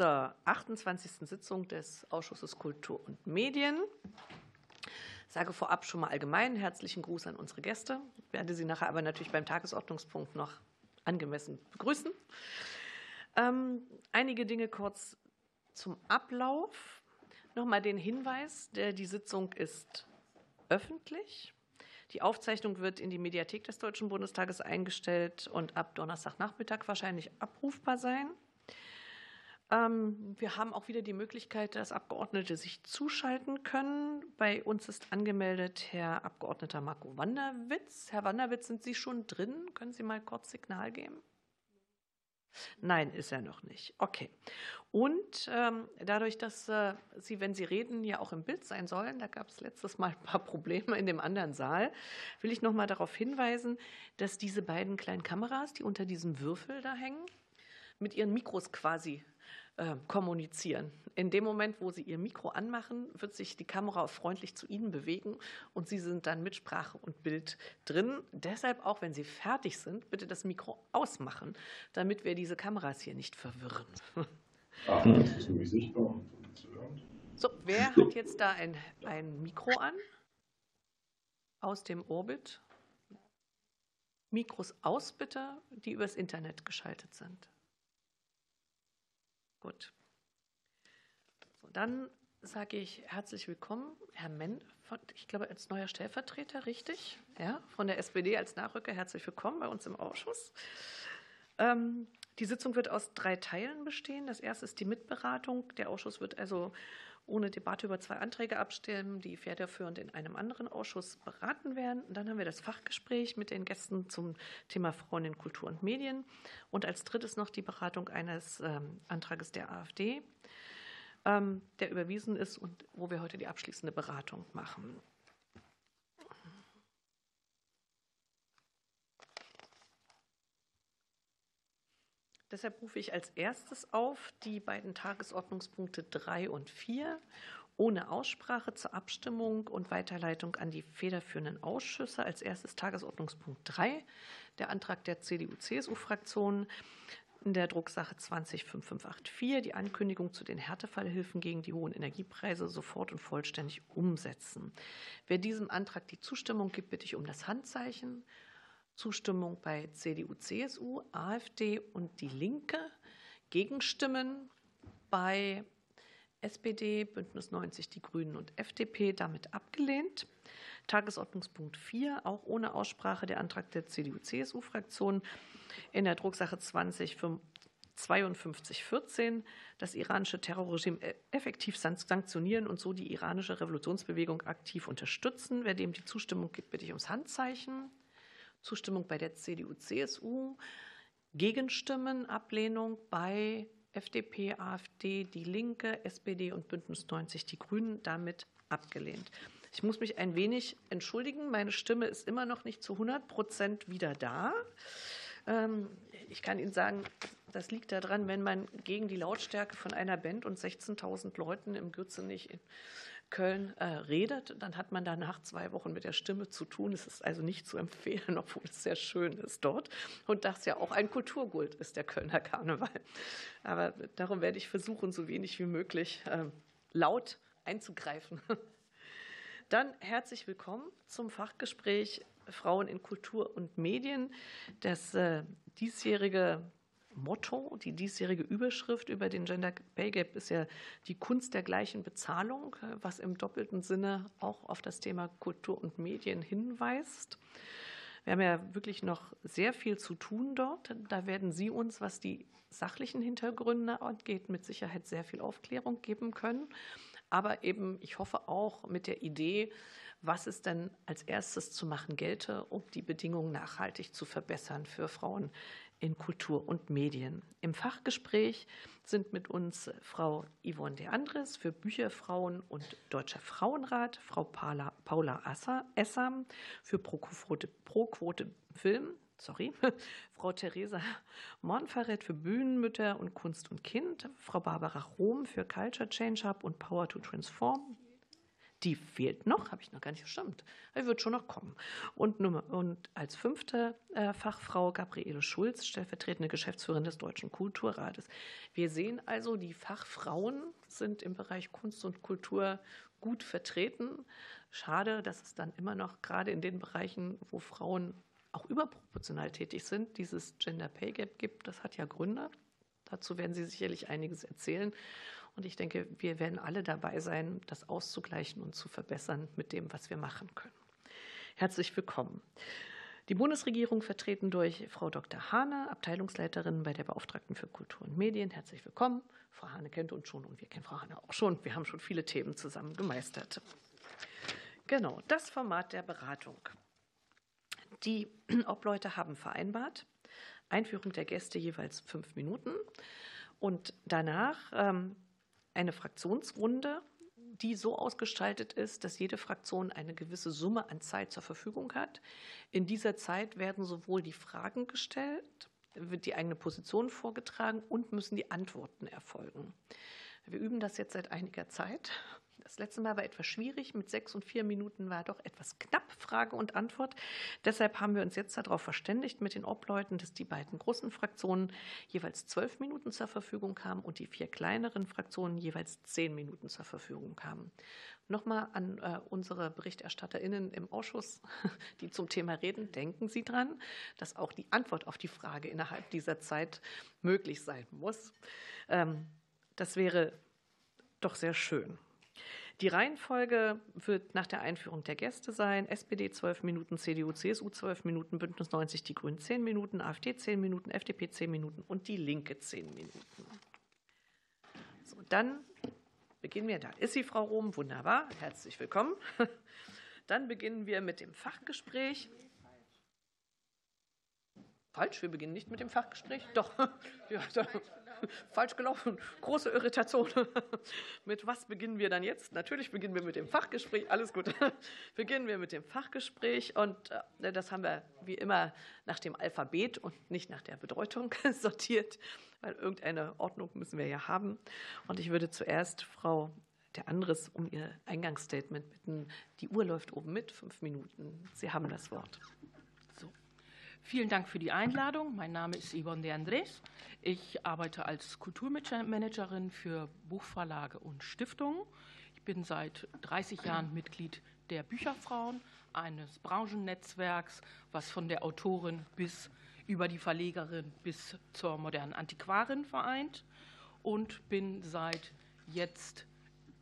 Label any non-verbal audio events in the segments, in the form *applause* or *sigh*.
zur 28. Sitzung des Ausschusses Kultur und Medien. Ich sage vorab schon mal allgemein herzlichen Gruß an unsere Gäste. Ich werde Sie nachher aber natürlich beim Tagesordnungspunkt noch angemessen begrüßen. Ähm, einige Dinge kurz zum Ablauf. Nochmal den Hinweis, die Sitzung ist öffentlich. Die Aufzeichnung wird in die Mediathek des Deutschen Bundestages eingestellt und ab Donnerstagnachmittag wahrscheinlich abrufbar sein. Ähm, wir haben auch wieder die Möglichkeit, dass Abgeordnete sich zuschalten können. Bei uns ist angemeldet Herr Abgeordneter Marco Wanderwitz. Herr Wanderwitz, sind Sie schon drin? Können Sie mal kurz Signal geben? Nein, ist er noch nicht. Okay. Und ähm, dadurch, dass äh, Sie, wenn Sie reden, ja auch im Bild sein sollen, da gab es letztes Mal ein paar *laughs* Probleme in dem anderen Saal, will ich noch mal darauf hinweisen, dass diese beiden kleinen Kameras, die unter diesem Würfel da hängen, mit ihren Mikros quasi kommunizieren. In dem Moment, wo Sie Ihr Mikro anmachen, wird sich die Kamera freundlich zu Ihnen bewegen und Sie sind dann mit Sprache und Bild drin. Deshalb auch, wenn Sie fertig sind, bitte das Mikro ausmachen, damit wir diese Kameras hier nicht verwirren. Ach, das ist nämlich sichtbar So, wer hat jetzt da ein, ein Mikro an? Aus dem Orbit? Mikros aus, bitte, die übers Internet geschaltet sind. Gut. So, dann sage ich herzlich willkommen, Herr Menn, ich glaube, als neuer Stellvertreter, richtig? Ja, von der SPD als Nachrücker. Herzlich willkommen bei uns im Ausschuss. Ähm, die Sitzung wird aus drei Teilen bestehen. Das erste ist die Mitberatung. Der Ausschuss wird also ohne Debatte über zwei Anträge abstimmen, die federführend in einem anderen Ausschuss beraten werden. Und dann haben wir das Fachgespräch mit den Gästen zum Thema Frauen in Kultur und Medien. Und als drittes noch die Beratung eines ähm, Antrages der AfD, ähm, der überwiesen ist und wo wir heute die abschließende Beratung machen. Deshalb rufe ich als erstes auf die beiden Tagesordnungspunkte 3 und 4 ohne Aussprache zur Abstimmung und Weiterleitung an die federführenden Ausschüsse. Als erstes Tagesordnungspunkt 3, der Antrag der CDU-CSU-Fraktion in der Drucksache 205584, die Ankündigung zu den Härtefallhilfen gegen die hohen Energiepreise sofort und vollständig umsetzen. Wer diesem Antrag die Zustimmung gibt, bitte ich um das Handzeichen. Zustimmung bei CDU, CSU, AfD und Die Linke. Gegenstimmen bei SPD, Bündnis 90, die Grünen und FDP damit abgelehnt. Tagesordnungspunkt 4, auch ohne Aussprache, der Antrag der CDU-CSU-Fraktion in der Drucksache 20 5214, das iranische Terrorregime effektiv sanktionieren und so die iranische Revolutionsbewegung aktiv unterstützen. Wer dem die Zustimmung gibt, bitte ich ums Handzeichen. Zustimmung bei der CDU, CSU, Gegenstimmen, Ablehnung bei FDP, AfD, Die Linke, SPD und Bündnis 90 Die Grünen damit abgelehnt. Ich muss mich ein wenig entschuldigen. Meine Stimme ist immer noch nicht zu 100 Prozent wieder da. Ähm, ich kann Ihnen sagen, das liegt daran, wenn man gegen die Lautstärke von einer Band und 16.000 Leuten im Gürzenich Köln äh, redet, dann hat man danach zwei Wochen mit der Stimme zu tun. Es ist also nicht zu empfehlen, *laughs* obwohl es sehr schön ist dort. Und das ja auch ein Kulturgut ist, der Kölner Karneval. Aber darum werde ich versuchen, so wenig wie möglich äh, laut einzugreifen. *laughs* Dann herzlich willkommen zum Fachgespräch Frauen in Kultur und Medien. Das äh, diesjährige Motto, die diesjährige Überschrift über den Gender Pay Gap ist ja die Kunst der gleichen Bezahlung, was im doppelten Sinne auch auf das Thema Kultur und Medien hinweist. Wir haben ja wirklich noch sehr viel zu tun dort. Da werden Sie uns, was die sachlichen Hintergründe angeht, mit Sicherheit sehr viel Aufklärung geben können. Aber eben, ich hoffe auch mit der Idee, was es denn als erstes zu machen gelte, um die Bedingungen nachhaltig zu verbessern für Frauen in Kultur und Medien. Im Fachgespräch sind mit uns Frau Yvonne de Andres für Bücherfrauen und Deutscher Frauenrat, Frau Paula, Paula Essam für Pro-Quote Pro Film, sorry, *laughs* Frau Theresa Monfaret für Bühnenmütter und Kunst und Kind, Frau Barbara Rom für Culture Change Hub und Power to Transform, Die fehlt noch, habe ich noch gar nicht gestimmt. Er wird schon noch kommen. Und, Nummer, und als fünfte äh, Fachfrau Gabriele Schulz, stellvertretende Geschäftsführerin des Deutschen Kulturrates. Wir sehen also, die Fachfrauen sind im Bereich Kunst und Kultur gut vertreten. Schade, dass es dann immer noch gerade in den Bereichen, wo Frauen auch überproportional tätig sind, dieses Gender Pay Gap gibt. Das hat ja Gründe. Dazu werden Sie sicherlich einiges erzählen. Und ich denke, wir werden alle dabei sein, das auszugleichen und zu verbessern mit dem, was wir machen können. Herzlich willkommen. Die Bundesregierung vertreten durch Frau Dr. Hane, Abteilungsleiterin bei der Beauftragten für Kultur und Medien. Herzlich willkommen. Frau Hane kennt uns schon und wir kennen Frau Hane auch schon. Wir haben schon viele Themen zusammen gemeistert. Genau, das Format der Beratung. Die *clears throat* Obleute haben vereinbart, Einführung der Gäste jeweils fünf Minuten und danach ähm, eine Fraktionsrunde, die so ausgestaltet ist, dass jede Fraktion eine gewisse Summe an Zeit zur Verfügung hat. In dieser Zeit werden sowohl die Fragen gestellt, wird die eigene Position vorgetragen und müssen die Antworten erfolgen. Wir üben das jetzt seit einiger Zeit das letzte Mal war etwas schwierig. Mit sechs und vier Minuten war doch etwas knapp Frage und Antwort. Deshalb haben wir uns jetzt darauf verständigt mit den Obleuten, dass die beiden großen Fraktionen jeweils zwölf Minuten zur Verfügung haben und die vier kleineren Fraktionen jeweils zehn Minuten zur Verfügung haben. Nochmal an äh, unsere BerichterstatterInnen im Ausschuss, *laughs* die zum Thema reden, denken Sie dran, dass auch die Antwort auf die Frage innerhalb dieser Zeit möglich sein muss. Ähm, das wäre doch sehr schön. Die Reihenfolge wird nach der Einführung der Gäste sein. SPD 12 Minuten, CDU, CSU 12 Minuten, Bündnis 90 Die Grünen 10 Minuten, AfD 10 Minuten, FDP 10 Minuten und die Linke 10 Minuten. So, dann beginnen wir. Da ist sie, Frau Rom. Wunderbar. Herzlich willkommen. *laughs* Dann beginnen wir mit dem Fachgespräch. Falsch, wir beginnen nicht mit dem Fachgespräch. Doch, *laughs* ja, doch. *laughs* falsch gelaufen, große Irritation. *laughs* mit was beginnen wir dann jetzt? Natürlich beginnen wir mit dem Fachgespräch, alles gut. *laughs* beginnen wir mit dem Fachgespräch und äh, das haben wir wie immer nach dem Alphabet und nicht nach der Bedeutung sortiert, weil irgendeine Ordnung müssen wir ja haben. Und ich würde zuerst Frau der Andres um ihr Eingangsstatement bitten. Die Uhr läuft oben mit, fünf Minuten. Sie haben das Wort. Vielen Dank für die Einladung. Mein Name ist Yvonne de Andres. Ich arbeite als Kulturmanagerin für Buchverlage und Stiftungen. Ich bin seit 30 Jahren Mitglied der Bücherfrauen, eines Branchennetzwerks, was von der Autorin bis über die Verlegerin bis zur modernen Antiquarin vereint und bin seit jetzt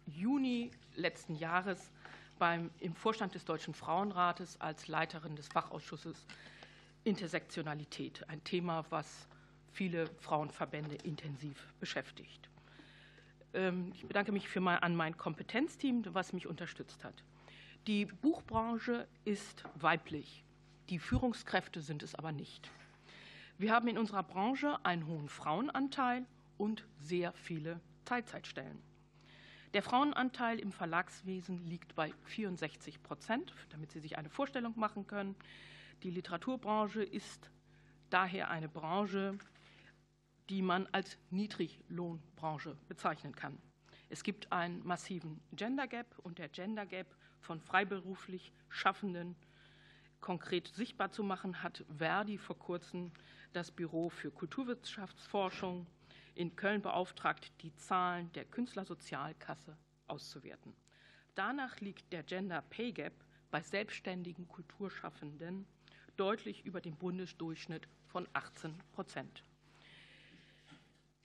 Juni letzten Jahres beim, im Vorstand des Deutschen Frauenrates als Leiterin des Fachausschusses Intersektionalität, ein Thema, was viele Frauenverbände intensiv beschäftigt. Ähm, ich bedanke mich für mein, an mein Kompetenzteam, was mich unterstützt hat. Die Buchbranche ist weiblich, die Führungskräfte sind es aber nicht. Wir haben in unserer Branche einen hohen Frauenanteil und sehr viele Teilzeitstellen. Der Frauenanteil im Verlagswesen liegt bei 64 Prozent, damit Sie sich eine Vorstellung machen können. Die Literaturbranche ist daher eine Branche, die man als Niedriglohnbranche bezeichnen kann. Es gibt einen massiven Gender Gap und der Gender Gap von freiberuflich Schaffenden konkret sichtbar zu machen, hat Verdi vor kurzem das Büro für Kulturwirtschaftsforschung in Köln beauftragt, die Zahlen der Künstlersozialkasse auszuwerten. Danach liegt der Gender Pay Gap bei selbstständigen Kulturschaffenden deutlich über dem Bundesdurchschnitt von 18 Prozent.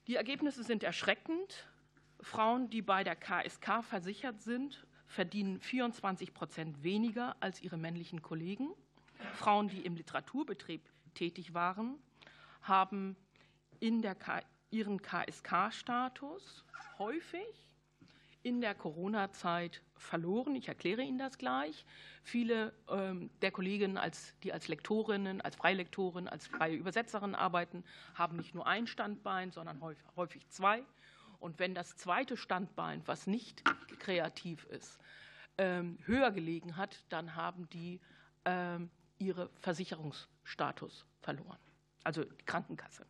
Die Ergebnisse sind erschreckend. Frauen, die bei der KSK versichert sind, verdienen 24 Prozent weniger als ihre männlichen Kollegen. Frauen, die im Literaturbetrieb tätig waren, haben in der K ihren KSK-Status häufig in der Corona-Zeit verloren. Ich erkläre Ihnen das gleich. Viele ähm, der Kolleginnen, die als Lektorinnen, als Freilektorin, als freie Übersetzerin arbeiten, haben nicht nur ein Standbein, sondern häufig, zwei. Und wenn das zweite Standbein, was nicht kreativ ist, ähm, höher gelegen hat, dann haben die ähm, ihre Versicherungsstatus verloren, also die Krankenkasse.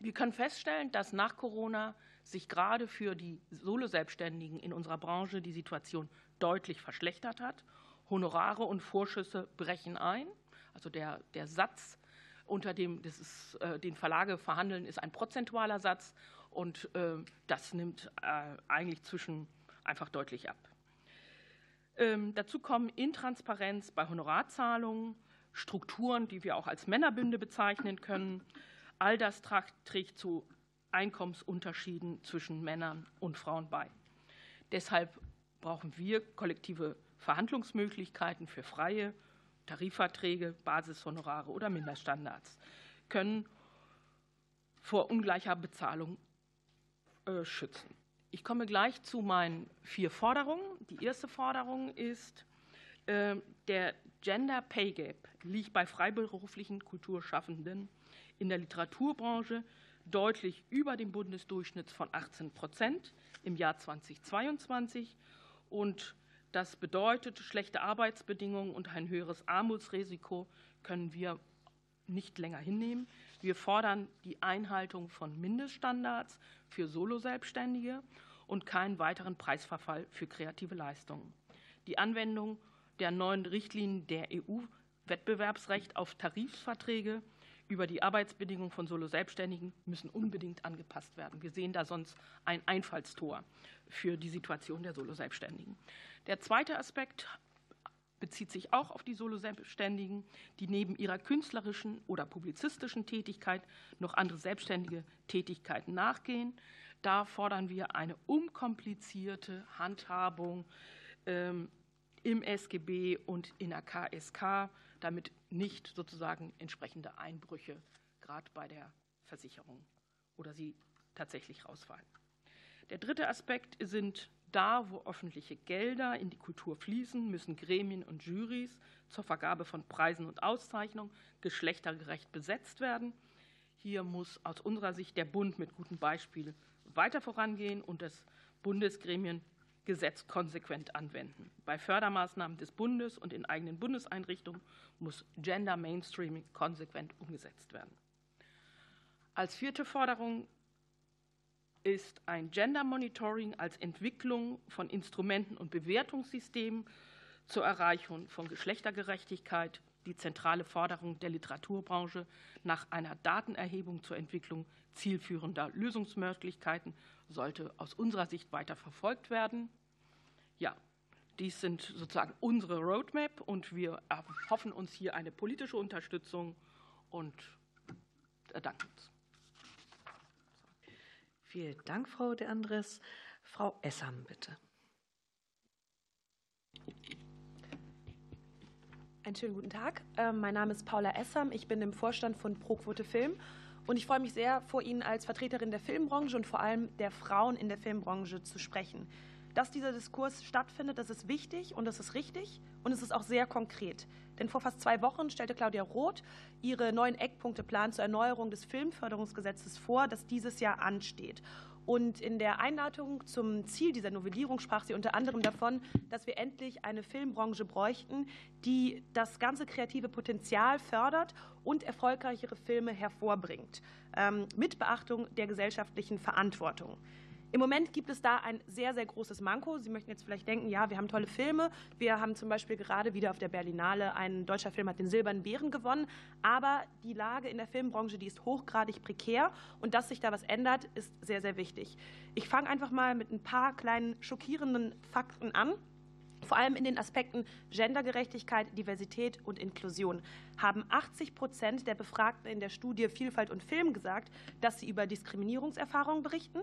Wir können feststellen, dass nach Corona sich gerade für die Solo-Selbstständigen in unserer Branche die Situation deutlich verschlechtert hat. Honorare und Vorschüsse brechen ein. Also der, der Satz, unter dem das ist, äh, den Verlage verhandeln, ist ein prozentualer Satz und äh, das nimmt äh, eigentlich zwischen einfach deutlich ab. Ähm, dazu kommen Intransparenz bei Honorarzahlungen, Strukturen, die wir auch als Männerbünde bezeichnen können. All das trägt zu Einkommensunterschieden zwischen Männern und Frauen bei. Deshalb brauchen wir kollektive Verhandlungsmöglichkeiten für freie Tarifverträge, Basishonorare oder Mindeststandards, können vor ungleicher Bezahlung äh, schützen. Ich komme gleich zu meinen vier Forderungen. Die erste Forderung ist, äh, der Gender Pay Gap liegt bei freiberuflichen Kulturschaffenden in der Literaturbranche deutlich über dem Bundesdurchschnitt von 18 Prozent im Jahr 2022. Und das bedeutet, schlechte Arbeitsbedingungen und ein höheres Armutsrisiko können wir nicht länger hinnehmen. Wir fordern die Einhaltung von Mindeststandards für Soloselbstständige und keinen weiteren Preisverfall für kreative Leistungen. Die Anwendung der neuen Richtlinien der EU-Wettbewerbsrecht auf Tarifverträge über die Arbeitsbedingungen von Solo-Selbstständigen müssen unbedingt angepasst werden. Wir sehen da sonst ein Einfallstor für die Situation der Solo-Selbstständigen. Der zweite Aspekt bezieht sich auch auf die Solo-Selbstständigen, die neben ihrer künstlerischen oder publizistischen Tätigkeit noch andere selbstständige Tätigkeiten nachgehen. Da fordern wir eine unkomplizierte Handhabung ähm, im SGB und in der KSK, damit nicht sozusagen entsprechende Einbrüche gerade bei der Versicherung oder sie tatsächlich rausfallen. Der dritte Aspekt sind da, wo öffentliche Gelder in die Kultur fließen, müssen Gremien und Jurys zur Vergabe von Preisen und Auszeichnungen geschlechtergerecht besetzt werden. Hier muss aus unserer Sicht der Bund mit gutem Beispiel weiter vorangehen und das Bundesgremiengesetz konsequent anwenden. Bei Fördermaßnahmen des Bundes und in eigenen Bundeseinrichtungen muss Gender Mainstreaming konsequent umgesetzt werden. Als vierte Forderung ist ein Gender Monitoring als Entwicklung von Instrumenten und Bewertungssystemen zur Erreichung von Geschlechtergerechtigkeit die zentrale Forderung der Literaturbranche nach einer Datenerhebung zur Entwicklung zielführender Lösungsmöglichkeiten sollte aus unserer Sicht weiter verfolgt werden. Ja, dies sind sozusagen unsere Roadmap und wir erhoffen uns hier eine politische Unterstützung und danken uns. Vielen Dank, Frau de Andres. Frau Essam, bitte. Einen schönen guten Tag. Ähm, mein Name ist Paula Essam. Ich bin im Vorstand von ProQuote Film und ich freue mich sehr, vor Ihnen als Vertreterin der Filmbranche und vor allem der Frauen in der Filmbranche zu sprechen. Dass dieser Diskurs stattfindet, das ist wichtig und das ist richtig und es ist auch sehr konkret. Denn vor fast zwei Wochen stellte Claudia Roth ihre neuen Eckpunkteplan zur Erneuerung des Filmförderungsgesetzes vor, das dieses Jahr ansteht. Und in der Einladung zum Ziel dieser Novellierung sprach sie unter anderem davon, dass wir endlich eine Filmbranche bräuchten, die das ganze kreative Potenzial fördert und erfolgreichere Filme hervorbringt, ähm, mit Beachtung der gesellschaftlichen Verantwortung. Im Moment gibt es da ein sehr, sehr großes Manko. Sie möchten jetzt vielleicht denken, ja, wir haben tolle Filme. Wir haben zum Beispiel gerade wieder auf der Berlinale ein deutscher Film hat den Silbernen Bären gewonnen. Aber die Lage in der Filmbranche, die ist hochgradig prekär. Und dass sich da was ändert, ist sehr, sehr wichtig. Ich fange einfach mal mit ein paar kleinen schockierenden Fakten an. Vor allem in den Aspekten Gendergerechtigkeit, Diversität und Inklusion haben 80 Prozent der Befragten in der Studie Vielfalt und Film gesagt, dass sie über Diskriminierungserfahrungen berichten.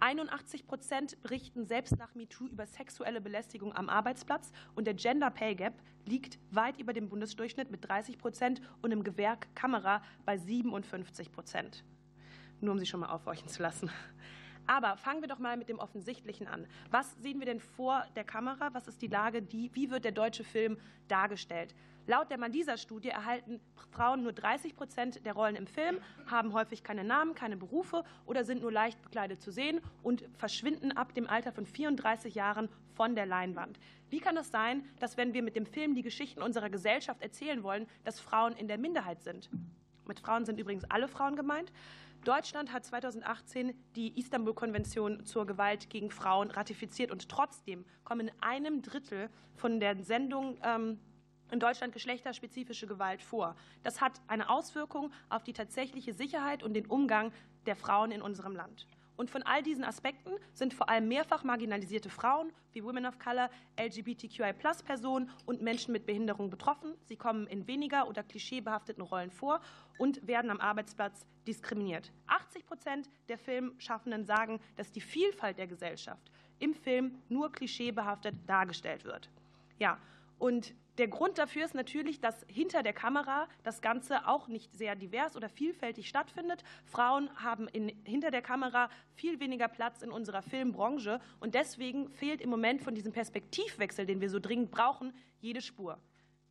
81 Prozent berichten selbst nach MeToo über sexuelle Belästigung am Arbeitsplatz und der Gender Pay Gap liegt weit über dem Bundesdurchschnitt mit 30 Prozent und im Gewerk Kamera bei 57 Prozent. Nur um Sie schon mal aufhorchen zu lassen. Aber fangen wir doch mal mit dem Offensichtlichen an. Was sehen wir denn vor der Kamera? Was ist die Lage? Die, wie wird der deutsche Film dargestellt? Laut der Mandisa-Studie erhalten Frauen nur 30 Prozent der Rollen im Film, haben häufig keine Namen, keine Berufe oder sind nur leicht bekleidet zu sehen und verschwinden ab dem Alter von 34 Jahren von der Leinwand. Wie kann es sein, dass wenn wir mit dem Film die Geschichten unserer Gesellschaft erzählen wollen, dass Frauen in der Minderheit sind? Mit Frauen sind übrigens alle Frauen gemeint. Deutschland hat 2018 die Istanbul-Konvention zur Gewalt gegen Frauen ratifiziert und trotzdem kommen in einem Drittel von der Sendung ähm, in Deutschland geschlechterspezifische Gewalt vor. Das hat eine Auswirkung auf die tatsächliche Sicherheit und den Umgang der Frauen in unserem Land. Und von all diesen Aspekten sind vor allem mehrfach marginalisierte Frauen wie Women of Color, LGBTQI-Personen und Menschen mit Behinderung betroffen. Sie kommen in weniger oder klischeebehafteten Rollen vor und werden am Arbeitsplatz diskriminiert. 80 Prozent der Filmschaffenden sagen, dass die Vielfalt der Gesellschaft im Film nur klischeebehaftet dargestellt wird. Ja, und der Grund dafür ist natürlich, dass hinter der Kamera das Ganze auch nicht sehr divers oder vielfältig stattfindet. Frauen haben in, hinter der Kamera viel weniger Platz in unserer Filmbranche und deswegen fehlt im Moment von diesem Perspektivwechsel, den wir so dringend brauchen, jede Spur.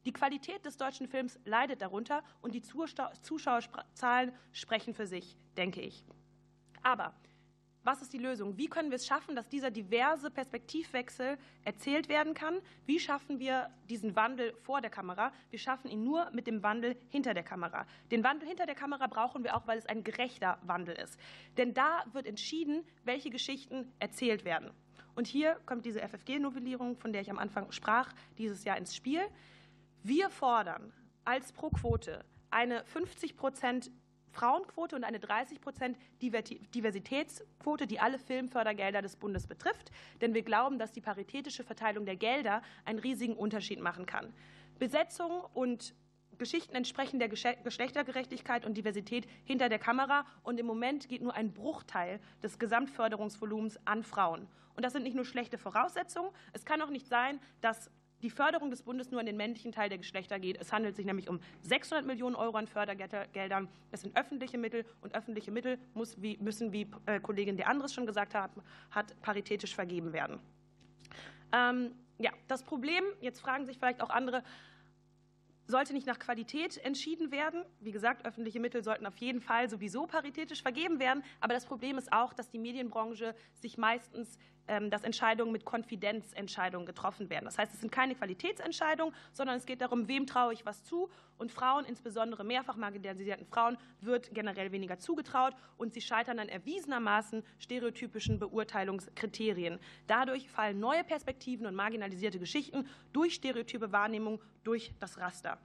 Die Qualität des deutschen Films leidet darunter und die Zuschauerzahlen sprechen für sich, denke ich. Aber was ist die Lösung? Wie können wir es schaffen, dass dieser diverse Perspektivwechsel erzählt werden kann? Wie schaffen wir diesen Wandel vor der Kamera? Wir schaffen ihn nur mit dem Wandel hinter der Kamera. Den Wandel hinter der Kamera brauchen wir auch, weil es ein gerechter Wandel ist. Denn da wird entschieden, welche Geschichten erzählt werden. Und hier kommt diese FFG-Novellierung, von der ich am Anfang sprach, dieses Jahr ins Spiel. Wir fordern als Pro Quote eine 50 Prozent Frauenquote und eine 30 Prozent Diversitätsquote, die alle Filmfördergelder des Bundes betrifft. Denn wir glauben, dass die paritätische Verteilung der Gelder einen riesigen Unterschied machen kann. Besetzung und Geschichten entsprechen der Geschlechtergerechtigkeit und Diversität hinter der Kamera. Und im Moment geht nur ein Bruchteil des Gesamtförderungsvolumens an Frauen. Und das sind nicht nur schlechte Voraussetzungen. Es kann auch nicht sein, dass die Förderung des Bundes nur an den männlichen Teil der Geschlechter geht. Es handelt sich nämlich um 600 Millionen Euro an Fördergeldern. Das sind öffentliche Mittel und öffentliche Mittel müssen, wie äh, Kollegin De Andres schon gesagt hat, hat paritätisch vergeben werden. Ähm, ja, das Problem, jetzt fragen sich vielleicht auch andere, sollte nicht nach Qualität entschieden werden. Wie gesagt, öffentliche Mittel sollten auf jeden Fall sowieso paritätisch vergeben werden. Aber das Problem ist auch, dass die Medienbranche sich meistens dass Entscheidungen mit Konfidenzentscheidungen getroffen werden. Das heißt, es sind keine Qualitätsentscheidungen, sondern es geht darum, wem traue ich was zu. Und Frauen, insbesondere mehrfach marginalisierten Frauen, wird generell weniger zugetraut und sie scheitern an erwiesenermaßen stereotypischen Beurteilungskriterien. Dadurch fallen neue Perspektiven und marginalisierte Geschichten durch stereotype Wahrnehmung durch das Raster.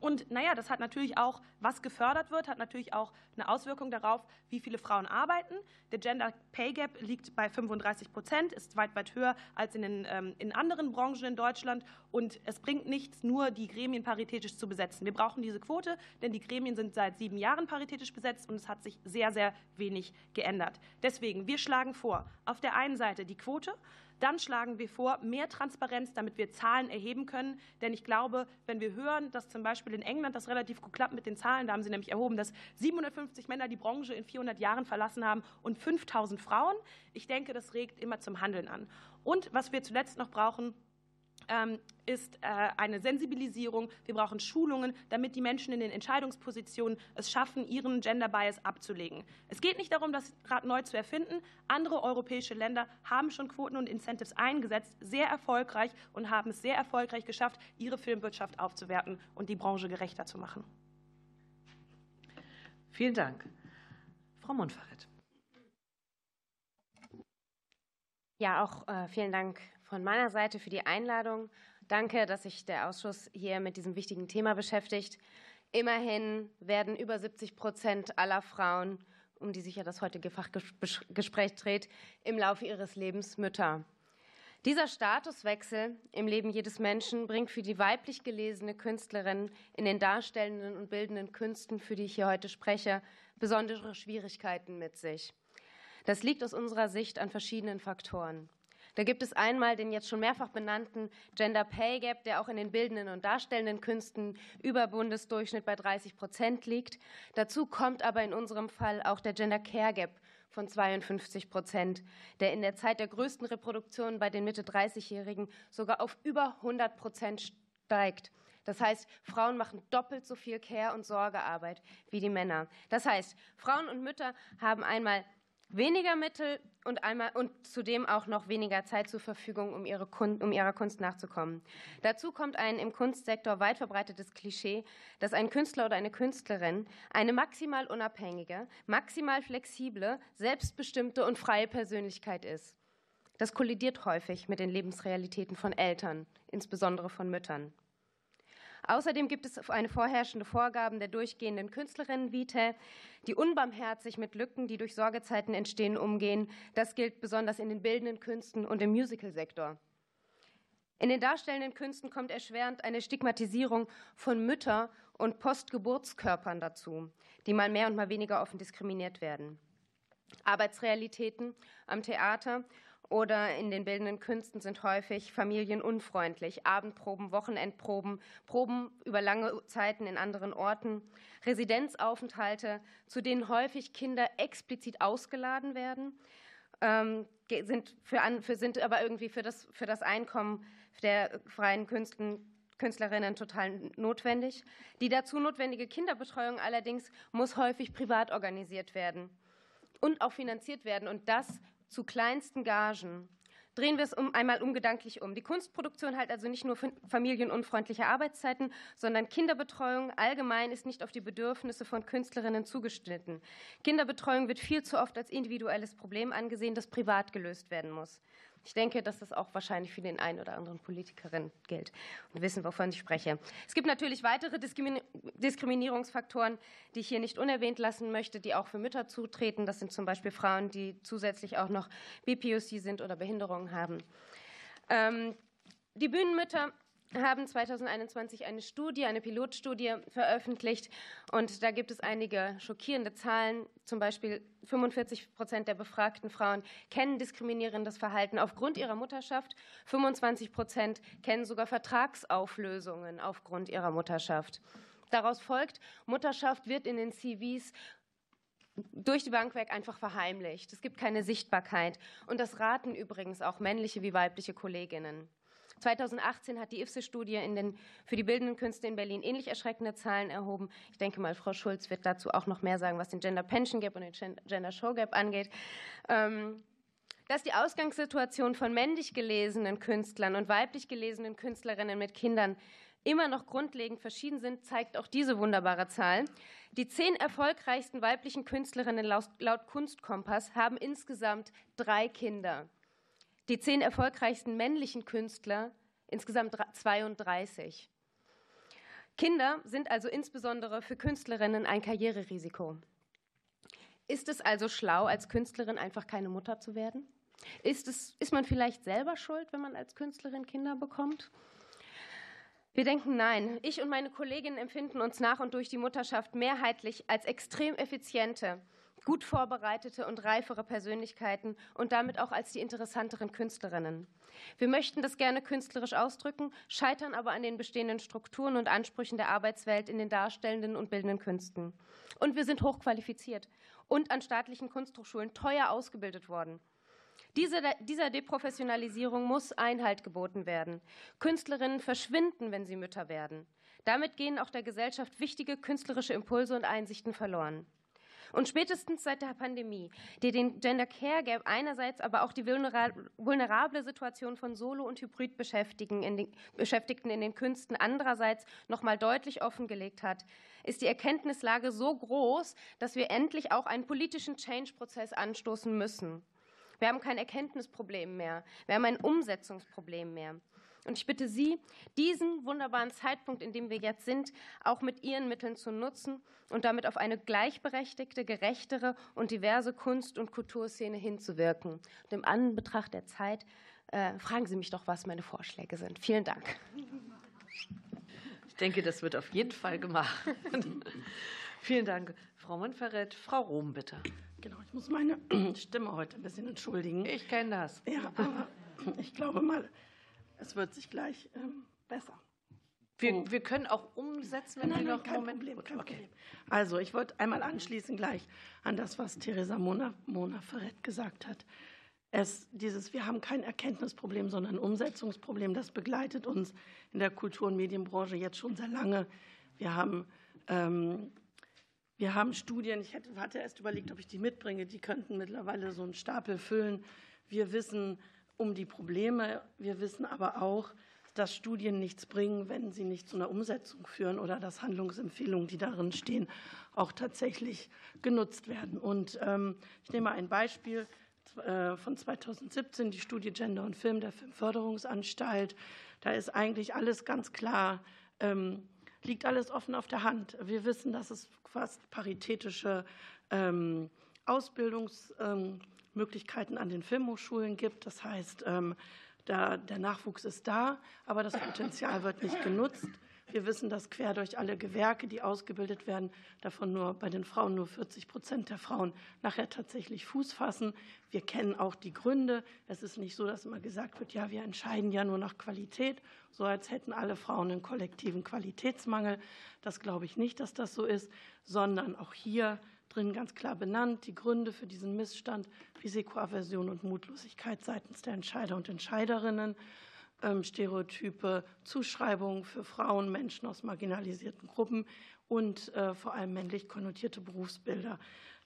Und naja, das hat natürlich auch, was gefördert wird, hat natürlich auch eine Auswirkung darauf, wie viele Frauen arbeiten. Der Gender Pay Gap liegt bei 35 Prozent, ist weit, weit höher als in, den, ähm, in anderen Branchen in Deutschland. Und es bringt nichts, nur die Gremien paritätisch zu besetzen. Wir brauchen diese Quote, denn die Gremien sind seit sieben Jahren paritätisch besetzt und es hat sich sehr, sehr wenig geändert. Deswegen, wir schlagen vor, auf der einen Seite die Quote, dann schlagen wir vor, mehr Transparenz, damit wir Zahlen erheben können. Denn ich glaube, wenn wir hören, dass zum Beispiel in England das relativ gut klappt mit den Zahlen, da haben sie nämlich erhoben, dass 750 Männer die Branche in 400 Jahren verlassen haben und 5000 Frauen. Ich denke, das regt immer zum Handeln an. Und was wir zuletzt noch brauchen, ist äh, eine Sensibilisierung. Wir brauchen Schulungen, damit die Menschen in den Entscheidungspositionen es schaffen, ihren Gender Bias abzulegen. Es geht nicht darum, das Rad neu zu erfinden. Andere europäische Länder haben schon Quoten und Incentives eingesetzt, sehr erfolgreich und haben es sehr erfolgreich geschafft, ihre Filmwirtschaft aufzuwerten und die Branche gerechter zu machen. Vielen Dank. Frau Monfaret. Ja, auch äh, vielen Dank von meiner Seite für die Einladung. Danke, dass sich der Ausschuss hier mit diesem wichtigen Thema beschäftigt. Immerhin werden über 70 Prozent aller Frauen, um die sich ja das heutige Fachgespräch dreht, im Laufe ihres Lebens Mütter. Dieser Statuswechsel im Leben jedes Menschen bringt für die weiblich gelesene Künstlerin in den darstellenden und bildenden Künsten, für die ich hier heute spreche, besondere Schwierigkeiten mit sich. Das liegt aus unserer Sicht an verschiedenen Faktoren. Da gibt es einmal den jetzt schon mehrfach benannten Gender Pay Gap, der auch in den bildenden und darstellenden Künsten über Bundesdurchschnitt bei 30 Prozent liegt. Dazu kommt aber in unserem Fall auch der Gender Care Gap von 52 Prozent, der in der Zeit der größten Reproduktion bei den Mitte-30-Jährigen sogar auf über 100 Prozent steigt. Das heißt, Frauen machen doppelt so viel Care- und Sorgearbeit wie die Männer. Das heißt, Frauen und Mütter haben einmal weniger Mittel und, einmal, und zudem auch noch weniger Zeit zur Verfügung, um, ihre um ihrer Kunst nachzukommen. Dazu kommt ein im Kunstsektor weit verbreitetes Klischee, dass ein Künstler oder eine Künstlerin eine maximal unabhängige, maximal flexible, selbstbestimmte und freie Persönlichkeit ist. Das kollidiert häufig mit den Lebensrealitäten von Eltern, insbesondere von Müttern. Außerdem gibt es eine vorherrschende Vorgaben der durchgehenden Künstlerinnen-Vitae, die unbarmherzig mit Lücken, die durch Sorgezeiten entstehen, umgehen. Das gilt besonders in den bildenden Künsten und im Musicalsektor. In den darstellenden Künsten kommt erschwerend eine Stigmatisierung von Mütter- und Postgeburtskörpern dazu, die mal mehr und mal weniger offen diskriminiert werden. Arbeitsrealitäten am Theater oder in den bildenden Künsten sind häufig familienunfreundlich. Abendproben, Wochenendproben, Proben über lange Zeiten in anderen Orten, Residenzaufenthalte, zu denen häufig Kinder explizit ausgeladen werden, ähm, sind, für, für, sind aber irgendwie für das, für das Einkommen der freien Künsten, Künstlerinnen total notwendig. Die dazu notwendige Kinderbetreuung allerdings muss häufig privat organisiert werden und auch finanziert werden. Und das zu kleinsten Gagen. Drehen wir es um, einmal umgedanklich um. Die Kunstproduktion hat also nicht nur familienunfreundliche Arbeitszeiten, sondern Kinderbetreuung allgemein ist nicht auf die Bedürfnisse von Künstlerinnen zugeschnitten. Kinderbetreuung wird viel zu oft als individuelles Problem angesehen, das privat gelöst werden muss. Ich denke, dass das auch wahrscheinlich für den einen oder anderen Politikerin gilt und wissen, wovon ich spreche. Es gibt natürlich weitere Diskriminierungsfaktoren, die ich hier nicht unerwähnt lassen möchte, die auch für Mütter zutreten. Das sind zum Beispiel Frauen, die zusätzlich auch noch BPOC sind oder Behinderungen haben. Ähm, die Bühnenmütter haben 2021 eine Studie, eine Pilotstudie veröffentlicht. Und da gibt es einige schockierende Zahlen. Zum Beispiel 45 Prozent der befragten Frauen kennen diskriminierendes Verhalten aufgrund ihrer Mutterschaft. 25 Prozent kennen sogar Vertragsauflösungen aufgrund ihrer Mutterschaft. Daraus folgt, Mutterschaft wird in den CVs durch die Bank weg einfach verheimlicht. Es gibt keine Sichtbarkeit. Und das raten übrigens auch männliche wie weibliche Kolleginnen. 2018 hat die IFSE-Studie für die bildenden Künste in Berlin ähnlich erschreckende Zahlen erhoben. Ich denke mal, Frau Schulz wird dazu auch noch mehr sagen, was den Gender Pension Gap und den Gender Show Gap angeht. Ähm, dass die Ausgangssituation von männlich gelesenen Künstlern und weiblich gelesenen Künstlerinnen mit Kindern immer noch grundlegend verschieden sind, zeigt auch diese wunderbare Zahl. Die zehn erfolgreichsten weiblichen Künstlerinnen laut, laut Kunstkompass haben insgesamt drei Kinder die zehn erfolgreichsten männlichen Künstler, insgesamt 32. Kinder sind also insbesondere für Künstlerinnen ein Karriererisiko. Ist es also schlau, als Künstlerin einfach keine Mutter zu werden? Ist, es, ist man vielleicht selber schuld, wenn man als Künstlerin Kinder bekommt? Wir denken nein. Ich und meine Kolleginnen empfinden uns nach und durch die Mutterschaft mehrheitlich als extrem effiziente, gut vorbereitete und reifere Persönlichkeiten und damit auch als die interessanteren Künstlerinnen. Wir möchten das gerne künstlerisch ausdrücken, scheitern aber an den bestehenden Strukturen und Ansprüchen der Arbeitswelt in den darstellenden und bildenden Künsten. Und wir sind hochqualifiziert und an staatlichen Kunsthochschulen teuer ausgebildet worden. Diese, dieser Deprofessionalisierung muss Einhalt geboten werden. Künstlerinnen verschwinden, wenn sie Mütter werden. Damit gehen auch der Gesellschaft wichtige künstlerische Impulse und Einsichten verloren. Und spätestens seit der Pandemie, die den Gender Care Gap einerseits, aber auch die vulnerable Situation von Solo- und Hybridbeschäftigten in den, Beschäftigten in den Künsten andererseits noch mal deutlich offengelegt hat, ist die Erkenntnislage so groß, dass wir endlich auch einen politischen Change-Prozess anstoßen müssen. Wir haben kein Erkenntnisproblem mehr. Wir haben ein Umsetzungsproblem mehr. Und ich bitte Sie, diesen wunderbaren Zeitpunkt, in dem wir jetzt sind, auch mit Ihren Mitteln zu nutzen und damit auf eine gleichberechtigte, gerechtere und diverse Kunst- und Kulturszene hinzuwirken. Und im Anbetracht der Zeit äh, fragen Sie mich doch, was meine Vorschläge sind. Vielen Dank. Ich denke, das wird auf jeden Fall gemacht. *laughs* Vielen Dank, Frau Monferret. Frau Rom, bitte. Genau, ich muss meine *clears throat* Stimme heute ein bisschen entschuldigen. Ich kenne das. Ja, aber ich glaube mal, es wird sich gleich ähm, besser. Wir, oh. wir, können auch umsetzen, wenn nein, Sie nein, noch kein Moment. Problem, kein okay. Problem. Also, ich wollte einmal anschließen gleich an das, was Theresa Mona, Mona Ferret gesagt hat. Es, dieses, wir haben kein Erkenntnisproblem, sondern ein Umsetzungsproblem. Das begleitet uns in der Kultur- und Medienbranche jetzt schon sehr lange. Wir haben ähm, wir haben Studien, ich hatte erst überlegt, ob ich die mitbringe, die könnten mittlerweile so einen Stapel füllen. Wir wissen um die Probleme, wir wissen aber auch, dass Studien nichts bringen, wenn sie nicht zu einer Umsetzung führen oder dass Handlungsempfehlungen, die darin stehen, auch tatsächlich genutzt werden. Und ähm, ich nehme ein Beispiel äh, von 2017, die Studie Gender und Film der Filmförderungsanstalt. Da ist eigentlich alles ganz klar ähm, liegt alles offen auf der Hand. Wir wissen, dass es fast paritätische ähm, Ausbildungsmöglichkeiten an den Filmhochschulen gibt. Das heißt, ähm, da, der Nachwuchs ist da, aber das Potenzial wird nicht genutzt. Wir wissen, dass quer durch alle Gewerke, die ausgebildet werden, davon nur bei den Frauen nur 40 Prozent der Frauen nachher tatsächlich Fuß fassen. Wir kennen auch die Gründe. Es ist nicht so, dass immer gesagt wird, ja, wir entscheiden ja nur nach Qualität, so als hätten alle Frauen einen kollektiven Qualitätsmangel. Das glaube ich nicht, dass das so ist, sondern auch hier drin ganz klar benannt, die Gründe für diesen Missstand, Risikoaversion und Mutlosigkeit seitens der Entscheider und Entscheiderinnen. Ähm, Stereotype, Zuschreibungen für Frauen, Menschen aus marginalisierten Gruppen und äh, vor allem männlich konnotierte Berufsbilder.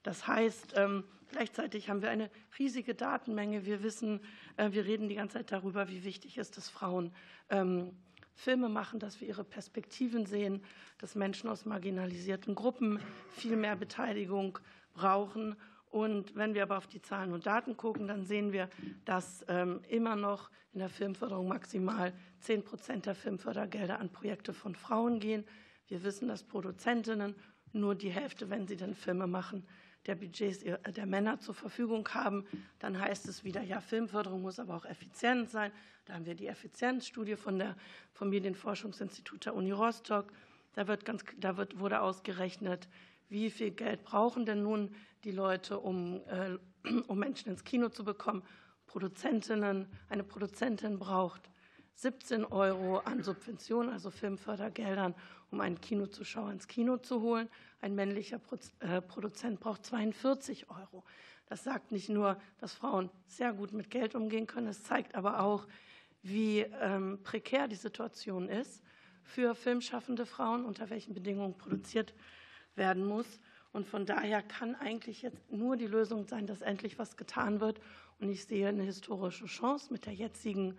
Das heißt, ähm, gleichzeitig haben wir eine riesige Datenmenge. Wir wissen, äh, wir reden die ganze Zeit darüber, wie wichtig ist es, Frauen ähm, Filme machen, dass wir ihre Perspektiven sehen, dass Menschen aus marginalisierten Gruppen viel mehr Beteiligung brauchen und wenn wir aber auf die Zahlen und Daten gucken, dann sehen wir, dass ähm, immer noch in der Filmförderung maximal 10 Prozent der Filmfördergelder an Projekte von Frauen gehen. Wir wissen, dass Produzentinnen nur die Hälfte, wenn sie denn Filme machen, der Budgets der Männer zur Verfügung haben. Dann heißt es wieder, ja, Filmförderung muss aber auch effizient sein. Da haben wir die Effizienzstudie von der Familienforschungsinstitut der Uni Rostock. Da, wird ganz, da wird, wurde ausgerechnet, wie viel Geld brauchen denn nun die Leute, um, äh, *clears throat* um Menschen ins Kino zu bekommen. Produzentinnen, eine Produzentin braucht 17 Euro an Subventionen, also Filmfördergeldern, um einen Kinozuschauer ins Kino zu holen. Ein männlicher äh, Produzent braucht 42 Euro. Das sagt nicht nur, dass Frauen sehr gut mit Geld umgehen können, es zeigt aber auch, wie ähm, prekär die Situation ist für filmschaffende Frauen, unter welchen Bedingungen produziert werden muss. Und von daher kann eigentlich jetzt nur die Lösung sein, dass endlich was getan wird. Und ich sehe eine historische Chance mit der jetzigen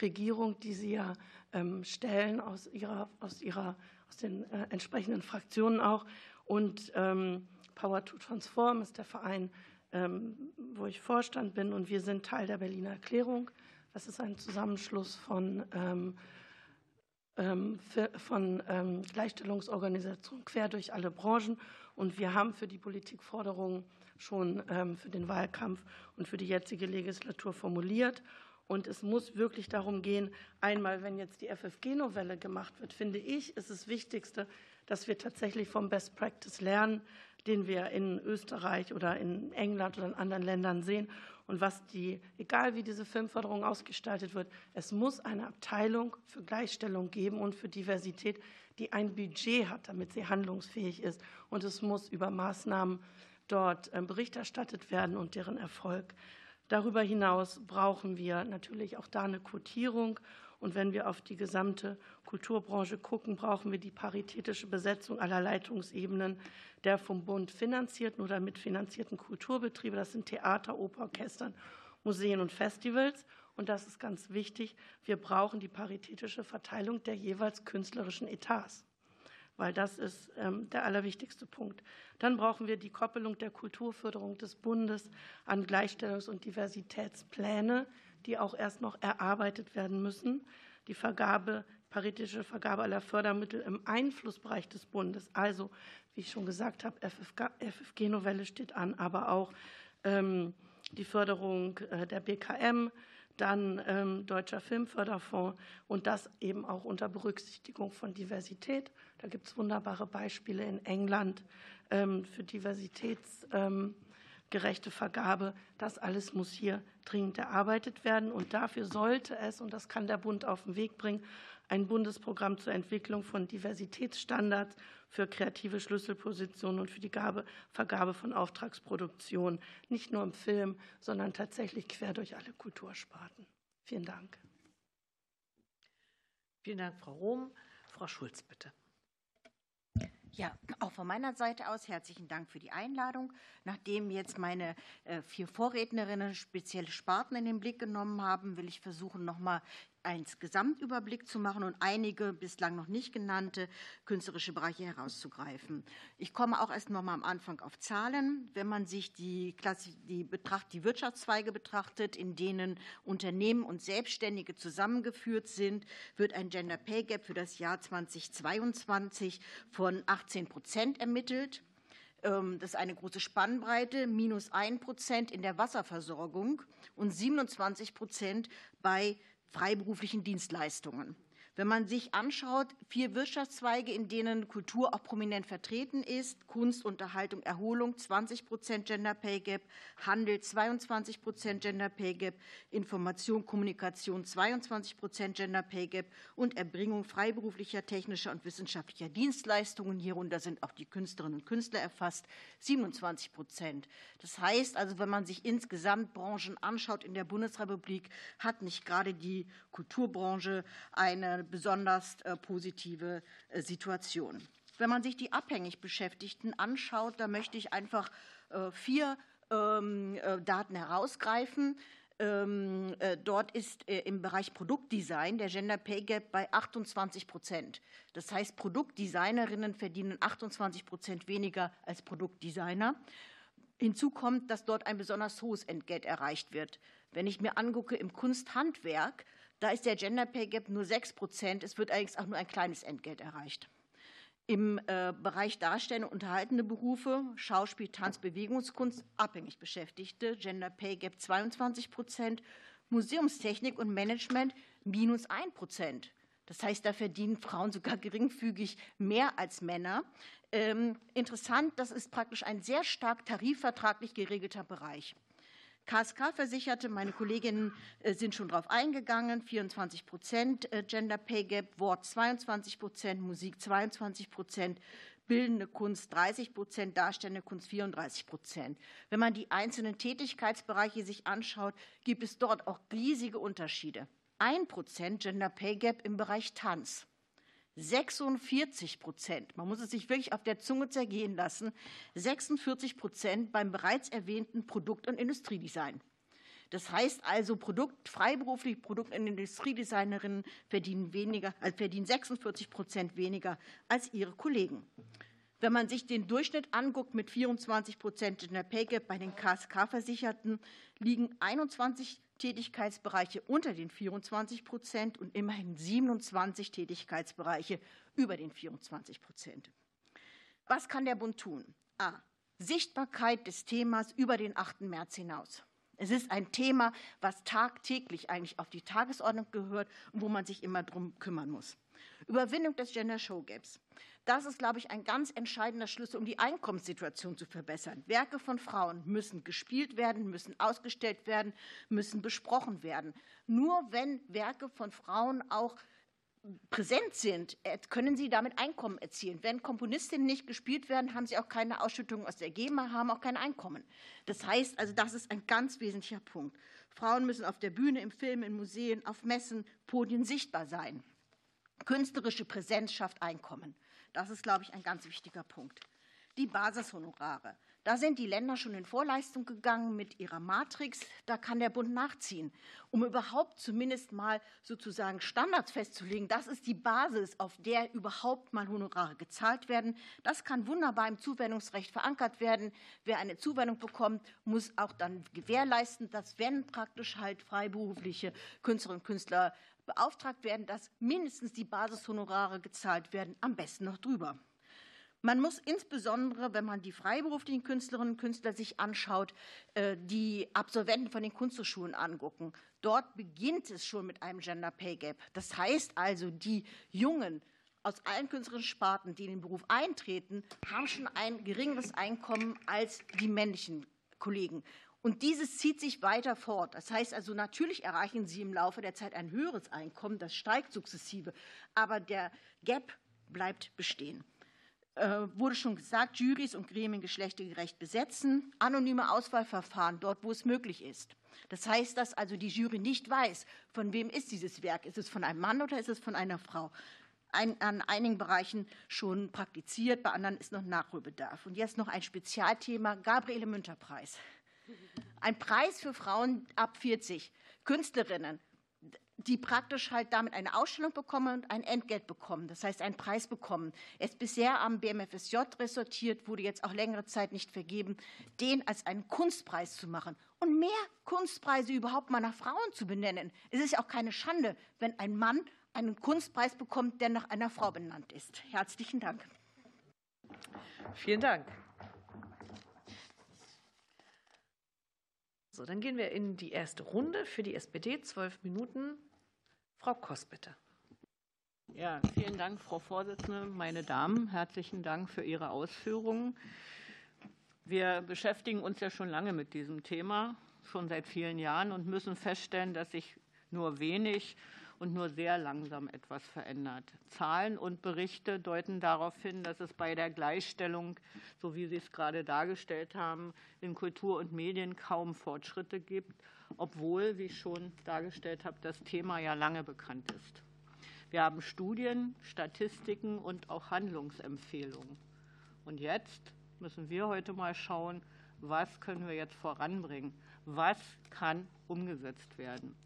Regierung, die Sie ja ähm, stellen aus, ihrer, aus, ihrer, aus den äh, entsprechenden Fraktionen auch. Und ähm, Power to Transform ist der Verein, ähm, wo ich Vorstand bin. Und wir sind Teil der Berliner Erklärung. Das ist ein Zusammenschluss von von Gleichstellungsorganisationen quer durch alle Branchen. Und wir haben für die Politikforderungen schon für den Wahlkampf und für die jetzige Legislatur formuliert. Und es muss wirklich darum gehen, einmal, wenn jetzt die FFG-Novelle gemacht wird, finde ich, ist das Wichtigste, dass wir tatsächlich vom Best Practice lernen, den wir in Österreich oder in England oder in anderen Ländern sehen und was die, egal wie diese Filmförderung ausgestaltet wird, es muss eine Abteilung für Gleichstellung geben und für Diversität, die ein Budget hat, damit sie handlungsfähig ist. Und es muss über Maßnahmen dort äh, Bericht erstattet werden und deren Erfolg. Darüber hinaus brauchen wir natürlich auch da eine Quotierung. Und wenn wir auf die gesamte Kulturbranche gucken, brauchen wir die paritätische Besetzung aller Leitungsebenen der vom Bund finanzierten oder mitfinanzierten Kulturbetriebe. Das sind Theater, Operorchestern, Museen und Festivals. Und das ist ganz wichtig. Wir brauchen die paritätische Verteilung der jeweils künstlerischen Etats, weil das ist ähm, der allerwichtigste Punkt. Dann brauchen wir die Koppelung der Kulturförderung des Bundes an Gleichstellungs- und Diversitätspläne, die auch erst noch erarbeitet werden müssen. Die Vergabe, paritätische Vergabe aller Fördermittel im Einflussbereich des Bundes, also wie ich schon gesagt habe, FFG-Novelle steht an, aber auch ähm, die Förderung äh, der BKM, dann ähm, Deutscher Filmförderfonds und das eben auch unter Berücksichtigung von Diversität. Da gibt es wunderbare Beispiele in England ähm, für diversitätsgerechte Vergabe. Das alles muss hier dringend erarbeitet werden und dafür sollte es, und das kann der Bund auf den Weg bringen, ein Bundesprogramm zur Entwicklung von Diversitätsstandards für kreative Schlüsselpositionen und für die Gabe, Vergabe von Auftragsproduktionen, nicht nur im Film, sondern tatsächlich quer durch alle Kultursparten. Vielen Dank. Vielen Dank, Frau Rohm. Frau Schulz, bitte. Ja, auch von meiner Seite aus herzlichen Dank für die Einladung. Nachdem jetzt meine äh, vier Vorrednerinnen spezielle Sparten in den Blick genommen haben, will ich versuchen, noch mal einen Gesamtüberblick zu machen und einige bislang noch nicht genannte künstlerische Bereiche herauszugreifen. Ich komme auch erst noch mal am Anfang auf Zahlen. Wenn man sich die, Klasse, die, Betracht, die Wirtschaftszweige betrachtet, in denen Unternehmen und Selbstständige zusammengeführt sind, wird ein Gender Pay Gap für das Jahr 2022 von 18 Prozent ermittelt. Ähm, das ist eine große Spannbreite, minus 1 Prozent in der Wasserversorgung und 27 Prozent bei freiberuflichen Dienstleistungen. Wenn man sich anschaut, vier Wirtschaftszweige, in denen Kultur auch prominent vertreten ist, Kunst, Unterhaltung, Erholung, 20 Prozent Gender Pay Gap, Handel, 22 Prozent Gender Pay Gap, Information, Kommunikation, 22 Prozent Gender Pay Gap und Erbringung freiberuflicher, technischer und wissenschaftlicher Dienstleistungen, hierunter sind auch die Künstlerinnen und Künstler erfasst, 27 Prozent. Das heißt also, wenn man sich insgesamt Branchen anschaut in der Bundesrepublik, hat nicht gerade die Kulturbranche eine besonders äh, positive äh, Situation. Wenn man sich die abhängig Beschäftigten anschaut, da möchte ich einfach äh, vier ähm, Daten herausgreifen. Ähm, dort ist im Bereich Produktdesign der Gender Pay Gap bei 28 Prozent. Das heißt, Produktdesignerinnen verdienen 28 Prozent weniger als Produktdesigner. Hinzu kommt, dass dort ein besonders hohes Entgelt erreicht wird. Wenn ich mir angucke im Kunsthandwerk, da ist der Gender Pay Gap nur 6 Prozent. Es wird allerdings auch nur ein kleines Entgelt erreicht. Im äh, Bereich darstellende unterhaltende Berufe, Schauspiel, Tanz, Bewegungskunst, abhängig Beschäftigte, Gender Pay Gap 22 Prozent, Museumstechnik und Management minus 1 Prozent. Das heißt, da verdienen Frauen sogar geringfügig mehr als Männer. Ähm, interessant, das ist praktisch ein sehr stark tarifvertraglich geregelter Bereich. KSK versicherte, meine Kolleginnen äh, sind schon darauf eingegangen, 24 Prozent äh, Gender Pay Gap, Wort 22 Prozent, Musik 22 Prozent, bildende Kunst 30 Prozent, darstellende Kunst 34 Prozent. Wenn man die einzelnen Tätigkeitsbereiche sich anschaut, gibt es dort auch riesige Unterschiede. Ein Prozent Gender Pay Gap im Bereich Tanz. 46 Prozent, man muss es sich wirklich auf der Zunge zergehen lassen, 46 Prozent beim bereits erwähnten Produkt- und Industriedesign. Das heißt also, Produkt, freiberufliche Produkt- und Industriedesignerinnen verdienen, weniger, also verdienen 46 Prozent weniger als ihre Kollegen. Wenn man sich den Durchschnitt anguckt mit 24 Prozent in der Pay Gap bei den KSK-Versicherten, liegen 21 Tätigkeitsbereiche unter den 24 Prozent und immerhin 27 Tätigkeitsbereiche über den 24 Prozent. Was kann der Bund tun? A. Sichtbarkeit des Themas über den 8. März hinaus. Es ist ein Thema, was tagtäglich eigentlich auf die Tagesordnung gehört und wo man sich immer darum kümmern muss. Überwindung des Gender Show Gaps. Das ist, glaube ich, ein ganz entscheidender Schlüssel, um die Einkommenssituation zu verbessern. Werke von Frauen müssen gespielt werden, müssen ausgestellt werden, müssen besprochen werden. Nur wenn Werke von Frauen auch präsent sind, äh, können sie damit Einkommen erzielen. Wenn Komponistinnen nicht gespielt werden, haben sie auch keine Ausschüttung aus der GEMA, haben auch kein Einkommen. Das heißt also, das ist ein ganz wesentlicher Punkt. Frauen müssen auf der Bühne, im Film, in Museen, auf Messen, Podien sichtbar sein. Künstlerische Präsenz schafft Einkommen. Das ist, glaube ich, ein ganz wichtiger Punkt. Die Basishonorare. Da sind die Länder schon in Vorleistung gegangen mit ihrer Matrix. Da kann der Bund nachziehen, um überhaupt zumindest mal sozusagen Standards festzulegen. Das ist die Basis, auf der überhaupt mal Honorare gezahlt werden. Das kann wunderbar im Zuwendungsrecht verankert werden. Wer eine Zuwendung bekommt, muss auch dann gewährleisten, dass wenn praktisch halt freiberufliche Künstlerinnen und Künstler beauftragt werden, dass mindestens die Basishonorare gezahlt werden, am besten noch drüber. Man muss insbesondere, wenn man die freiberuflichen Künstlerinnen und Künstler sich anschaut, äh, die Absolventen von den Kunsthochschulen angucken. Dort beginnt es schon mit einem Gender Pay Gap. Das heißt also, die Jungen aus allen künstlerischen Sparten, die in den Beruf eintreten, haben schon ein geringeres Einkommen als die männlichen Kollegen. Und dieses zieht sich weiter fort. Das heißt also, natürlich erreichen Sie im Laufe der Zeit ein höheres Einkommen, das steigt sukzessive, aber der Gap bleibt bestehen. Äh, wurde schon gesagt, Juries und Gremien geschlechtergerecht besetzen, anonyme Auswahlverfahren dort, wo es möglich ist. Das heißt, dass also die Jury nicht weiß, von wem ist dieses Werk. Ist es von einem Mann oder ist es von einer Frau? ein, an einigen Bereichen schon praktiziert, bei anderen ist noch Nachholbedarf. Und jetzt noch ein Spezialthema, Gabriele Münter-Preis. Ein Preis für Frauen ab 40, Künstlerinnen, die praktisch halt damit eine Ausstellung bekommen und ein Entgelt bekommen, das heißt einen Preis bekommen. Er ist bisher am BMFSJ resortiert, wurde jetzt auch längere Zeit nicht vergeben, den als einen Kunstpreis zu machen und mehr Kunstpreise überhaupt mal nach Frauen zu benennen. Es ist ja auch keine Schande, wenn ein Mann einen Kunstpreis bekommt, der nach einer Frau benannt ist. Herzlichen Dank. Vielen Dank. So, dann gehen wir in die erste Runde für die SPD. Zwölf Minuten. Frau Koss, bitte. Ja, vielen Dank, Frau Vorsitzende. Meine Damen, herzlichen Dank für Ihre Ausführungen. Wir beschäftigen uns ja schon lange mit diesem Thema, schon seit vielen Jahren, und müssen feststellen, dass sich nur wenig und nur sehr langsam etwas verändert. Zahlen und Berichte deuten darauf hin, dass es bei der Gleichstellung, so wie Sie es gerade dargestellt haben, in Kultur und Medien kaum Fortschritte gibt, obwohl, wie ich schon dargestellt habe, das Thema ja lange bekannt ist. Wir haben Studien, Statistiken und auch Handlungsempfehlungen. Und jetzt müssen wir heute mal schauen, was können wir jetzt voranbringen? Was kann umgesetzt werden?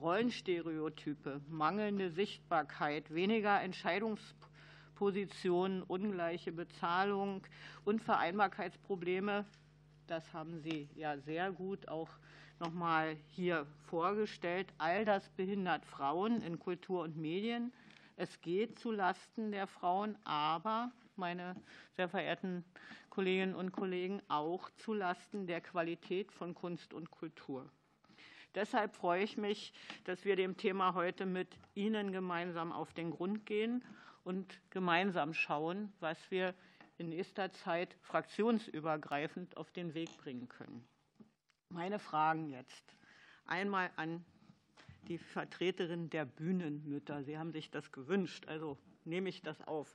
Rollenstereotype, mangelnde Sichtbarkeit, weniger Entscheidungspositionen, ungleiche Bezahlung, Unvereinbarkeitsprobleme, das haben Sie ja sehr gut auch noch mal hier vorgestellt. All das behindert Frauen in Kultur und Medien. Es geht zu Lasten der Frauen, aber, meine sehr verehrten Kolleginnen und Kollegen, auch zu Lasten der Qualität von Kunst und Kultur. Deshalb freue ich mich, dass wir dem Thema heute mit Ihnen gemeinsam auf den Grund gehen und gemeinsam schauen, was wir in nächster Zeit fraktionsübergreifend auf den Weg bringen können. Meine Fragen jetzt. Einmal an die Vertreterin der Bühnenmütter. Sie haben sich das gewünscht, also nehme ich das auf.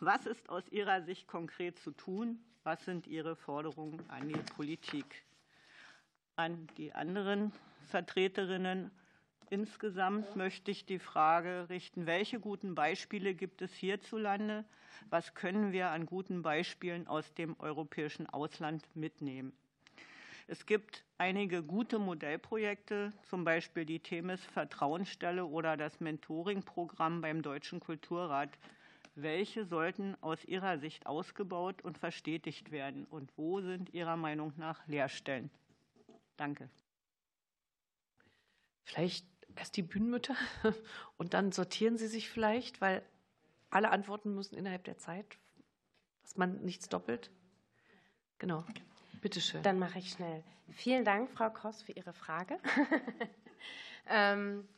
Was ist aus Ihrer Sicht konkret zu tun? Was sind Ihre Forderungen an die Politik? An die anderen Vertreterinnen. Insgesamt möchte ich die Frage richten, welche guten Beispiele gibt es hierzulande? Was können wir an guten Beispielen aus dem europäischen Ausland mitnehmen? Es gibt einige gute Modellprojekte, zum Beispiel die Themis Vertrauensstelle oder das Mentoring-Programm beim Deutschen Kulturrat. Welche sollten aus Ihrer Sicht ausgebaut und verstetigt werden? Und wo sind Ihrer Meinung nach Leerstellen? Danke. Vielleicht erst die Bühnenmütter *laughs* und dann sortieren Sie sich vielleicht, weil alle Antworten müssen innerhalb der Zeit, dass man nichts doppelt. Genau. Bitte schön. Dann mache ich schnell. Vielen Dank, Frau Koss, für Ihre Frage. *laughs* ähm,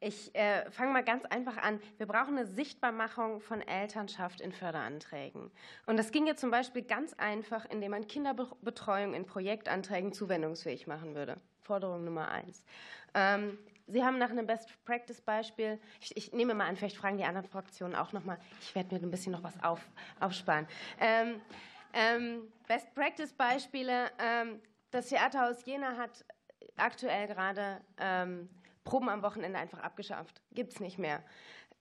ich äh, fange mal ganz einfach an. Wir brauchen eine Sichtbarmachung von Elternschaft in Förderanträgen. Und das ginge zum Beispiel ganz einfach, indem man Kinderbetreuung in Projektanträgen zuwendungsfähig machen würde. Forderung Nummer eins. Ähm, Sie haben nach einem Best-Practice-Beispiel, ich, ich, nehme mal an, vielleicht fragen die anderen Fraktionen auch noch mal, ich werde mir ein bisschen noch was auf, aufsparen. Ähm, ähm, Best-Practice-Beispiele, ähm, das Theaterhaus Jena hat aktuell gerade ähm, Proben am Wochenende einfach abgeschafft. Gibt es nicht mehr.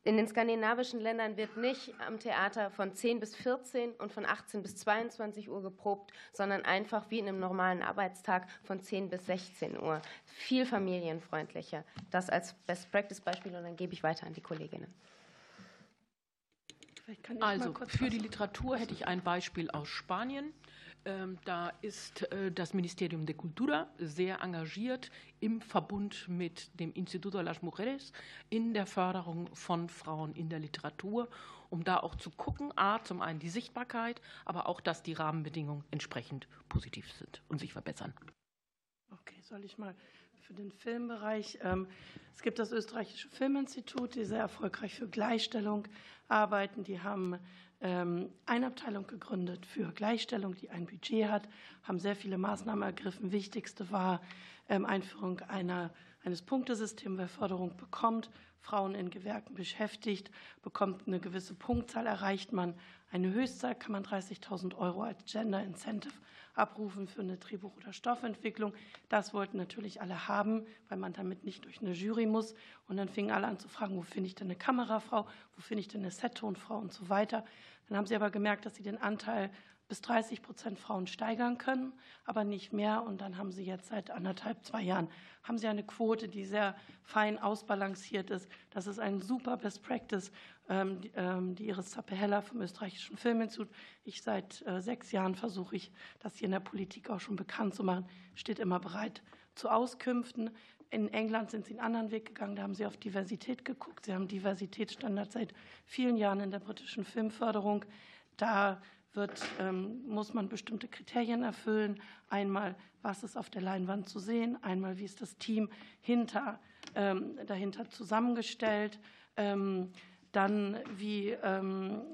In den skandinavischen Ländern wird nicht am Theater von 10 bis 14 und von 18 bis 22 Uhr geprobt, sondern einfach wie in einem normalen Arbeitstag von 10 bis 16 Uhr. Viel familienfreundlicher. Das als Best-Practice-Beispiel und dann gebe ich weiter an die Kolleginnen. Also für die Literatur hätte ich ein Beispiel aus Spanien. Ähm, da ist äh, das Ministerium de Cultura sehr engagiert im Verbund mit dem Instituto de las Mujeres in der Förderung von Frauen in der Literatur, um da auch zu gucken, a, zum einen die Sichtbarkeit, aber auch, dass die Rahmenbedingungen entsprechend positiv sind und sich verbessern. Okay, soll ich mal für den Filmbereich. Ähm, es gibt das österreichische Filminstitut, die sehr erfolgreich für Gleichstellung arbeiten. Die haben eine Abteilung gegründet für Gleichstellung, die ein Budget hat, haben sehr viele Maßnahmen ergriffen. Wichtigste war ähm, Einführung einer, eines Punktesystems, wer Förderung bekommt, Frauen in Gewerken beschäftigt, bekommt eine gewisse Punktzahl, erreicht man eine Höchstzahl, kann man 30.000 Euro als Gender Incentive abrufen für eine Drehbuch- oder Stoffentwicklung. Das wollten natürlich alle haben, weil man damit nicht durch eine Jury muss. Und dann fingen alle an zu fragen, wo finde ich denn eine Kamerafrau, wo finde ich denn eine Settonfrau und so weiter. Dann haben sie aber gemerkt, dass sie den Anteil bis 30 Prozent Frauen steigern können, aber nicht mehr. Und dann haben sie jetzt seit anderthalb, zwei Jahren, haben sie eine Quote, die sehr fein ausbalanciert ist. Das ist ein super Best Practice, ähm, ähm, die Iris Zappe-Heller vom österreichischen Filminstitut. Ich seit äh, sechs Jahren versuche ich, das hier in der Politik auch schon bekannt zu machen, steht immer bereit zu Auskünften. In England sind sie einen anderen Weg gegangen, da haben sie auf Diversität geguckt. Sie haben Diversitätsstandards seit vielen Jahren in der britischen Filmförderung. Da wird, ähm, muss man bestimmte Kriterien erfüllen. Einmal, was ist auf der Leinwand zu sehen, einmal, wie ist das Team hinter, ähm, dahinter zusammengestellt, ähm, dann, wie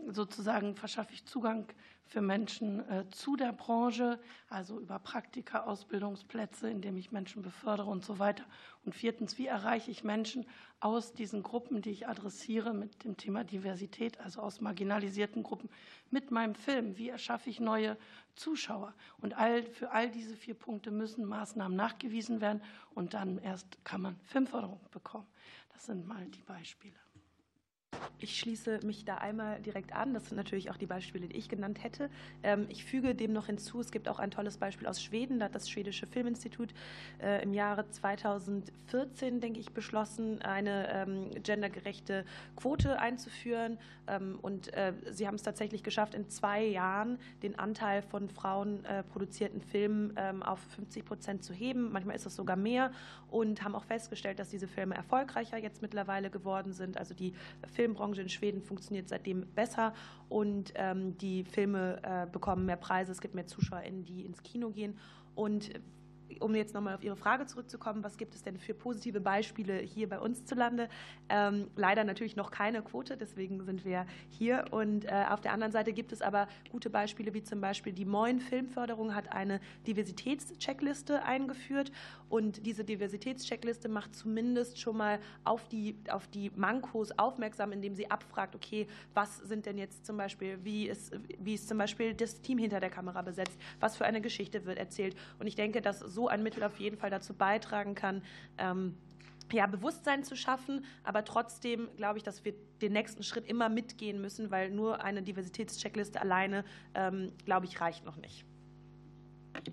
sozusagen verschaffe ich Zugang für Menschen äh, zu der Branche, also über Praktika, Ausbildungsplätze, indem ich Menschen befördere und so weiter. Und viertens, wie erreiche ich Menschen aus diesen Gruppen, die ich adressiere mit dem Thema Diversität, also aus marginalisierten Gruppen, mit meinem Film? Wie erschaffe ich neue Zuschauer? Und all, für all diese vier Punkte müssen Maßnahmen nachgewiesen werden und dann erst kann man Filmförderung bekommen. Das sind mal die Beispiele. Ich schließe mich da einmal direkt an. Das sind natürlich auch die Beispiele, die ich genannt hätte. Ähm, ich füge dem noch hinzu, es gibt auch ein tolles Beispiel aus Schweden. Da hat das Schwedische Filminstitut äh, im Jahre 2014, denke ich, beschlossen, eine ähm, gendergerechte Quote einzuführen. Ähm, und äh, sie haben es tatsächlich geschafft, in zwei Jahren den Anteil von Frauen äh, produzierten Filmen auf 50 Prozent zu heben. Manchmal ist es sogar mehr. Und haben auch festgestellt, dass diese Filme erfolgreicher jetzt mittlerweile geworden sind. Also die Filmbranche Filmbranche in Schweden funktioniert seitdem besser und ähm, die Filme äh, bekommen mehr Preise. Es gibt mehr ZuschauerInnen, die ins Kino gehen. Und um jetzt nochmal auf Ihre Frage zurückzukommen, was gibt es denn für positive Beispiele hier bei uns zu Lande? Ähm, leider natürlich noch keine Quote, deswegen sind wir hier. Und äh, auf der anderen Seite gibt es aber gute Beispiele, wie zum Beispiel die Moin Filmförderung hat eine Diversitätscheckliste eingeführt. Und diese Diversitätscheckliste macht zumindest schon mal auf die, auf die Mankos aufmerksam, indem sie abfragt, okay, was sind denn jetzt zum Beispiel, wie ist, wie ist zum Beispiel das Team hinter der Kamera besetzt, was für eine Geschichte wird erzählt. Und ich denke, dass so ein Mittel auf jeden Fall dazu beitragen kann, ähm, ja, Bewusstsein zu schaffen, aber trotzdem glaube ich, dass wir den nächsten Schritt immer mitgehen müssen, weil nur eine Diversitätscheckliste alleine, ähm, glaube ich, reicht noch nicht.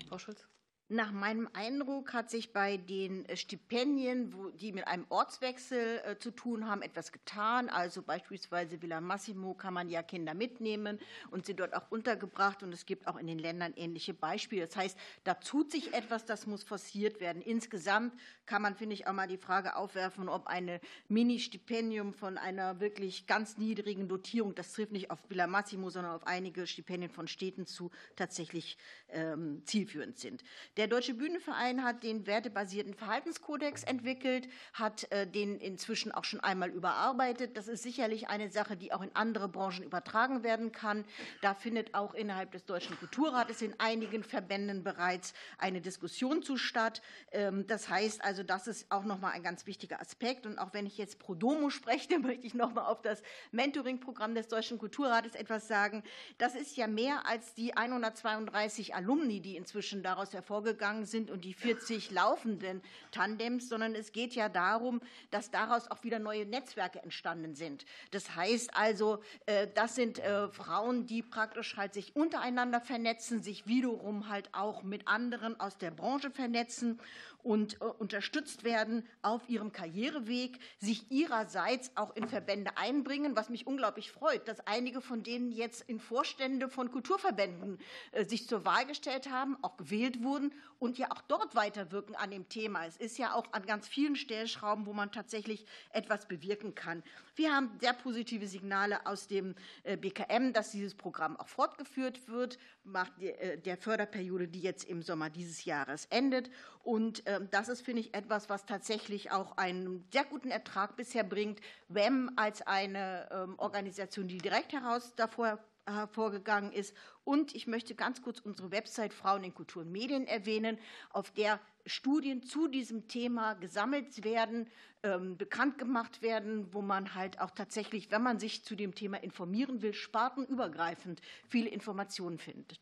Frau Schulz. Nach meinem Eindruck hat sich bei den äh, Stipendien, die mit einem Ortswechsel äh, zu tun haben, etwas getan. Also beispielsweise Villa Massimo kann man ja Kinder mitnehmen und sie dort auch untergebracht. Und es gibt auch in den Ländern ähnliche Beispiele. Das heißt, da tut sich etwas, das muss forciert werden. Insgesamt kann man, finde ich, auch mal die Frage aufwerfen, ob ein Mini-Stipendium von einer wirklich ganz niedrigen Dotierung, das trifft nicht auf Villa Massimo, sondern auf einige Stipendien von Städten zu, tatsächlich ähm, zielführend sind. Der Deutsche Bühnenverein hat den wertebasierten Verhaltenskodex entwickelt, hat äh, den inzwischen auch schon einmal überarbeitet. Das ist sicherlich eine Sache, die auch in andere Branchen übertragen werden kann. Da findet auch innerhalb des Deutschen Kulturrates in einigen Verbänden bereits eine Diskussion zu statt. Ähm, das heißt also, das ist auch noch mal ein ganz wichtiger Aspekt. Und auch wenn ich jetzt pro domo spreche, *laughs* möchte ich noch mal auf das Mentoring-Programm des Deutschen Kulturrates etwas sagen. Das ist ja mehr als die 132 Alumni, die inzwischen daraus hervorgehen vorgegangen sind und die 40 laufenden Tandems, sondern es geht ja darum, dass daraus auch wieder neue Netzwerke entstanden sind. Das heißt also, äh, das sind äh, Frauen, die praktisch halt sich untereinander vernetzen, sich wiederum halt auch mit anderen aus der Branche vernetzen und äh, unterstützt werden auf ihrem Karriereweg, sich ihrerseits auch in Verbände einbringen, was mich unglaublich freut, dass einige von denen jetzt in Vorstände von Kulturverbänden äh, sich zur Wahl gestellt haben, auch gewählt wurden und ja auch dort weiterwirken an dem Thema. Es ist ja auch an ganz vielen Stellschrauben, wo man tatsächlich etwas bewirken kann. Wir haben sehr positive Signale aus dem äh, BKM, dass dieses Programm auch fortgeführt wird, nach der Förderperiode, die jetzt im Sommer dieses Jahres endet. Und ähm, das ist, finde ich, etwas, was tatsächlich auch einen sehr guten Ertrag bisher bringt. WEM als eine ähm, Organisation, die direkt heraus davor hervorgegangen ist. Und ich möchte ganz kurz unsere Website Frauen in Kultur und Medien erwähnen, auf der Studien zu diesem Thema gesammelt werden, ähm, bekannt gemacht werden, wo man halt auch tatsächlich, wenn man sich zu dem Thema informieren will, spartenübergreifend viele Informationen findet.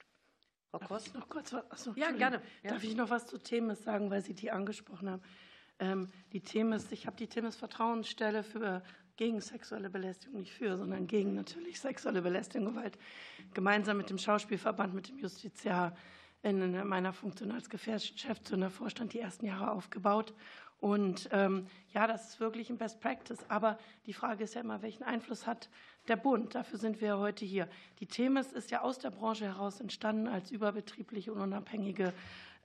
Frau Kost? Noch kurz was? Achso, ja, gerne. Ja. Darf ich noch was zu Themis sagen, weil Sie die angesprochen haben? Ähm, die Themis, ich habe die Themis Vertrauensstelle für gegen sexuelle Belästigung, nicht für, sondern gegen natürlich sexuelle Belästigung Gewalt, gemeinsam mit dem Schauspielverband, mit dem Justiziar in meiner Funktion als Geschäftsführender Vorstand die ersten Jahre aufgebaut. Und ähm, ja, das ist wirklich ein Best Practice. Aber die Frage ist ja immer, welchen Einfluss hat der Bund? Dafür sind wir heute hier. Die Themis ist ja aus der Branche heraus entstanden als überbetriebliche und unabhängige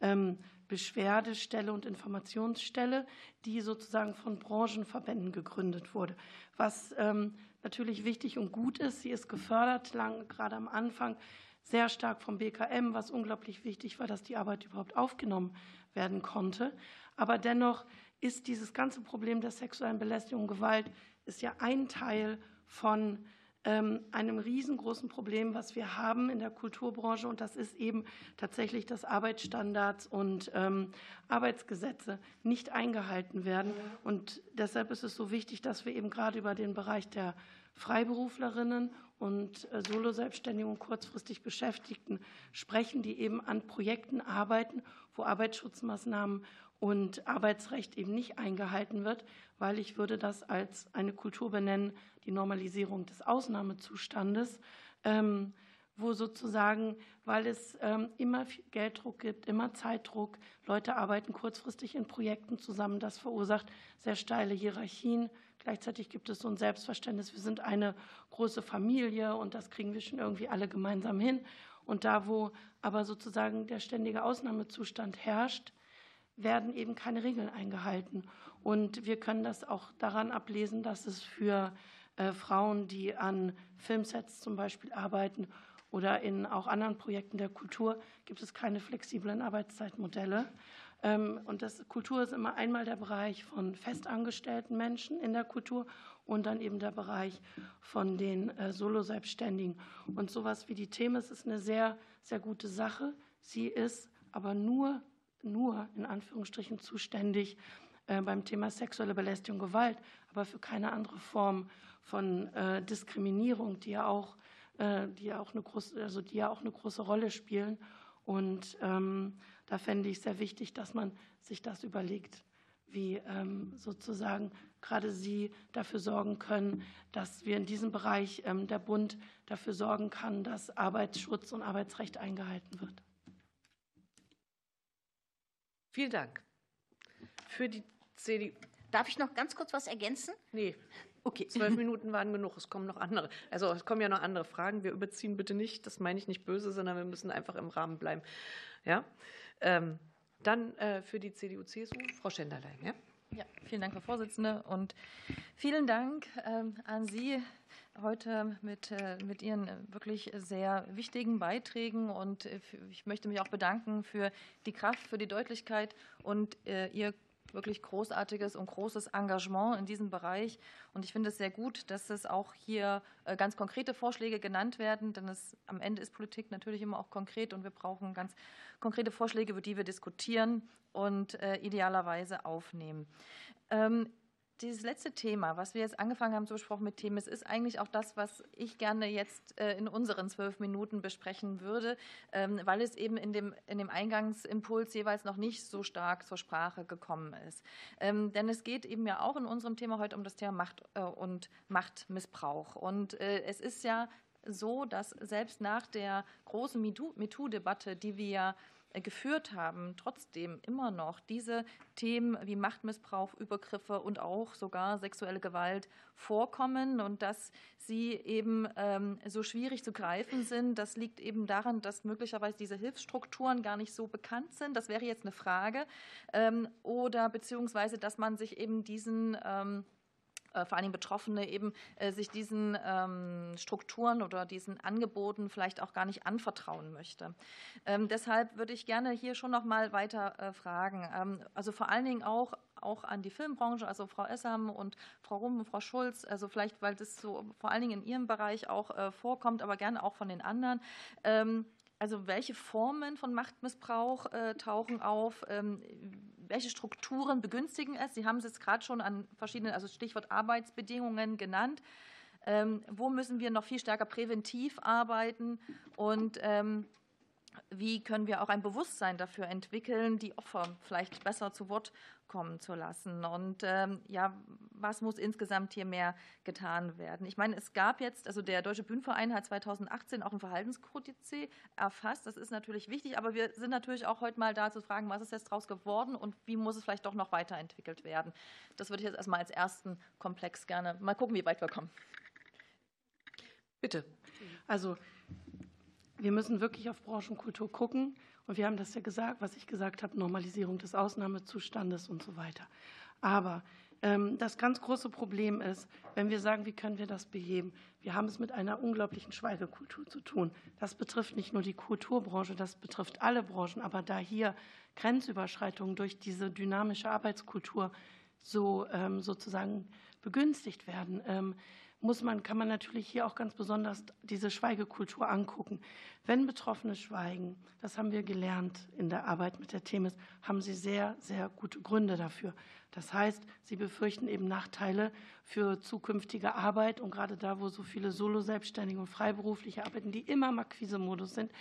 ähm, Beschwerdestelle und Informationsstelle, die sozusagen von Branchenverbänden gegründet wurde. Was ähm, natürlich wichtig und gut ist, sie ist gefördert, lang, gerade am Anfang sehr stark vom BKM, was unglaublich wichtig war, dass die Arbeit überhaupt aufgenommen werden konnte. Aber dennoch ist dieses ganze Problem der sexuellen Belästigung und Gewalt ist ja ein Teil von ähm, einem riesengroßen Problem, was wir haben in der Kulturbranche. Und das ist eben tatsächlich, dass Arbeitsstandards und ähm, Arbeitsgesetze nicht eingehalten werden. Und deshalb ist es so wichtig, dass wir eben gerade über den Bereich der Freiberuflerinnen und äh, Solo-Selbstständigen und kurzfristig Beschäftigten sprechen, die eben an Projekten arbeiten, wo Arbeitsschutzmaßnahmen und Arbeitsrecht eben nicht eingehalten wird, weil ich würde das als eine Kultur benennen, die Normalisierung des Ausnahmezustandes, ähm, wo sozusagen, weil es ähm, immer Gelddruck gibt, immer Zeitdruck, Leute arbeiten kurzfristig in Projekten zusammen, das verursacht sehr steile Hierarchien. Gleichzeitig gibt es so ein Selbstverständnis, wir sind eine große Familie und das kriegen wir schon irgendwie alle gemeinsam hin. Und da, wo aber sozusagen der ständige Ausnahmezustand herrscht, werden eben keine Regeln eingehalten. Und wir können das auch daran ablesen, dass es für äh, Frauen, die an Filmsets zum Beispiel arbeiten oder in auch anderen Projekten der Kultur, gibt es keine flexiblen Arbeitszeitmodelle. Ähm, und das Kultur ist immer einmal der Bereich von festangestellten Menschen in der Kultur und dann eben der Bereich von den äh, Solo-Selbstständigen. Und sowas wie die Themis ist eine sehr, sehr gute Sache. Sie ist aber nur nur in Anführungsstrichen zuständig äh, beim Thema sexuelle Belästigung, Gewalt, aber für keine andere Form von äh, Diskriminierung, die ja auch, äh, die ja auch eine große, also die ja auch eine große Rolle spielen. Und ähm, da fände ich sehr wichtig, dass man sich das überlegt, wie ähm, sozusagen gerade Sie dafür sorgen können, dass wir in diesem Bereich ähm, der Bund dafür sorgen kann, dass Arbeitsschutz und Arbeitsrecht eingehalten wird. Vielen Dank. Für die CDU. Darf ich noch ganz kurz was ergänzen? Nee. Okay. Zwölf *laughs* Minuten waren genug. Es kommen noch andere. Also es kommen ja noch andere Fragen. Wir überziehen bitte nicht. Das meine ich nicht böse, sondern wir müssen einfach im Rahmen bleiben. Ja. Ähm, dann äh, für die CDU-CSU Frau Schenderlein. Ja? Ja, vielen Dank, Frau Vorsitzende, und vielen Dank ähm, an Sie, heute mit, äh, mit Ihren äh, wirklich sehr wichtigen Beiträgen. Und äh, ich möchte mich auch bedanken für die Kraft, für die Deutlichkeit und Ihr wirklich großartiges und großes Engagement in diesem Bereich. Und ich finde es sehr gut, dass es auch hier ganz konkrete Vorschläge genannt werden, denn es, am Ende ist Politik natürlich immer auch konkret und wir brauchen ganz konkrete Vorschläge, über die wir diskutieren und idealerweise aufnehmen. Dieses letzte Thema, was wir jetzt angefangen haben zu besprechen mit Themis, ist eigentlich auch das, was ich gerne jetzt äh, in unseren zwölf Minuten besprechen würde, ähm, weil es eben in dem, in dem Eingangsimpuls jeweils noch nicht so stark zur Sprache gekommen ist. Ähm, denn es geht eben ja auch in unserem Thema heute um das Thema Macht äh, und Machtmissbrauch. Und äh, es ist ja so, dass selbst nach der großen MeToo-Debatte, die wir äh, geführt haben, trotzdem immer noch diese Themen wie Machtmissbrauch, Übergriffe und auch sogar sexuelle Gewalt vorkommen und dass sie eben ähm, so schwierig zu greifen sind. Das liegt eben daran, dass möglicherweise diese Hilfsstrukturen gar nicht so bekannt sind. Das wäre jetzt eine Frage. Ähm, oder beziehungsweise, dass man sich eben diesen ähm, äh, vor allem Betroffene eben äh, sich diesen ähm, Strukturen oder diesen Angeboten vielleicht auch gar nicht anvertrauen möchte. Ähm, deshalb würde ich gerne hier schon noch mal weiter äh, fragen. Ähm, also vor allen Dingen auch auch an die Filmbranche, also Frau Essam und Frau Rum und Frau Schulz, also vielleicht, weil das so vor allen Dingen in Ihrem Bereich auch vorkommt, aber gerne auch von den anderen. Also welche Formen von Machtmissbrauch tauchen auf? Welche Strukturen begünstigen es? Sie haben es jetzt gerade schon an verschiedenen, also Stichwort Arbeitsbedingungen genannt. Ähm, wo müssen wir noch viel stärker präventiv arbeiten? Und ähm, wie können wir auch ein Bewusstsein dafür entwickeln, die Opfer vielleicht besser zu Wort kommen zu lassen? Und ähm, ja, was muss insgesamt hier mehr getan werden? Ich meine, es gab jetzt, also der Deutsche Bühnenverein hat 2018 auch ein Verhaltenskodex erfasst. Das ist natürlich wichtig, aber wir sind natürlich auch heute mal da zu fragen, was ist jetzt daraus geworden und wie muss es vielleicht doch noch weiterentwickelt werden? Das würde ich jetzt erstmal als ersten Komplex gerne mal gucken, wie weit wir kommen. Bitte. Also wir müssen wirklich auf Branchenkultur gucken. Und wir haben das ja gesagt, was ich gesagt habe, Normalisierung des Ausnahmezustandes und so weiter. Aber ähm, das ganz große Problem ist, wenn wir sagen, wie können wir das beheben? Wir haben es mit einer unglaublichen Schweigekultur zu tun. Das betrifft nicht nur die Kulturbranche, das betrifft alle Branchen. Aber da hier Grenzüberschreitungen durch diese dynamische Arbeitskultur so ähm, sozusagen begünstigt werden, ähm, muss man, kann man natürlich hier auch ganz besonders diese Schweigekultur angucken. Wenn Betroffene schweigen, das haben wir gelernt in der Arbeit mit der Themis, haben sie sehr, sehr gute Gründe dafür. Das heißt, sie befürchten eben Nachteile für zukünftige Arbeit und gerade da, wo so viele Solo-Selbstständige und Freiberufliche arbeiten, die immer im Akquise-Modus sind,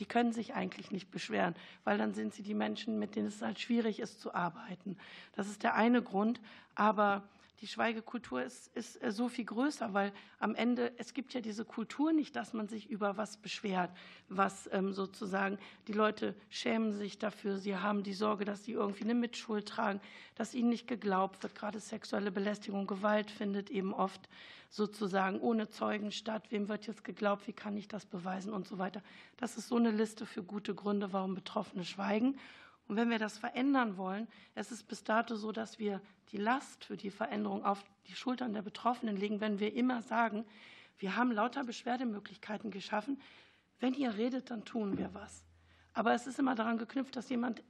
die können sich eigentlich nicht beschweren, weil dann sind sie die Menschen, mit denen es halt schwierig ist zu arbeiten. Das ist der eine Grund. Aber die Schweigekultur ist, ist äh, so viel größer, weil am Ende, es gibt ja diese Kultur nicht, dass man sich über was beschwert, was ähm, sozusagen, die Leute schämen sich dafür, sie haben die Sorge, dass sie irgendwie eine Mitschuld tragen, dass ihnen nicht geglaubt wird. Gerade sexuelle Belästigung, Gewalt findet eben oft sozusagen ohne Zeugen statt. Wem wird jetzt geglaubt? Wie kann ich das beweisen und so weiter? Das ist so eine Liste für gute Gründe, warum Betroffene schweigen. Und wenn wir das verändern wollen, es ist bis dato so, dass wir die Last für die Veränderung auf die Schultern der Betroffenen legen, wenn wir immer sagen, wir haben lauter Beschwerdemöglichkeiten geschaffen. Wenn ihr redet, dann tun wir was. Aber es ist immer daran geknüpft, dass jemand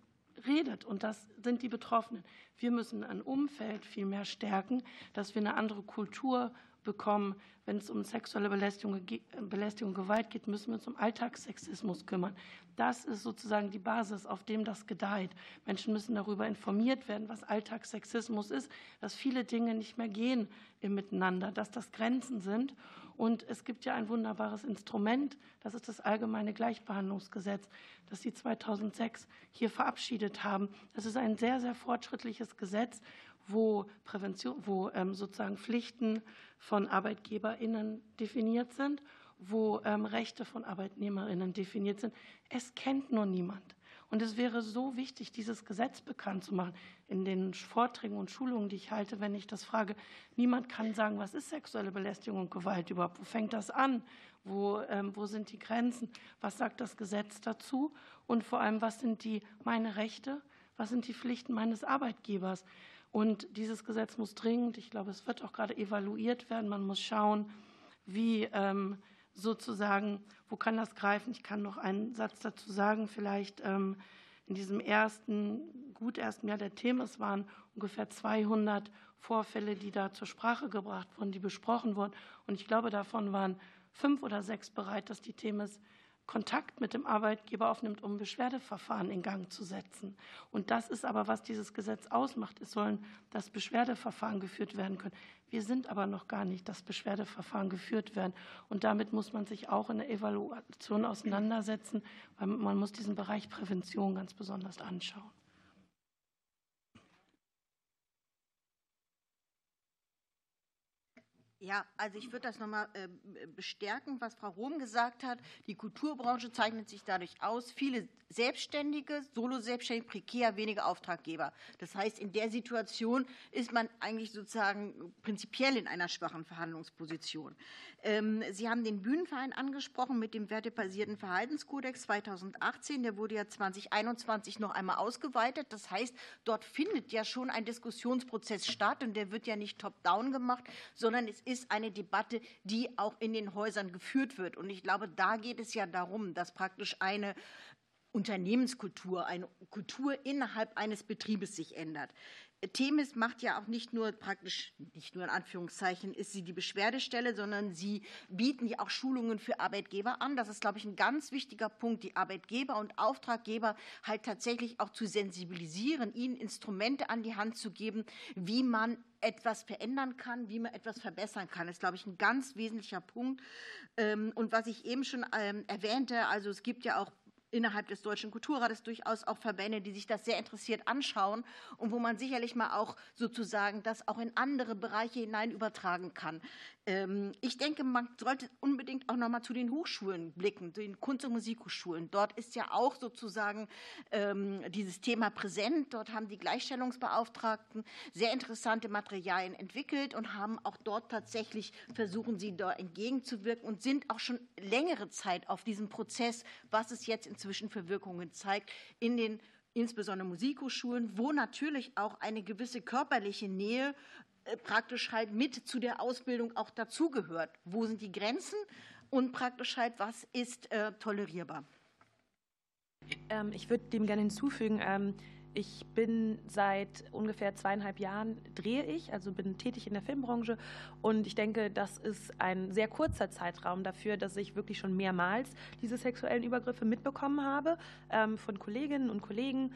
redet und das sind die Betroffenen. Wir müssen ein Umfeld viel mehr stärken, dass wir eine andere Kultur bekommen. Wenn es um sexuelle Belästigung, Belästigung, Gewalt geht, müssen wir uns um Alltagssexismus kümmern. Das ist sozusagen die Basis, auf dem das gedeiht. Menschen müssen darüber informiert werden, was Alltagssexismus ist, dass viele Dinge nicht mehr gehen im Miteinander, dass das Grenzen sind. Und es gibt ja ein wunderbares Instrument, das ist das Allgemeine Gleichbehandlungsgesetz, das Sie 2006 hier verabschiedet haben. Das ist ein sehr, sehr fortschrittliches Gesetz, wo, Prävention, wo ähm, sozusagen Pflichten von ArbeitgeberInnen definiert sind, wo ähm, Rechte von ArbeitnehmerInnen definiert sind. Es kennt nur niemand. Und es wäre so wichtig, dieses Gesetz bekannt zu machen. In den Vorträgen und Schulungen, die ich halte, wenn ich das frage, niemand kann sagen, was ist sexuelle Belästigung und Gewalt überhaupt? Wo fängt das an? Wo, ähm, wo sind die Grenzen? Was sagt das Gesetz dazu? Und vor allem, was sind die meine Rechte? Was sind die Pflichten meines Arbeitgebers? Und dieses Gesetz muss dringend, ich glaube, es wird auch gerade evaluiert werden. Man muss schauen, wie ähm, sozusagen, wo kann das greifen? Ich kann noch einen Satz dazu sagen, vielleicht ähm, in diesem ersten, gut ersten Jahr der Themen, es waren ungefähr 200 Vorfälle, die da zur Sprache gebracht wurden, die besprochen wurden. Und ich glaube, davon waren fünf oder sechs bereit, dass die Themen Kontakt mit dem Arbeitgeber aufnimmt, um Beschwerdeverfahren in Gang zu setzen. Und das ist aber, was dieses Gesetz ausmacht. Es sollen das Beschwerdeverfahren geführt werden können. Wir sind aber noch gar nicht, dass Beschwerdeverfahren geführt werden. Und damit muss man sich auch in der Evaluation auseinandersetzen, weil man muss diesen Bereich Prävention ganz besonders anschauen. Ja, also ich würde das nochmal äh, bestärken, was Frau Rohm gesagt hat. Die Kulturbranche zeichnet sich dadurch aus, viele Selbstständige, Solo-Selbstständige, prekär, wenige Auftraggeber. Das heißt, in der Situation ist man eigentlich sozusagen prinzipiell in einer schwachen Verhandlungsposition. Ähm, Sie haben den Bühnenverein angesprochen mit dem wertebasierten Verhaltenskodex 2018. Der wurde ja 2021 noch einmal ausgeweitet. Das heißt, dort findet ja schon ein Diskussionsprozess statt und der wird ja nicht top-down gemacht, sondern es ist eine Debatte, die auch in den Häusern geführt wird. Und ich glaube, da geht es ja darum, dass praktisch eine Unternehmenskultur, eine Kultur innerhalb eines Betriebes sich ändert. Themis macht ja auch nicht nur praktisch, nicht nur in Anführungszeichen, ist sie die Beschwerdestelle, sondern sie bieten ja auch Schulungen für Arbeitgeber an. Das ist, glaube ich, ein ganz wichtiger Punkt, die Arbeitgeber und Auftraggeber halt tatsächlich auch zu sensibilisieren, ihnen Instrumente an die Hand zu geben, wie man etwas verändern kann, wie man etwas verbessern kann. Das ist, glaube ich, ein ganz wesentlicher Punkt. Ähm, und was ich eben schon ähm, erwähnte, also es gibt ja auch innerhalb des Deutschen Kulturrates durchaus auch Verbände, die sich das sehr interessiert anschauen und wo man sicherlich mal auch sozusagen das auch in andere Bereiche hinein übertragen kann. Ähm, ich denke, man sollte unbedingt auch noch mal zu den Hochschulen blicken, den Kunst- und Musikhochschulen. Dort ist ja auch sozusagen ähm, dieses Thema präsent. Dort haben die Gleichstellungsbeauftragten sehr interessante Materialien entwickelt und haben auch dort tatsächlich versuchen, sie da entgegenzuwirken und sind auch schon längere Zeit auf diesem Prozess, was es jetzt inzwischen für Wirkungen zeigt, in den insbesondere Musikhochschulen, wo natürlich auch eine gewisse körperliche Nähe äh, praktisch halt mit zu der Ausbildung auch dazugehört. Wo sind die Grenzen und praktisch halt, was ist äh, tolerierbar? Ähm, ich würde dem gerne hinzufügen, ähm, ich bin seit ungefähr zweieinhalb Jahren drehe ich, also bin tätig in der Filmbranche. Und ich denke, das ist ein sehr kurzer Zeitraum dafür, dass ich wirklich schon mehrmals diese sexuellen Übergriffe mitbekommen habe ähm, von Kolleginnen und Kollegen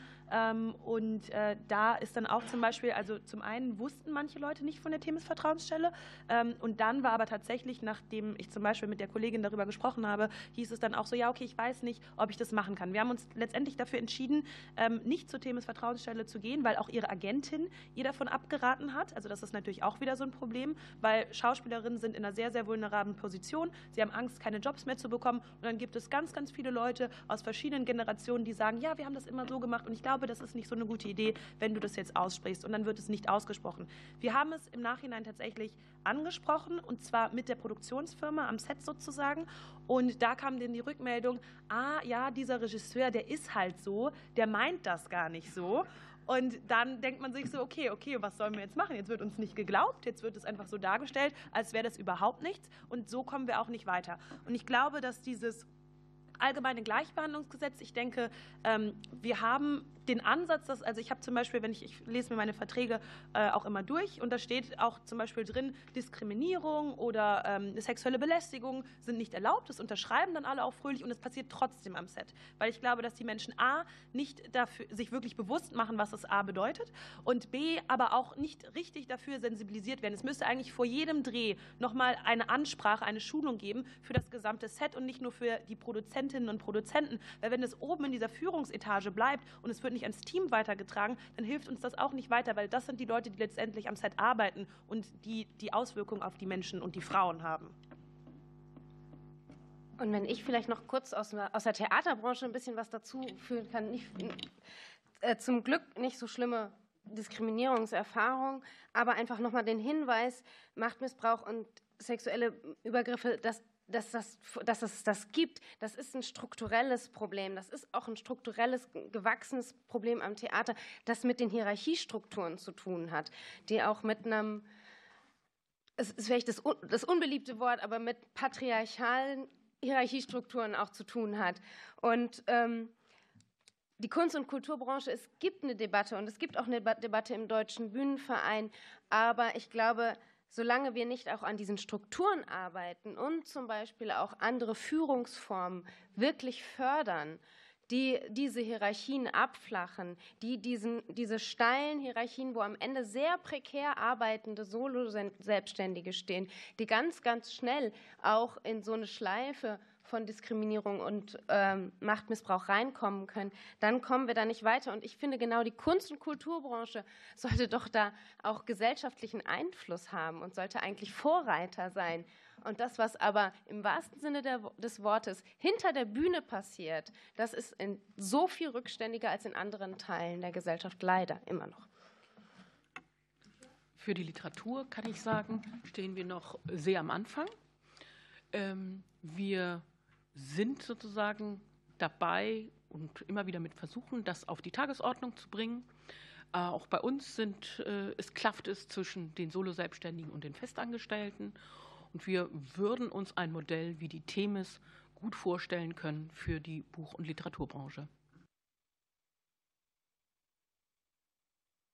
und äh, da ist dann auch zum Beispiel, also zum einen wussten manche Leute nicht von der Themis Vertrauensstelle ähm, und dann war aber tatsächlich, nachdem ich zum Beispiel mit der Kollegin darüber gesprochen habe, hieß es dann auch so, ja okay, ich weiß nicht, ob ich das machen kann. Wir haben uns letztendlich dafür entschieden, ähm, nicht zur Themis Vertrauensstelle zu gehen, weil auch ihre Agentin ihr davon abgeraten hat. Also das ist natürlich auch wieder so ein Problem, weil Schauspielerinnen sind in einer sehr, sehr vulnerablen Position. Sie haben Angst, keine Jobs mehr zu bekommen. Und dann gibt es ganz, ganz viele Leute aus verschiedenen Generationen, die sagen, ja, wir haben das immer so gemacht. Und ich glaube, das ist nicht so eine gute Idee, wenn du das jetzt aussprichst. Und dann wird es nicht ausgesprochen. Wir haben es im Nachhinein tatsächlich angesprochen, und zwar mit der Produktionsfirma am Set sozusagen. Und da kam dann die Rückmeldung, ah ja, dieser Regisseur, der ist halt so, der meint das gar nicht so. Und dann denkt man sich so, okay, okay, was sollen wir jetzt machen? Jetzt wird uns nicht geglaubt, jetzt wird es einfach so dargestellt, als wäre das überhaupt nichts. Und so kommen wir auch nicht weiter. Und ich glaube, dass dieses allgemeine Gleichbehandlungsgesetz, ich denke, ähm, wir haben den Ansatz, dass, also ich habe zum Beispiel, wenn ich, ich lese mir meine Verträge äh, auch immer durch und da steht auch zum Beispiel drin, Diskriminierung oder ähm, sexuelle Belästigung sind nicht erlaubt. Das unterschreiben dann alle auch fröhlich und es passiert trotzdem am Set. Weil ich glaube, dass die Menschen A, nicht dafür, sich wirklich bewusst machen, was das A bedeutet und B, aber auch nicht richtig dafür sensibilisiert werden. Es müsste eigentlich vor jedem Dreh nochmal eine Ansprache, eine Schulung geben für das gesamte Set und nicht nur für die Produzentinnen und Produzenten. Weil wenn es oben in dieser Führungsetage bleibt und es wird nicht ans Team weitergetragen, dann hilft uns das auch nicht weiter, weil das sind die Leute, die letztendlich am Set arbeiten und die die Auswirkungen auf die Menschen und die Frauen haben. Und wenn ich vielleicht noch kurz aus, der Theaterbranche ein bisschen was dazu führen kann, nicht, äh, zum Glück nicht so schlimme Diskriminierungserfahrung, aber einfach nochmal den Hinweis, Machtmissbrauch und sexuelle Übergriffe, das dass, das, dass es das gibt, das ist ein strukturelles Problem. Das ist auch ein strukturelles, gewachsenes Problem am Theater, das mit den Hierarchiestrukturen zu tun hat, die auch mit einem, es ist vielleicht das, das unbeliebte Wort, aber mit patriarchalen Hierarchiestrukturen auch zu tun hat. Und ähm, die Kunst- und Kulturbranche, es gibt eine Debatte und es gibt auch eine Debatte im Deutschen Bühnenverein, aber ich glaube, solange wir nicht auch an diesen Strukturen arbeiten und zum Beispiel auch andere Führungsformen wirklich fördern, die diese Hierarchien abflachen, die diesen, diese steilen Hierarchien, wo am Ende sehr prekär arbeitende Solo-Selbstständige stehen, die ganz, ganz schnell auch in so eine Schleife von Diskriminierung und ähm, Machtmissbrauch reinkommen können, dann kommen wir da nicht weiter. Und ich finde, genau die Kunst- und Kulturbranche sollte doch da auch gesellschaftlichen Einfluss haben und sollte eigentlich Vorreiter sein. Und das, was aber im wahrsten Sinne der, des Wortes hinter der Bühne passiert, das ist so viel rückständiger als in anderen Teilen der Gesellschaft leider immer noch. Für die Literatur kann ich sagen, stehen wir noch sehr am Anfang. Ähm, wir sind sozusagen dabei und immer wieder mit versuchen, das auf die Tagesordnung zu bringen. Äh, auch bei uns sind, äh, es klafft es zwischen den Solo-Selbstständigen und den Festangestellten. Und wir würden uns ein Modell wie die Themis gut vorstellen können für die Buch- und Literaturbranche.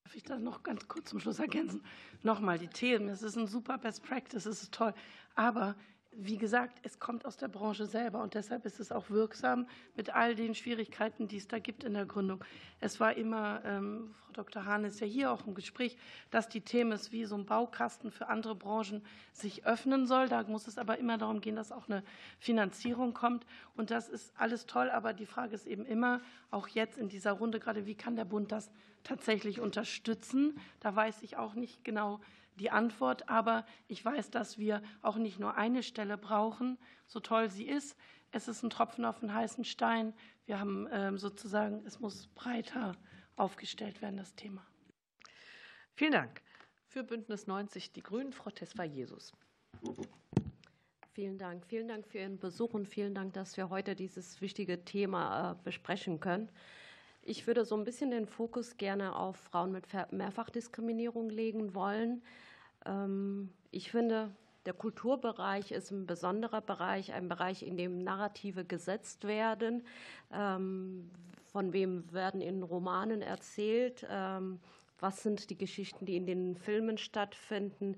Darf ich das noch ganz kurz zum Schluss ergänzen? Nochmal, die Themen, das ist ein super Best Practice, das ist toll. Aber wie gesagt, es kommt aus der Branche selber und deshalb ist es auch wirksam mit all den Schwierigkeiten, die es da gibt in der Gründung. Es war immer, ähm, Frau Dr. Hahn ist ja hier auch im Gespräch, dass die Themen wie so ein Baukasten für andere Branchen sich öffnen soll. Da muss es aber immer darum gehen, dass auch eine Finanzierung kommt. Und das ist alles toll, aber die Frage ist eben immer, auch jetzt in dieser Runde gerade, wie kann der Bund das tatsächlich unterstützen? Da weiß ich auch nicht genau, die Antwort, aber ich weiß, dass wir auch nicht nur eine Stelle brauchen, so toll sie ist. Es ist ein Tropfen auf den heißen Stein. Wir haben ähm, sozusagen, es muss breiter aufgestellt werden, das Thema. Vielen Dank. Für Bündnis 90 Die Grünen, Frau Tesfa Jesus. Vielen Dank. Vielen Dank für Ihren Besuch und vielen Dank, dass wir heute dieses wichtige Thema äh, besprechen können. Ich würde so ein bisschen den Fokus gerne auf Frauen mit Mehrfachdiskriminierung legen wollen. Ähm, ich finde, der Kulturbereich ist ein besonderer Bereich, ein Bereich, in dem Narrative gesetzt werden. Ähm, von wem werden in Romanen erzählt? Ähm, was sind die Geschichten, die in den Filmen stattfinden?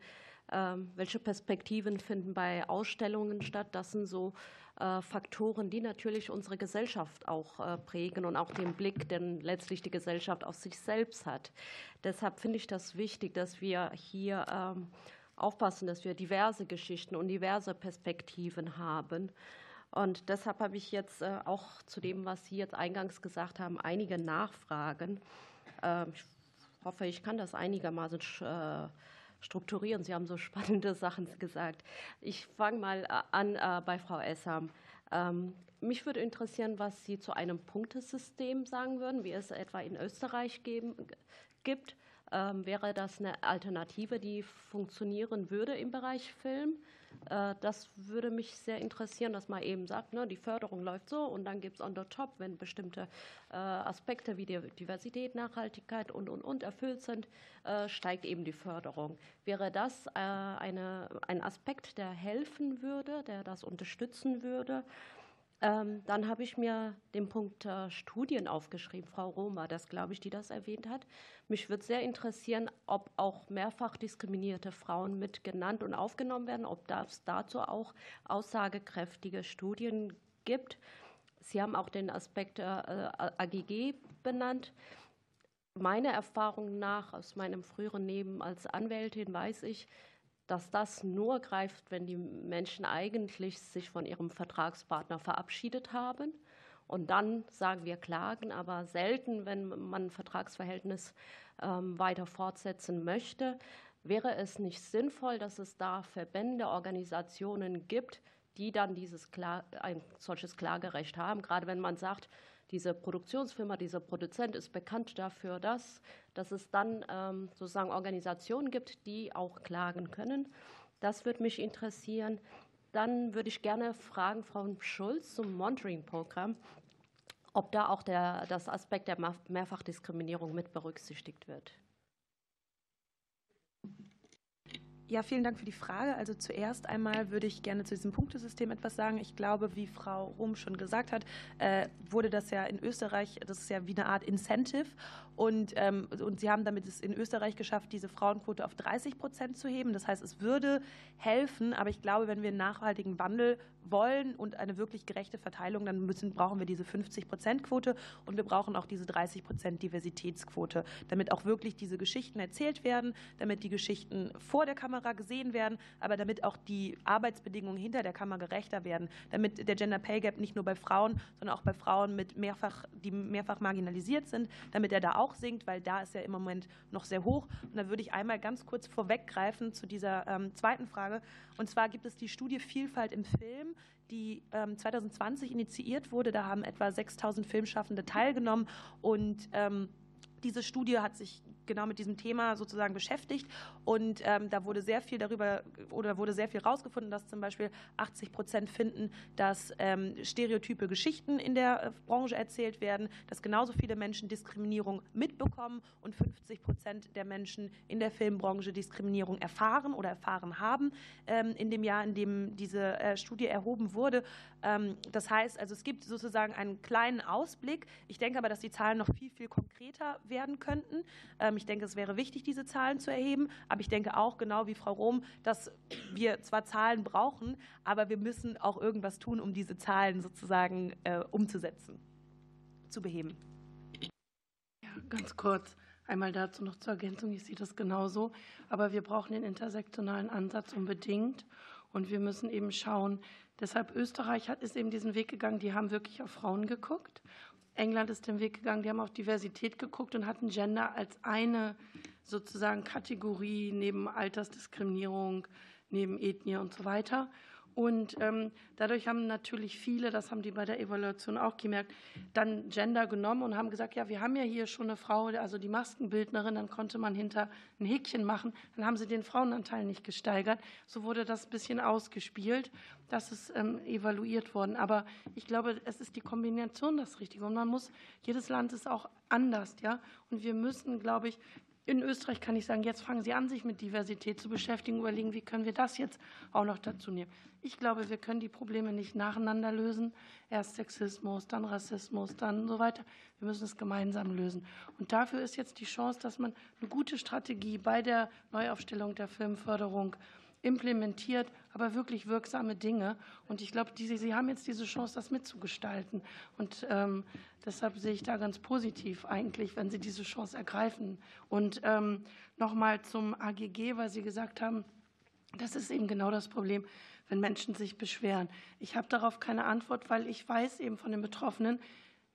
Welche Perspektiven finden bei Ausstellungen statt? Das sind so Faktoren, die natürlich unsere Gesellschaft auch äh, prägen und auch den Blick, den letztlich die Gesellschaft auf sich selbst hat. Deshalb finde ich das wichtig, dass wir hier ähm, aufpassen, dass wir diverse Geschichten und diverse Perspektiven haben. Und deshalb habe ich jetzt äh, auch zu dem, was Sie jetzt eingangs gesagt haben, einige Nachfragen. Ähm, ich hoffe, ich kann das einigermaßen strukturieren. Sie haben so *laughs* spannende Sachen gesagt. Ich fange mal äh, an äh, bei Frau Essam. Ähm, mich würde interessieren, was Sie zu einem Punktesystem sagen würden, wie es etwa in Österreich gibt. Ähm, wäre das eine Alternative, die funktionieren würde im Bereich Film? Äh, das würde mich sehr interessieren, dass man eben sagt, ne, die Förderung läuft so und dann gibt es on the top, wenn bestimmte äh, Aspekte wie Diversität, Nachhaltigkeit und, und, und erfüllt sind, äh, steigt eben die Förderung. Wäre das eine, ein Aspekt, der helfen würde, der das unterstützen würde? Ähm, dann habe ich mir den Punkt äh, Studien aufgeschrieben. Frau Roma, das glaube ich, die das erwähnt hat. Mich würde sehr interessieren, ob auch mehrfach diskriminierte Frauen mit genannt und aufgenommen werden, ob es dazu auch aussagekräftige Studien gibt. Sie haben auch den Aspekt äh, AGG benannt. Meiner Erfahrung nach, aus meinem früheren Leben als Anwältin, weiß ich, dass das nur greift, wenn die Menschen eigentlich sich von ihrem Vertragspartner verabschiedet haben. Und dann sagen wir klagen, aber selten, wenn man ein Vertragsverhältnis ähm, weiter fortsetzen möchte. Wäre es nicht sinnvoll, dass es da Verbände, Organisationen gibt, die dann dieses ein solches Klagerecht haben, gerade wenn man sagt, diese Produktionsfirma, dieser Produzent ist bekannt dafür, dass, dass es dann ähm, sozusagen Organisationen gibt, die auch klagen können. Das würde mich interessieren. Dann würde ich gerne fragen, Frau Schulz, zum Monitoring-Programm, ob da auch der, das Aspekt der Mehrfachdiskriminierung mit berücksichtigt wird. Ja, vielen Dank für die Frage. Also zuerst einmal würde ich gerne zu diesem Punktesystem etwas sagen. Ich glaube, wie Frau Rum schon gesagt hat, äh, wurde das ja in Österreich, das ist ja wie eine Art Incentive. Und, ähm, und sie haben damit es in Österreich geschafft, diese Frauenquote auf 30 Prozent zu heben. Das heißt, es würde helfen, aber ich glaube, wenn wir einen nachhaltigen Wandel wollen und eine wirklich gerechte Verteilung, dann müssen, brauchen wir diese 50-Prozent-Quote und wir brauchen auch diese 30-Prozent-Diversitätsquote, damit auch wirklich diese Geschichten erzählt werden, damit die Geschichten vor der Kamera gesehen werden, aber damit auch die Arbeitsbedingungen hinter der Kamera gerechter werden, damit der Gender Pay Gap nicht nur bei Frauen, sondern auch bei Frauen, mit mehrfach, die mehrfach marginalisiert sind, damit er da auch sinkt, weil da ist er im Moment noch sehr hoch. Und da würde ich einmal ganz kurz vorweggreifen zu dieser ähm, zweiten Frage. Und zwar gibt es die Studie Vielfalt im Film, die 2020 ähm, initiiert wurde. Da haben etwa 6000 Filmschaffende teilgenommen und ähm, diese Studie hat sich genau mit diesem Thema sozusagen beschäftigt und ähm, da wurde sehr viel darüber oder wurde sehr viel rausgefunden, dass zum Beispiel 80 Prozent finden, dass ähm, stereotype Geschichten in der äh, Branche erzählt werden, dass genauso viele Menschen Diskriminierung mitbekommen und 50 Prozent der Menschen in der Filmbranche Diskriminierung erfahren oder erfahren haben ähm, in dem Jahr, in dem diese äh, Studie erhoben wurde. Ähm, das heißt, also es gibt sozusagen einen kleinen Ausblick. Ich denke aber, dass die Zahlen noch viel, viel konkreter werden könnten. Ähm, ich denke, es wäre wichtig, diese Zahlen zu erheben. Aber ich denke auch, genau wie Frau Rom, dass wir zwar Zahlen brauchen, aber wir müssen auch irgendwas tun, um diese Zahlen sozusagen äh, umzusetzen, zu beheben. Ja, ganz kurz. Einmal dazu noch zur Ergänzung. Ich sehe das genauso. Aber wir brauchen den intersektionalen Ansatz unbedingt. Und wir müssen eben schauen, deshalb Österreich hat, ist eben diesen Weg gegangen, die haben wirklich auf Frauen geguckt. England ist den Weg gegangen, die haben auf Diversität geguckt und hatten Gender als eine sozusagen Kategorie neben Altersdiskriminierung, neben Ethnie und so weiter. Und ähm, dadurch haben natürlich viele, das haben die bei der Evaluation auch gemerkt, dann Gender genommen und haben gesagt, ja, wir haben ja hier schon eine Frau, also die Maskenbildnerin, dann konnte man hinter ein Häkchen machen, dann haben sie den Frauenanteil nicht gesteigert. So wurde das ein bisschen ausgespielt. Das ist ähm, evaluiert worden. Aber ich glaube, es ist die Kombination das Richtige. Und man muss, jedes Land ist auch anders, ja. Und wir müssen, glaube ich, in Österreich kann ich sagen, jetzt fangen Sie an, sich mit Diversität zu beschäftigen, überlegen, wie können wir das jetzt auch noch dazu nehmen. Ich glaube, wir können die Probleme nicht nacheinander lösen. Erst Sexismus, dann Rassismus, dann so weiter. Wir müssen es gemeinsam lösen. Und dafür ist jetzt die Chance, dass man eine gute Strategie bei der Neuaufstellung der Filmförderung implementiert, aber wirklich wirksame Dinge. Und ich glaube, die, Sie haben jetzt diese Chance, das mitzugestalten. Und ähm, deshalb sehe ich da ganz positiv eigentlich, wenn Sie diese Chance ergreifen. Und ähm, nochmal zum AGG, weil Sie gesagt haben, das ist eben genau das Problem, wenn Menschen sich beschweren. Ich habe darauf keine Antwort, weil ich weiß eben von den Betroffenen,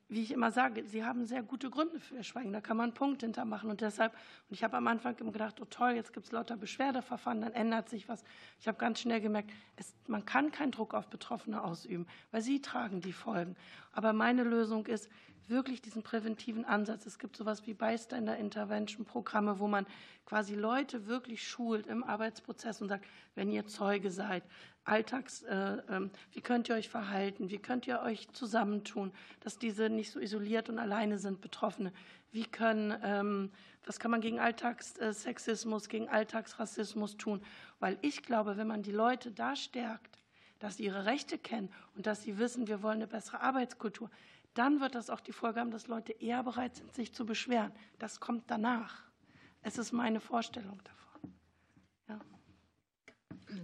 wie ich immer sage, sie haben sehr gute Gründe für ihr Schweigen. Da kann man einen Punkt hintermachen. Und deshalb, und ich habe am Anfang immer gedacht, oh toll, jetzt gibt es lauter Beschwerdeverfahren, dann ändert sich was. Ich habe ganz schnell gemerkt, es, man kann keinen Druck auf Betroffene ausüben, weil sie tragen die Folgen. Aber meine Lösung ist, wirklich diesen präventiven Ansatz. Es gibt sowas wie Bystander Intervention Programme, wo man quasi Leute wirklich schult im Arbeitsprozess und sagt, wenn ihr Zeuge seid, Alltags, äh, ähm, wie könnt ihr euch verhalten, wie könnt ihr euch zusammentun, dass diese nicht so isoliert und alleine sind, Betroffene. Wie können, ähm, was kann man gegen Alltagssexismus, gegen Alltagsrassismus tun? Weil ich glaube, wenn man die Leute da stärkt, dass sie ihre Rechte kennen und dass sie wissen, wir wollen eine bessere Arbeitskultur, dann wird das auch die Folge haben, dass Leute eher bereit sind, sich zu beschweren. Das kommt danach. Es ist meine Vorstellung davon.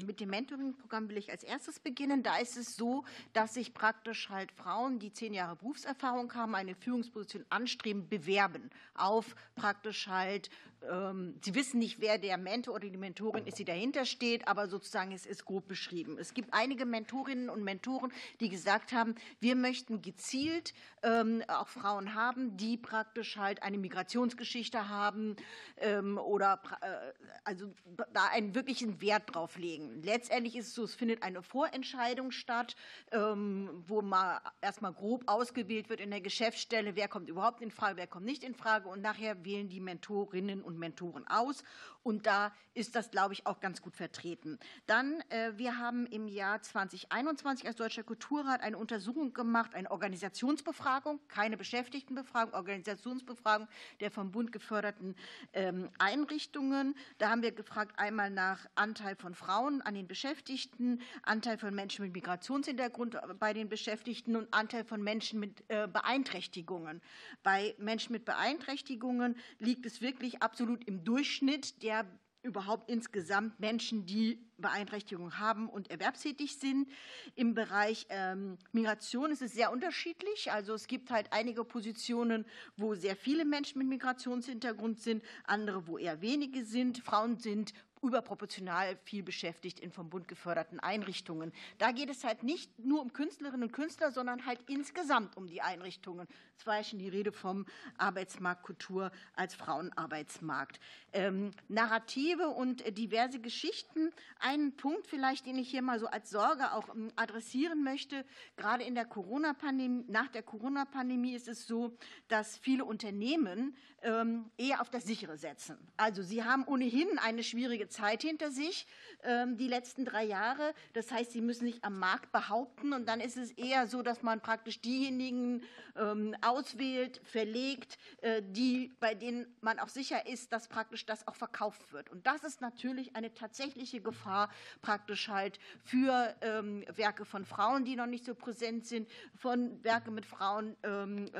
Mit dem Mentoring-Programm will ich als erstes beginnen. Da ist es so, dass sich praktisch halt Frauen, die zehn Jahre Berufserfahrung haben, eine Führungsposition anstreben, bewerben auf praktisch halt ähm, Sie wissen nicht, wer der Mentor oder die Mentorin ist, die dahinter steht, aber sozusagen es ist grob beschrieben. Es gibt einige Mentorinnen und Mentoren, die gesagt haben, wir möchten gezielt ähm, auch Frauen haben, die praktisch halt eine Migrationsgeschichte haben ähm, oder äh, also da einen wirklichen Wert drauf legen. Letztendlich ist es so, es findet eine Vorentscheidung statt, ähm, wo mal erstmal grob ausgewählt wird in der Geschäftsstelle, wer kommt überhaupt in Frage, wer kommt nicht in Frage und nachher wählen die Mentorinnen und und Mentoren aus. Und da ist das, glaube ich, auch ganz gut vertreten. Dann, äh, wir haben im Jahr 2021 als Deutscher Kulturrat eine Untersuchung gemacht, eine Organisationsbefragung, keine Beschäftigtenbefragung, Organisationsbefragung der vom Bund geförderten ähm, Einrichtungen. Da haben wir gefragt einmal nach Anteil von Frauen an den Beschäftigten, Anteil von Menschen mit Migrationshintergrund bei den Beschäftigten und Anteil von Menschen mit äh, Beeinträchtigungen. Bei Menschen mit Beeinträchtigungen liegt es wirklich absolut im Durchschnitt der überhaupt insgesamt Menschen, die Beeinträchtigungen haben und erwerbstätig sind. Im Bereich ähm, Migration ist es sehr unterschiedlich. Also es gibt halt einige Positionen, wo sehr viele Menschen mit Migrationshintergrund sind, andere, wo eher wenige sind. Frauen sind überproportional viel beschäftigt in vom Bund geförderten Einrichtungen. Da geht es halt nicht nur um Künstlerinnen und Künstler, sondern halt insgesamt um die Einrichtungen. Es war ja schon die Rede vom Arbeitsmarkt Kultur als Frauenarbeitsmarkt. Ähm, Narrative und diverse Geschichten. Einen Punkt vielleicht, den ich hier mal so als Sorge auch ähm, adressieren möchte. Gerade in der Corona-Pandemie, nach der Corona-Pandemie ist es so, dass viele Unternehmen ähm, eher auf das Sichere setzen. Also sie haben ohnehin eine schwierige Zeit hinter sich, ähm, die letzten drei Jahre. Das heißt, sie müssen sich am Markt behaupten und dann ist es eher so, dass man praktisch diejenigen ähm, auswählt, verlegt, äh, die, bei denen man auch sicher ist, dass praktisch das auch verkauft wird. Und das ist natürlich eine tatsächliche Gefahr praktisch halt für ähm, Werke von Frauen, die noch nicht so präsent sind, von Werke mit Frauen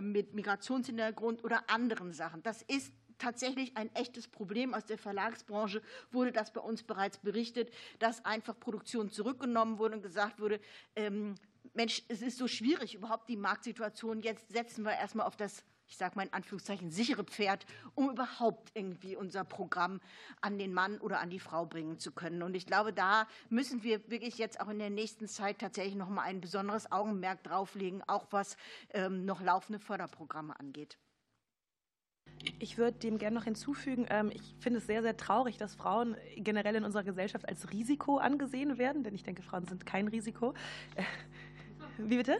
mit Migrationshintergrund oder anderen Sachen. Das ist tatsächlich ein echtes Problem. Aus der Verlagsbranche wurde das bei uns bereits berichtet, dass einfach Produktion zurückgenommen wurde und gesagt wurde, ähm, Mensch, es ist so schwierig, überhaupt die Marktsituation. Jetzt setzen wir erstmal auf das ich sage mal in Anführungszeichen, sichere Pferd, um überhaupt irgendwie unser Programm an den Mann oder an die Frau bringen zu können. Und ich glaube, da müssen wir wirklich jetzt auch in der nächsten Zeit tatsächlich noch mal ein besonderes Augenmerk drauflegen, auch was ähm, noch laufende Förderprogramme angeht. Ich würde dem gerne noch hinzufügen, ähm, ich finde es sehr, sehr traurig, dass Frauen generell in unserer Gesellschaft als Risiko angesehen werden, denn ich denke, Frauen sind kein Risiko. Äh, wie bitte?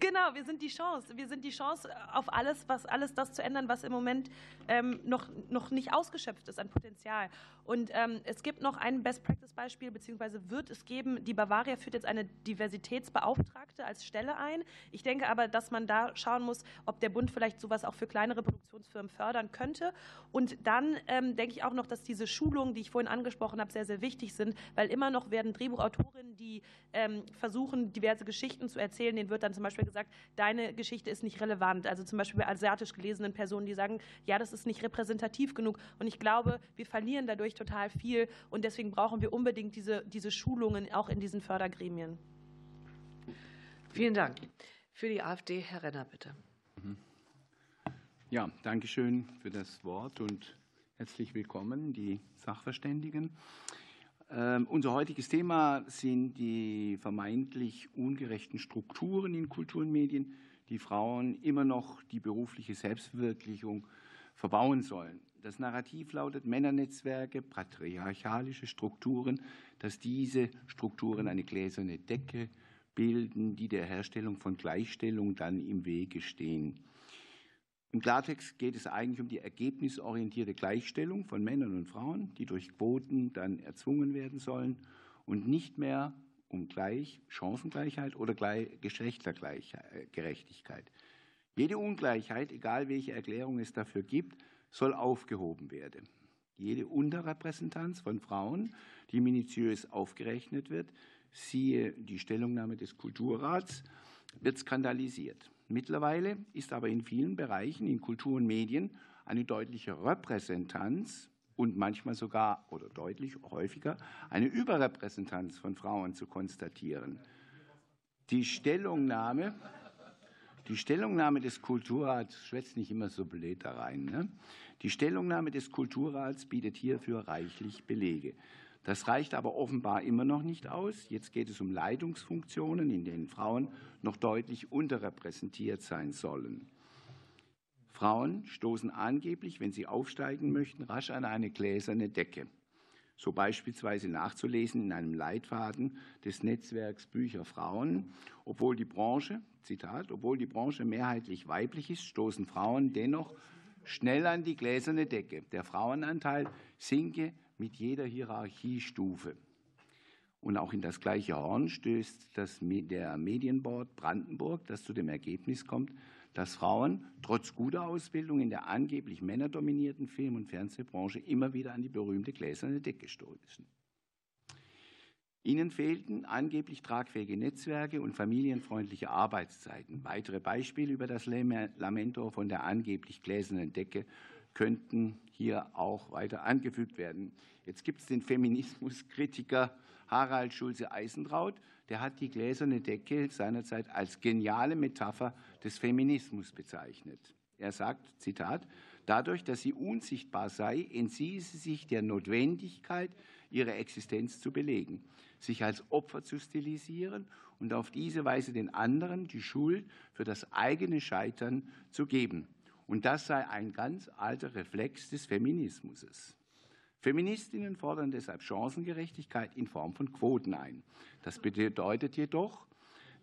Genau, wir sind die Chance. Wir sind die Chance auf alles, was alles das zu ändern, was im Moment ähm, noch, noch nicht ausgeschöpft ist an Potenzial. Und ähm, es gibt noch ein Best-Practice-Beispiel, beziehungsweise wird es geben. Die Bavaria führt jetzt eine Diversitätsbeauftragte als Stelle ein. Ich denke aber, dass man da schauen muss, ob der Bund vielleicht sowas auch für kleinere Produktionsfirmen fördern könnte. Und dann ähm, denke ich auch noch, dass diese Schulungen, die ich vorhin angesprochen habe, sehr, sehr wichtig sind, weil immer noch werden Drehbuchautorinnen, die ähm, versuchen, diverse Geschichten zu erzählen, denen wird dann zum Beispiel gesagt, deine Geschichte ist nicht relevant. Also zum Beispiel bei asiatisch gelesenen Personen, die sagen, ja, das ist nicht repräsentativ genug. Und ich glaube, wir verlieren dadurch total viel. Und deswegen brauchen wir unbedingt diese, diese Schulungen auch in diesen Fördergremien. Vielen Dank. Für die AfD, Herr Renner, bitte. Mhm. Ja, danke schön für das Wort und herzlich willkommen, die Sachverständigen. Ähm, unser heutiges Thema sind die vermeintlich ungerechten Strukturen in Kultur und Medien, die Frauen immer noch die berufliche Selbstverwirklichung verbauen sollen. Das Narrativ lautet Männernetzwerke, patriarchalische Strukturen, dass diese Strukturen eine gläserne Decke bilden, die der Herstellung von Gleichstellung dann im Wege stehen. Im Klartext geht es eigentlich um die ergebnisorientierte Gleichstellung von Männern und Frauen, die durch Quoten dann erzwungen werden sollen und nicht mehr um Gleich Chancengleichheit oder Geschlechtergerechtigkeit. Jede Ungleichheit, egal welche Erklärung es dafür gibt, soll aufgehoben werden. Jede Unterrepräsentanz von Frauen, die minutiös aufgerechnet wird, siehe die Stellungnahme des Kulturrats, wird skandalisiert. Mittlerweile ist aber in vielen Bereichen in Kultur und Medien eine deutliche Repräsentanz und manchmal sogar oder deutlich häufiger eine Überrepräsentanz von Frauen zu konstatieren. Die Stellungnahme, die Stellungnahme des Kulturrats schwätzt nicht immer so blöd da rein. Ne? Die Stellungnahme des Kulturrats bietet hierfür reichlich Belege. Das reicht aber offenbar immer noch nicht aus. Jetzt geht es um Leitungsfunktionen, in denen Frauen noch deutlich unterrepräsentiert sein sollen. Frauen stoßen angeblich, wenn sie aufsteigen möchten, rasch an eine gläserne Decke. So beispielsweise nachzulesen in einem Leitfaden des Netzwerks Bücher Frauen. Obwohl die Branche, Zitat, obwohl die Branche mehrheitlich weiblich ist, stoßen Frauen dennoch schnell an die gläserne Decke. Der Frauenanteil sinke mit jeder Hierarchiestufe. Und auch in das gleiche Horn stößt das, der Medienboard Brandenburg, das zu dem Ergebnis kommt, dass Frauen trotz guter Ausbildung in der angeblich männerdominierten Film- und Fernsehbranche immer wieder an die berühmte gläserne Decke stoßen. Ihnen fehlten angeblich tragfähige Netzwerke und familienfreundliche Arbeitszeiten. Weitere Beispiele über das Lamento von der angeblich gläsernen Decke könnten hier auch weiter angefügt werden. Jetzt gibt es den Feminismuskritiker Harald Schulze-Eisentraut, der hat die gläserne Decke seinerzeit als geniale Metapher des Feminismus bezeichnet. Er sagt, Zitat, dadurch, dass sie unsichtbar sei, entziehe sie sich der Notwendigkeit, ihre Existenz zu belegen, sich als Opfer zu stilisieren und auf diese Weise den anderen die Schuld für das eigene Scheitern zu geben. Und das sei ein ganz alter Reflex des Feminismus. Feministinnen fordern deshalb Chancengerechtigkeit in Form von Quoten ein. Das bedeutet jedoch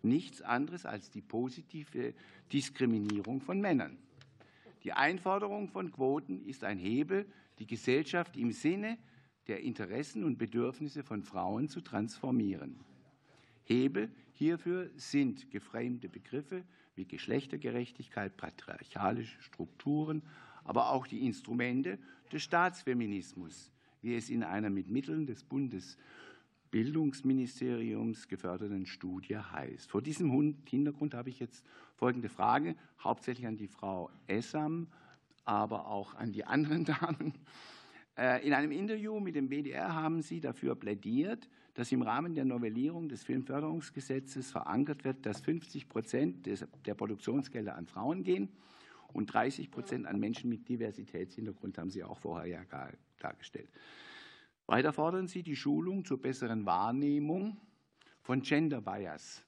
nichts anderes als die positive Diskriminierung von Männern. Die Einforderung von Quoten ist ein Hebel, die Gesellschaft im Sinne der Interessen und Bedürfnisse von Frauen zu transformieren. Hebel hierfür sind geframte Begriffe wie Geschlechtergerechtigkeit, patriarchalische Strukturen, aber auch die Instrumente des Staatsfeminismus, wie es in einer mit Mitteln des Bundesbildungsministeriums geförderten Studie heißt. Vor diesem Hintergrund habe ich jetzt folgende Frage, hauptsächlich an die Frau Essam, aber auch an die anderen *laughs* Damen. Äh, in einem Interview mit dem WDR haben Sie dafür plädiert, dass im Rahmen der Novellierung des Filmförderungsgesetzes verankert wird, dass 50 Prozent der Produktionsgelder an Frauen gehen und 30 Prozent an Menschen mit Diversitätshintergrund, haben Sie auch vorher ja dargestellt. Weiter fordern Sie die Schulung zur besseren Wahrnehmung von Gender Bias.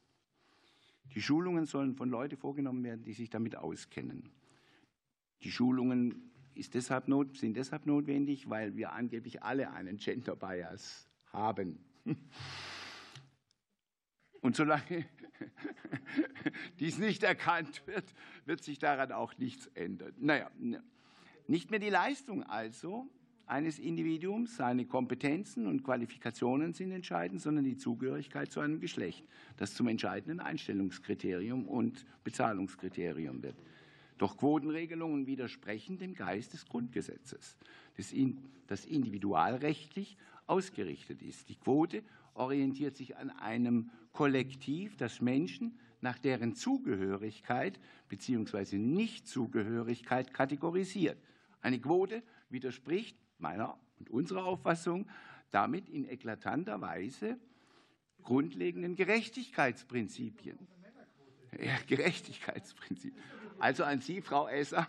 Die Schulungen sollen von Leuten vorgenommen werden, die sich damit auskennen. Die Schulungen deshalb not, sind deshalb notwendig, weil wir angeblich alle einen Gender Bias haben. *laughs* Und solange *laughs* dies nicht erkannt wird, wird sich daran auch nichts ändern. Naja, nicht mehr die Leistung also eines Individuums, seine Kompetenzen und Qualifikationen sind entscheidend, sondern die Zugehörigkeit zu einem Geschlecht, das zum entscheidenden Einstellungskriterium und Bezahlungskriterium wird. Doch Quotenregelungen widersprechen dem Geist des Grundgesetzes, das individualrechtlich ausgerichtet ist. Die Quote orientiert sich an einem Kollektiv, das Menschen nach deren Zugehörigkeit bzw. Nichtzugehörigkeit kategorisiert. Eine Quote widerspricht meiner und unserer Auffassung damit in eklatanter Weise grundlegenden Gerechtigkeitsprinzipien. Ja, Gerechtigkeitsprinzip. Also an Sie, Frau Esser,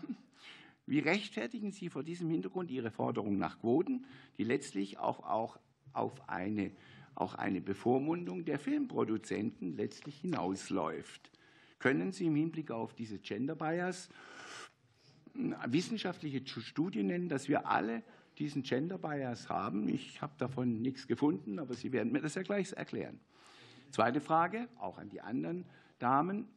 wie rechtfertigen Sie vor diesem Hintergrund Ihre Forderung nach Quoten, die letztlich auch, auch auf eine, auch eine Bevormundung der Filmproduzenten letztlich hinausläuft? Können Sie im Hinblick auf diese Gender Bias wissenschaftliche Studien nennen, dass wir alle diesen Gender Bias haben. Ich habe davon nichts gefunden, aber Sie werden mir das ja gleich erklären. Zweite Frage, auch an die anderen Damen.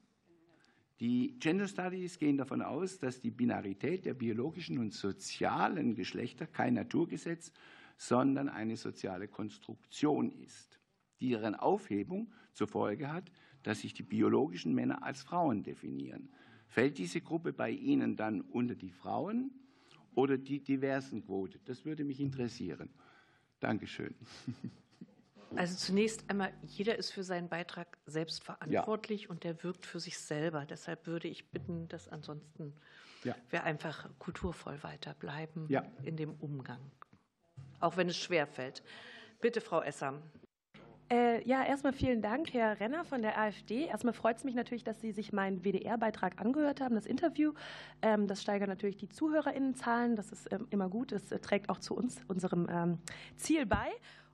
Die Gender Studies gehen davon aus, dass die Binarität der biologischen und sozialen Geschlechter kein Naturgesetz, sondern eine soziale Konstruktion ist, die ihren Aufhebung zur Folge hat, dass sich die biologischen Männer als Frauen definieren. Fällt diese Gruppe bei Ihnen dann unter die Frauen oder die Diversenquote? Das würde mich interessieren. Dankeschön. *laughs* Also zunächst einmal, jeder ist für seinen Beitrag selbst verantwortlich ja. und der wirkt für sich selber. Deshalb würde ich bitten, dass ansonsten ja. wir einfach kulturvoll weiterbleiben ja. in dem Umgang, auch wenn es schwer fällt. Bitte, Frau Esser. Äh, ja, erstmal vielen Dank, Herr Renner von der AfD. Erstmal freut es mich natürlich, dass Sie sich meinen WDR-Beitrag angehört haben, das Interview. Ähm, das steigert natürlich die ZuhörerInnenzahlen. Das ist ähm, immer gut. Das äh, trägt auch zu uns, unserem ähm, Ziel bei.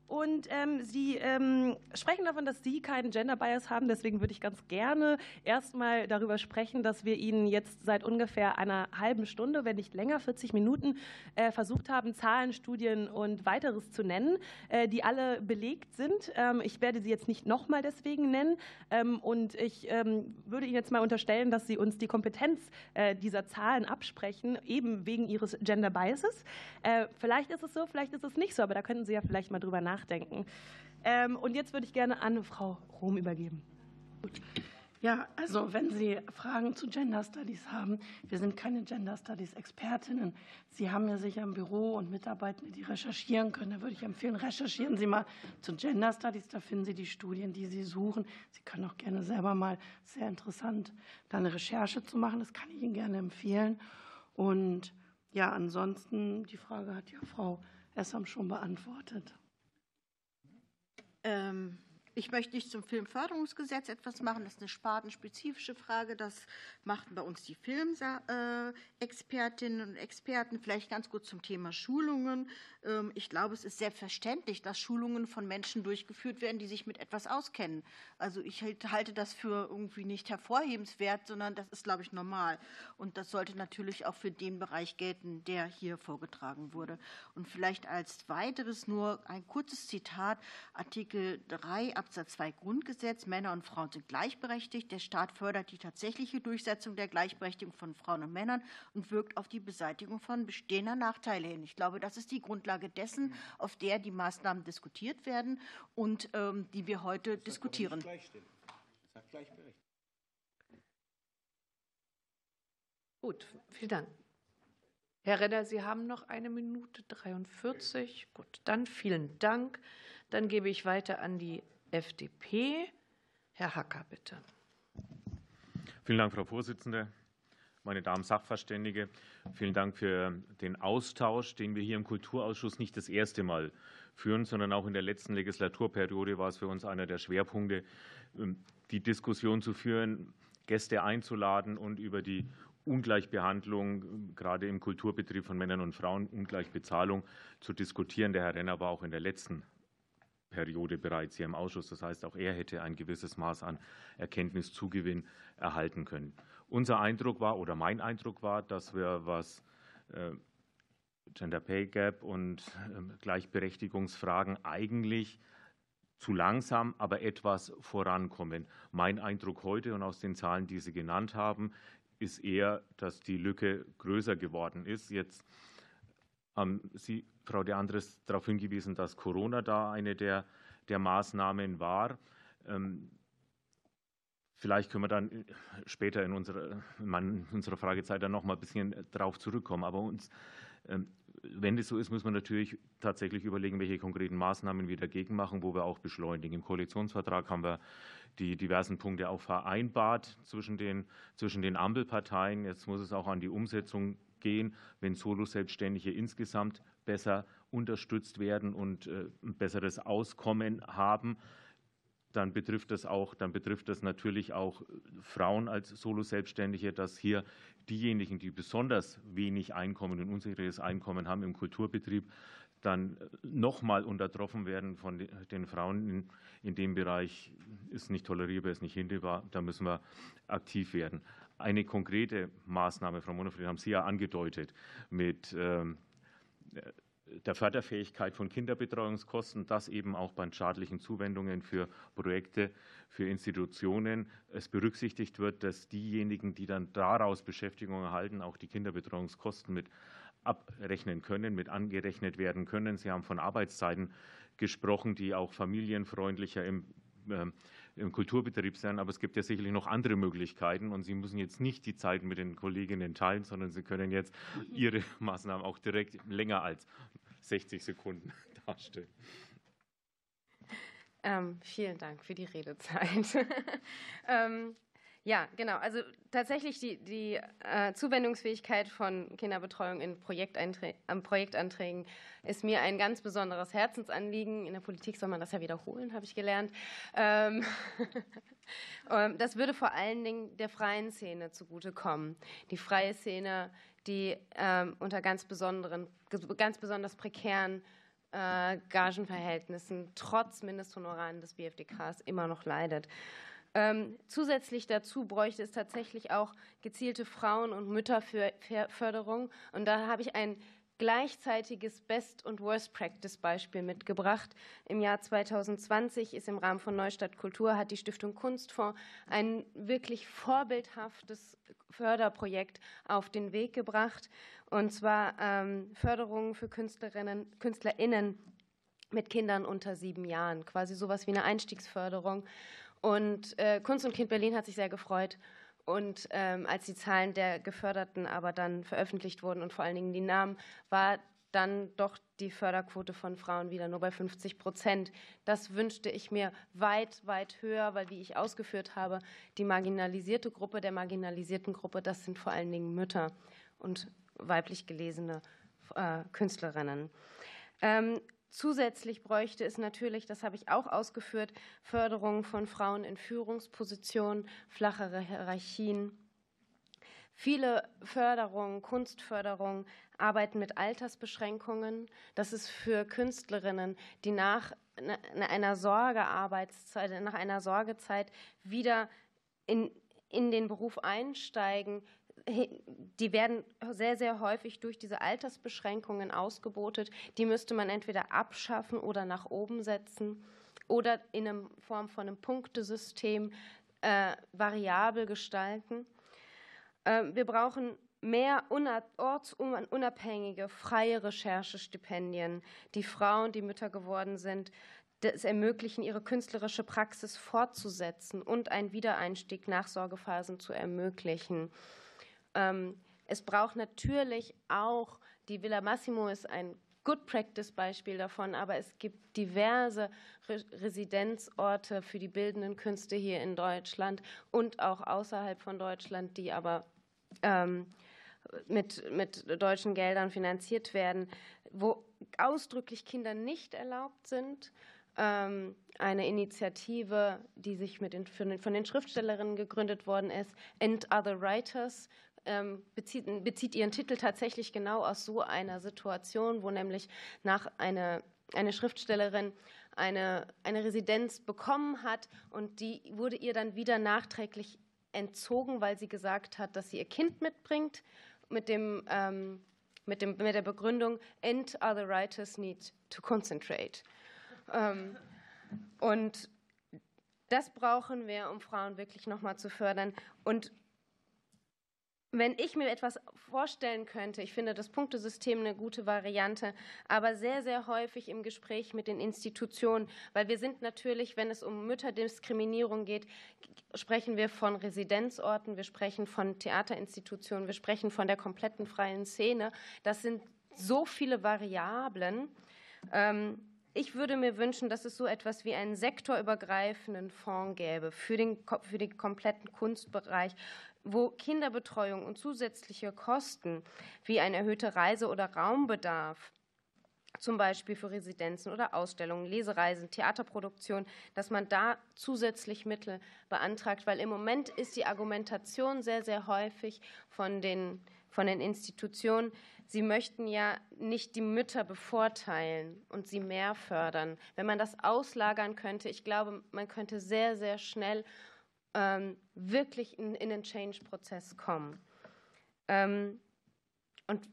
Und ähm, Sie ähm, sprechen davon, dass Sie keinen Gender Bias haben. Deswegen würde ich ganz gerne erstmal darüber sprechen, dass wir Ihnen jetzt seit ungefähr einer halben Stunde, wenn nicht länger, 40 Minuten, äh, versucht haben, Zahlen, Studien und weiteres zu nennen, äh, die alle belegt sind. Ähm, ich werde sie jetzt nicht nochmal deswegen nennen. Ähm, und ich ähm, würde Ihnen jetzt mal unterstellen, dass Sie uns die Kompetenz äh, dieser Zahlen absprechen, eben wegen Ihres Gender Biases. Äh, vielleicht ist es so, vielleicht ist es nicht so, aber da könnten Sie ja vielleicht mal drüber nachdenken nachdenken. Ähm, und jetzt würde ich gerne an Frau Rom übergeben. Gut. Ja, also wenn Sie Fragen zu Gender Studies haben, wir sind keine Gender Studies Expertinnen. Sie haben ja sicher im Büro und Mitarbeitende, die recherchieren können. Da würde ich empfehlen, recherchieren Sie mal zu Gender Studies. Da finden Sie die Studien, die Sie suchen. Sie können auch gerne selber mal, sehr interessant, da eine Recherche zu machen. Das kann ich Ihnen gerne empfehlen. Und ja, ansonsten, die Frage hat ja Frau Essam schon beantwortet. Ähm, ich möchte nicht zum Filmförderungsgesetz etwas machen. Das ist eine spartenspezifische Frage. Das machten bei uns die Filmexpertinnen und Experten. Vielleicht ganz gut zum Thema Schulungen. Ähm, ich glaube, es ist selbstverständlich, dass Schulungen von Menschen durchgeführt werden, die sich mit etwas auskennen. Also ich halte das für irgendwie nicht hervorhebenswert, sondern das ist, glaube ich, normal. Und das sollte natürlich auch für den Bereich gelten, der hier vorgetragen wurde. Und vielleicht als weiteres nur ein kurzes Zitat, Artikel 3 Absatz 2 Grundgesetz. Männer und Frauen sind gleichberechtigt. Der Staat fördert die tatsächliche Durchsetzung der Gleichberechtigung von Frauen und Männern und wirkt auf die Beseitigung von bestehender Nachteile hin. Ich glaube, das ist die Grundlage dessen, auf der die Maßnahmen diskutiert werden und ähm, die wir heute das diskutieren. Gut, vielen Dank. Herr Renner, Sie haben noch eine Minute 43. Gut, dann vielen Dank. Dann gebe ich weiter an die FDP. Herr Hacker, bitte. Vielen Dank, Frau Vorsitzende. meine Damen Sachverständige. Vielen Dank für den Austausch, den wir hier im Kulturausschuss nicht das erste Mal führen, sondern auch in der letzten Legislaturperiode war es für uns einer der Schwerpunkte, ähm, die Diskussion zu führen, Gäste einzuladen und über die Ungleichbehandlung, gerade im Kulturbetrieb von Männern und Frauen, Ungleichbezahlung zu diskutieren. Der Herr Renner war auch in der letzten Periode bereits hier im Ausschuss. Das heißt, auch er hätte ein gewisses Maß an Erkenntniszugewinn erhalten können. Unser Eindruck war oder mein Eindruck war, dass wir, was äh, Gender Pay Gap und ähm, Gleichberechtigungsfragen eigentlich zu langsam, aber etwas vorankommen. Mein Eindruck heute und aus den Zahlen, die Sie genannt haben, ist eher, dass die Lücke größer geworden ist. Jetzt haben Sie, Frau De Andres, darauf hingewiesen, dass Corona da eine der, der Maßnahmen war. Ähm, vielleicht können wir dann später in unserer, in unserer Fragezeit dann noch mal ein bisschen darauf zurückkommen. Aber uns ähm, wenn das so ist, muss man natürlich tatsächlich überlegen, welche konkreten Maßnahmen wir dagegen machen, wo wir auch beschleunigen. Im Koalitionsvertrag haben wir die diversen Punkte auch vereinbart zwischen den, zwischen den Ampelparteien. Jetzt muss es auch an die Umsetzung gehen, wenn Solo-Selbstständige insgesamt besser unterstützt werden und äh, ein besseres Auskommen haben dann betrifft das auch, dann betrifft das natürlich auch Frauen als Solo-Selbstständige, dass hier diejenigen, die besonders wenig Einkommen und unsicheres Einkommen haben im Kulturbetrieb, dann äh, nochmal untertroffen werden von den Frauen in, dem Bereich, ist nicht tolerierbar, ist nicht hinderbar, da müssen wir aktiv werden. Eine konkrete Maßnahme, Frau Monofried, haben Sie ja angedeutet, mit ähm, der Förderfähigkeit von Kinderbetreuungskosten, dass eben auch bei staatlichen Zuwendungen für Projekte, für Institutionen es berücksichtigt wird, dass diejenigen, die dann daraus Beschäftigung erhalten, auch die Kinderbetreuungskosten mit abrechnen können, mit angerechnet werden können. Sie haben von Arbeitszeiten gesprochen, die auch familienfreundlicher im äh, im Kulturbetrieb sein, aber es gibt ja sicherlich noch andere Möglichkeiten und Sie müssen jetzt nicht die Zeit mit den Kolleginnen teilen, sondern Sie können jetzt Ihre Maßnahmen auch direkt länger als 60 Sekunden *laughs* darstellen. Ähm, vielen Dank für die Redezeit. *laughs* ähm, ja, genau. Also tatsächlich die, die äh, Zuwendungsfähigkeit von Kinderbetreuung in Projektanträgen ist mir ein ganz besonderes Herzensanliegen. In der Politik soll man das ja wiederholen, habe ich gelernt. Ähm, *laughs* ähm das würde vor allen Dingen der freien Szene zugutekommen. Die freie Szene, die ähm, unter ganz besonderen, ganz besonders prekären äh, Gagenverhältnissen trotz Mindesthonoraren des BFDKs immer noch leidet. Ähm, zusätzlich dazu bräuchte es tatsächlich auch gezielte Frauen- und Mütterförderung. Und da habe ich ein gleichzeitiges Best- und Worst-Practice-Beispiel mitgebracht. Im Jahr 2020 ist im Rahmen von Neustadt Kultur hat die Stiftung Kunstfonds ein wirklich vorbildhaftes Förderprojekt auf den Weg gebracht, und zwar ähm, Förderungen für Künstlerinnen, KünstlerInnen mit Kindern unter sieben Jahren, quasi sowas wie eine Einstiegsförderung. Und äh, Kunst und Kind Berlin hat sich sehr gefreut. Und ähm, als die Zahlen der Geförderten aber dann veröffentlicht wurden und vor allen Dingen die Namen, war dann doch die Förderquote von Frauen wieder nur bei 50 Prozent. Das wünschte ich mir weit, weit höher, weil, wie ich ausgeführt habe, die marginalisierte Gruppe der marginalisierten Gruppe, das sind vor allen Dingen Mütter und weiblich gelesene äh, Künstlerinnen. Ähm, Zusätzlich bräuchte es natürlich, das habe ich auch ausgeführt, Förderung von Frauen in Führungspositionen, flachere Hierarchien. Viele Förderungen, Kunstförderungen arbeiten mit Altersbeschränkungen. Das ist für Künstlerinnen, die nach einer Sorgearbeitszeit, nach einer Sorgezeit wieder in, in den Beruf einsteigen, die werden sehr, sehr häufig durch diese Altersbeschränkungen ausgebotet. Die müsste man entweder abschaffen oder nach oben setzen oder in einer Form von einem Punktesystem äh, variabel gestalten. Äh, wir brauchen mehr ortsunabhängige, freie Recherchestipendien, die Frauen, die Mütter geworden sind, es ermöglichen, ihre künstlerische Praxis fortzusetzen und einen Wiedereinstieg nach Sorgephasen zu ermöglichen. Ähm, es braucht natürlich auch, die Villa Massimo ist ein Good Practice Beispiel davon, aber es gibt diverse Residenzorte für die bildenden Künste hier in Deutschland und auch außerhalb von Deutschland, die aber ähm, mit, mit deutschen Geldern finanziert werden, wo ausdrücklich Kinder nicht erlaubt sind. Ähm, eine Initiative, die sich mit den, von den Schriftstellerinnen gegründet worden ist, And Other Writers, ähm, bezieht, bezieht ihren Titel tatsächlich genau aus so einer Situation, wo nämlich nach eine, eine Schriftstellerin eine, eine Residenz bekommen hat und die wurde ihr dann wieder nachträglich entzogen, weil sie gesagt hat, dass sie ihr Kind mitbringt mit, dem, ähm, mit, dem, mit der Begründung, and other writers need to concentrate. Ähm, und das brauchen wir, um Frauen wirklich nochmal zu fördern. Und wenn ich mir etwas vorstellen könnte, ich finde das Punktesystem eine gute Variante, aber sehr, sehr häufig im Gespräch mit den Institutionen, weil wir sind natürlich, wenn es um Mütterdiskriminierung geht, sprechen wir von Residenzorten, wir sprechen von Theaterinstitutionen, wir sprechen von der kompletten freien Szene. Das sind so viele Variablen. Ähm, ich würde mir wünschen, dass es so etwas wie einen sektorübergreifenden Fonds gäbe für den, für den kompletten Kunstbereich, wo Kinderbetreuung und zusätzliche Kosten wie ein erhöhter Reise- oder Raumbedarf zum Beispiel für Residenzen oder Ausstellungen, Lesereisen, Theaterproduktion, dass man da zusätzlich Mittel beantragt, weil im Moment ist die Argumentation sehr, sehr häufig von den, von den Institutionen, sie möchten ja nicht die Mütter bevorteilen und sie mehr fördern. Wenn man das auslagern könnte, ich glaube, man könnte sehr, sehr schnell ähm, wirklich in, in den Change-Prozess kommen. Ähm, und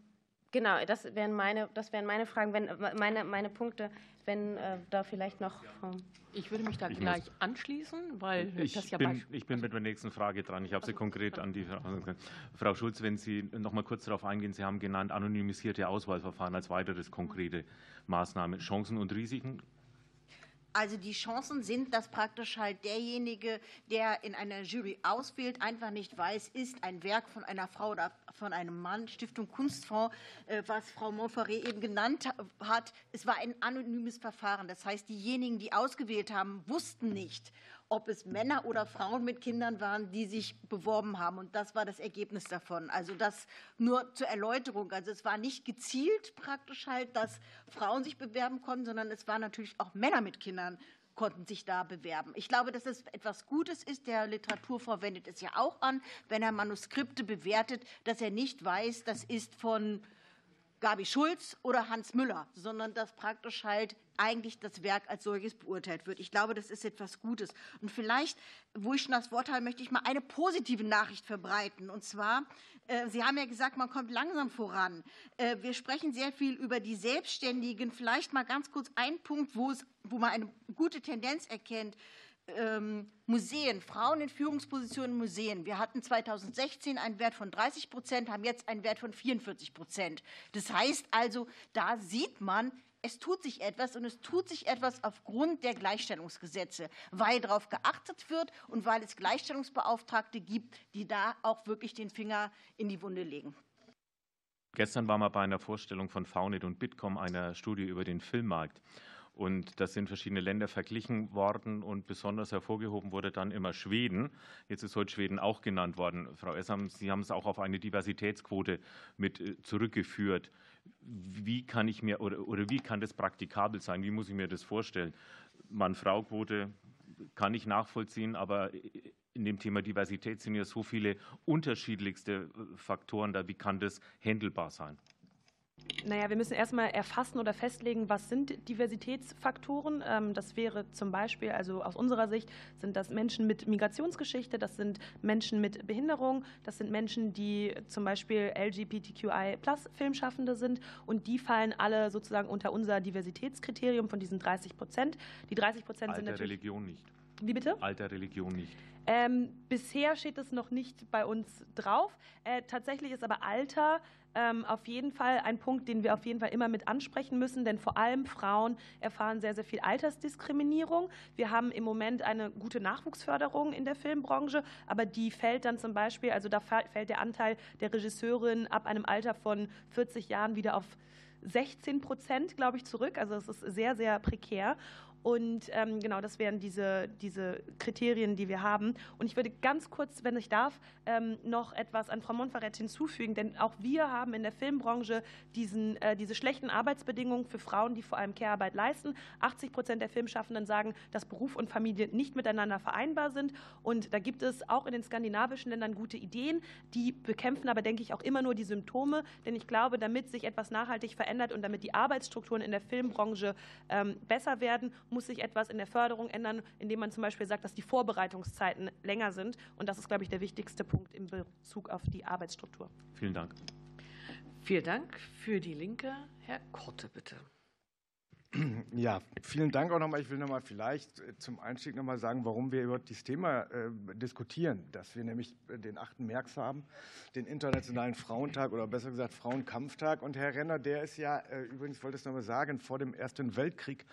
genau, das wären meine, das wären meine Fragen, wenn, meine, meine Punkte, wenn äh, da vielleicht noch. Ich würde mich da ich gleich anschließen, weil ich das ja bin, Ich bin mit der nächsten Frage dran. Ich habe sie also, konkret an die Frau, Frau Schulz, wenn Sie noch mal kurz darauf eingehen. Sie haben genannt anonymisierte Auswahlverfahren als weiteres konkrete Maßnahme. Chancen und Risiken also die Chancen sind, dass praktisch halt derjenige, der in einer Jury auswählt, einfach nicht weiß, ist ein Werk von einer Frau oder von einem Mann, Stiftung Kunstfonds, äh, was Frau Montferré eben genannt hat. Es war ein anonymes Verfahren. Das heißt, diejenigen, die ausgewählt haben, wussten nicht, ob es Männer oder Frauen mit Kindern waren, die sich beworben haben. Und das war das Ergebnis davon. Also das nur zur Erläuterung. Also es war nicht gezielt praktisch halt, dass Frauen sich bewerben konnten, sondern es waren natürlich auch Männer mit Kindern konnten sich da bewerben. Ich glaube, dass es etwas Gutes ist. Der Literaturfonds wendet es ja auch an, wenn er Manuskripte bewertet, dass er nicht weiß, das ist von Gabi Schulz oder Hans Müller, sondern dass praktisch halt eigentlich das Werk als solches beurteilt wird. Ich glaube, das ist etwas Gutes. Und vielleicht, wo ich schon das Wort habe, möchte ich mal eine positive Nachricht verbreiten. Und zwar, äh, Sie haben ja gesagt, man kommt langsam voran. Äh, wir sprechen sehr viel über die Selbstständigen. Vielleicht mal ganz kurz ein Punkt, wo, es, wo man eine gute Tendenz erkennt. Ähm, Museen, Frauen in Führungspositionen in Museen. Wir hatten 2016 einen Wert von 30 Prozent, haben jetzt einen Wert von 44 Prozent. Das heißt also, da sieht man, es tut sich etwas und es tut sich etwas aufgrund der Gleichstellungsgesetze, weil darauf geachtet wird und weil es Gleichstellungsbeauftragte gibt, die da auch wirklich den Finger in die Wunde legen. Gestern war mal bei einer Vorstellung von Faunet und Bitkom einer Studie über den Filmmarkt. Und das sind verschiedene Länder verglichen worden und besonders hervorgehoben wurde dann immer Schweden. Jetzt ist heute Schweden auch genannt worden. Frau Essam, Sie haben es auch auf eine Diversitätsquote mit äh, zurückgeführt. Wie kann ich mir oder, oder wie kann das praktikabel sein? Wie muss ich mir das vorstellen? Mann-Frau-Quote kann ich nachvollziehen, aber in dem Thema Diversität sind ja so viele unterschiedlichste äh, Faktoren da. Wie kann das handelbar sein? Naja, wir müssen erstmal erfassen oder festlegen, was sind Diversitätsfaktoren. Ähm, das wäre zum Beispiel, also aus unserer Sicht, sind das Menschen mit Migrationsgeschichte, das sind Menschen mit Behinderung, das sind Menschen, die zum Beispiel LGBTQI-Plus-Filmschaffende sind und die fallen alle sozusagen unter unser Diversitätskriterium von diesen 30 Prozent. Die 30 Prozent sind natürlich. Religion nicht. Wie bitte? Alter Religion nicht. Ähm, bisher steht es noch nicht bei uns drauf. Äh, tatsächlich ist aber Alter auf jeden Fall ein Punkt, den wir auf jeden Fall immer mit ansprechen müssen, denn vor allem Frauen erfahren sehr, sehr viel Altersdiskriminierung. Wir haben im Moment eine gute Nachwuchsförderung in der Filmbranche, aber die fällt dann zum Beispiel, also da fällt der Anteil der Regisseurin ab einem Alter von 40 Jahren wieder auf 16 Prozent, glaube ich, zurück. Also es ist sehr, sehr prekär. Und ähm, genau, das wären diese, diese Kriterien, die wir haben. Und ich würde ganz kurz, wenn ich darf, ähm, noch etwas an Frau Monfaret hinzufügen, denn auch wir haben in der Filmbranche diesen, äh, diese schlechten Arbeitsbedingungen für Frauen, die vor allem Care-Arbeit leisten. 80 Prozent der Filmschaffenden sagen, dass Beruf und Familie nicht miteinander vereinbar sind. Und da gibt es auch in den skandinavischen Ländern gute Ideen, die bekämpfen aber, denke ich, auch immer nur die Symptome. Denn ich glaube, damit sich etwas nachhaltig verändert und damit die Arbeitsstrukturen in der Filmbranche ähm, besser werden, muss sich etwas in der Förderung ändern, indem man zum Beispiel sagt, dass die Vorbereitungszeiten länger sind. Und das ist, glaube ich, der wichtigste Punkt in Bezug auf die Arbeitsstruktur. Vielen Dank. Vielen Dank. Für die Linke, Herr Korte, bitte. Ja, vielen Dank auch nochmal. Ich will nochmal vielleicht äh, zum Einstieg nochmal sagen, warum wir über dieses Thema äh, diskutieren. Dass wir nämlich äh, den 8. März haben, den Internationalen Frauentag oder besser gesagt Frauenkampftag. Und Herr Renner, der ist ja, übrigens wollte ich es nochmal sagen, vor dem Ersten Weltkrieg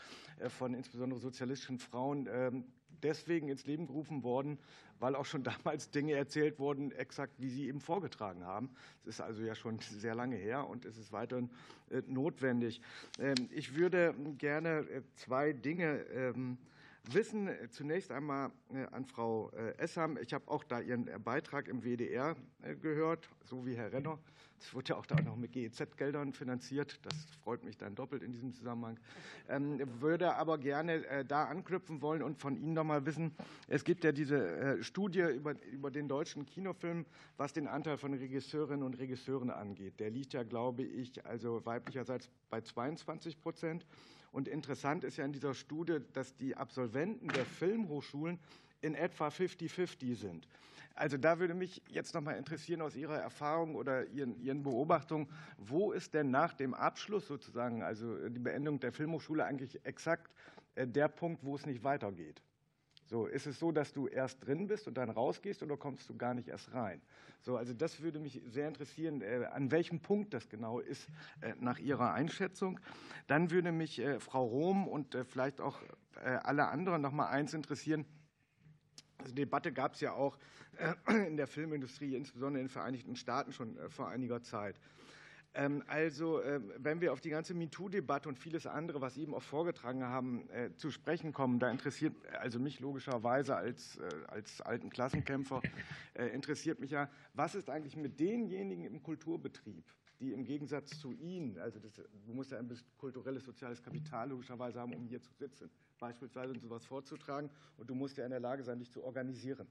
von insbesondere sozialistischen Frauen ähm, deswegen ins Leben gerufen worden, weil auch schon *laughs* damals Dinge erzählt wurden, exakt wie Sie eben vorgetragen haben. Es ist also ja schon sehr lange her und es ist weiterhin äh, notwendig. Ähm, ich würde gerne äh, zwei Dinge ähm, wissen. Zunächst einmal äh, an Frau Essam. Ich habe auch da Ihren Beitrag im WDR gehört, so wie Herr Renner. Es wird ja auch da noch mit GEZ-Geldern finanziert. Das freut mich dann doppelt in diesem Zusammenhang. Ähm, würde aber gerne äh, da anknüpfen wollen und von Ihnen noch mal wissen, es gibt ja diese äh, Studie über, über den deutschen Kinofilm, was den Anteil von Regisseurinnen und Regisseuren angeht. Der liegt ja, glaube ich, also weiblicherseits bei 22 Prozent. Und interessant ist ja in dieser Studie, dass die Absolventen der Filmhochschulen in etwa 50-50 sind. Also da würde mich jetzt noch mal interessieren aus Ihrer Erfahrung oder Ihren, Ihren Beobachtungen, wo ist denn nach dem Abschluss sozusagen, also die Beendigung der Filmhochschule eigentlich exakt äh, der Punkt, wo es nicht weitergeht? So, ist es so, dass du erst drin bist und dann rausgehst oder kommst du gar nicht erst rein? So, also das würde mich sehr interessieren, äh, an welchem Punkt das genau ist äh, nach Ihrer Einschätzung. Dann würde mich Frau Rohm und vielleicht auch alle anderen noch mal eins interessieren. Also Debatte gab es ja auch äh, in der Filmindustrie, insbesondere in den Vereinigten Staaten schon äh, vor einiger Zeit. Ähm, also, äh, wenn wir auf die ganze MeToo-Debatte und vieles andere, was Sie eben auch vorgetragen haben, zu sprechen kommen, da interessiert also mich logischerweise als, als alten Klassenkämpfer, interessiert mich ja, was ist eigentlich mit denjenigen im Kulturbetrieb, die im Gegensatz zu Ihnen, also das, du musst ja ein kulturelles, soziales Kapital logischerweise haben, um hier zu sitzen, beispielsweise und sowas vorzutragen, und du musst ja in der Lage sein, dich zu organisieren.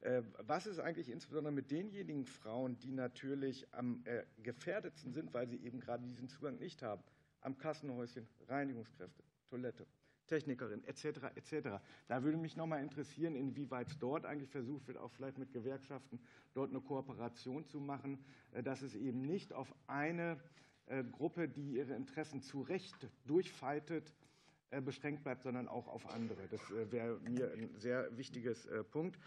Äh, was ist eigentlich insbesondere mit denjenigen Frauen, die natürlich am äh, gefährdetsten sind, weil sie eben gerade diesen Zugang nicht haben? Am Kassenhäuschen, Reinigungskräfte, Toilette, Technikerin etc. etc. Da würde mich noch mal interessieren, inwieweit dort eigentlich versucht wird, auch vielleicht mit Gewerkschaften dort eine Kooperation zu machen, äh, dass es eben nicht auf eine Gruppe, die ihre Interessen zu Recht durchfeitet, beschränkt bleibt, sondern auch auf andere. Das äh, wäre mir ein sehr wichtiges äh, Punkt.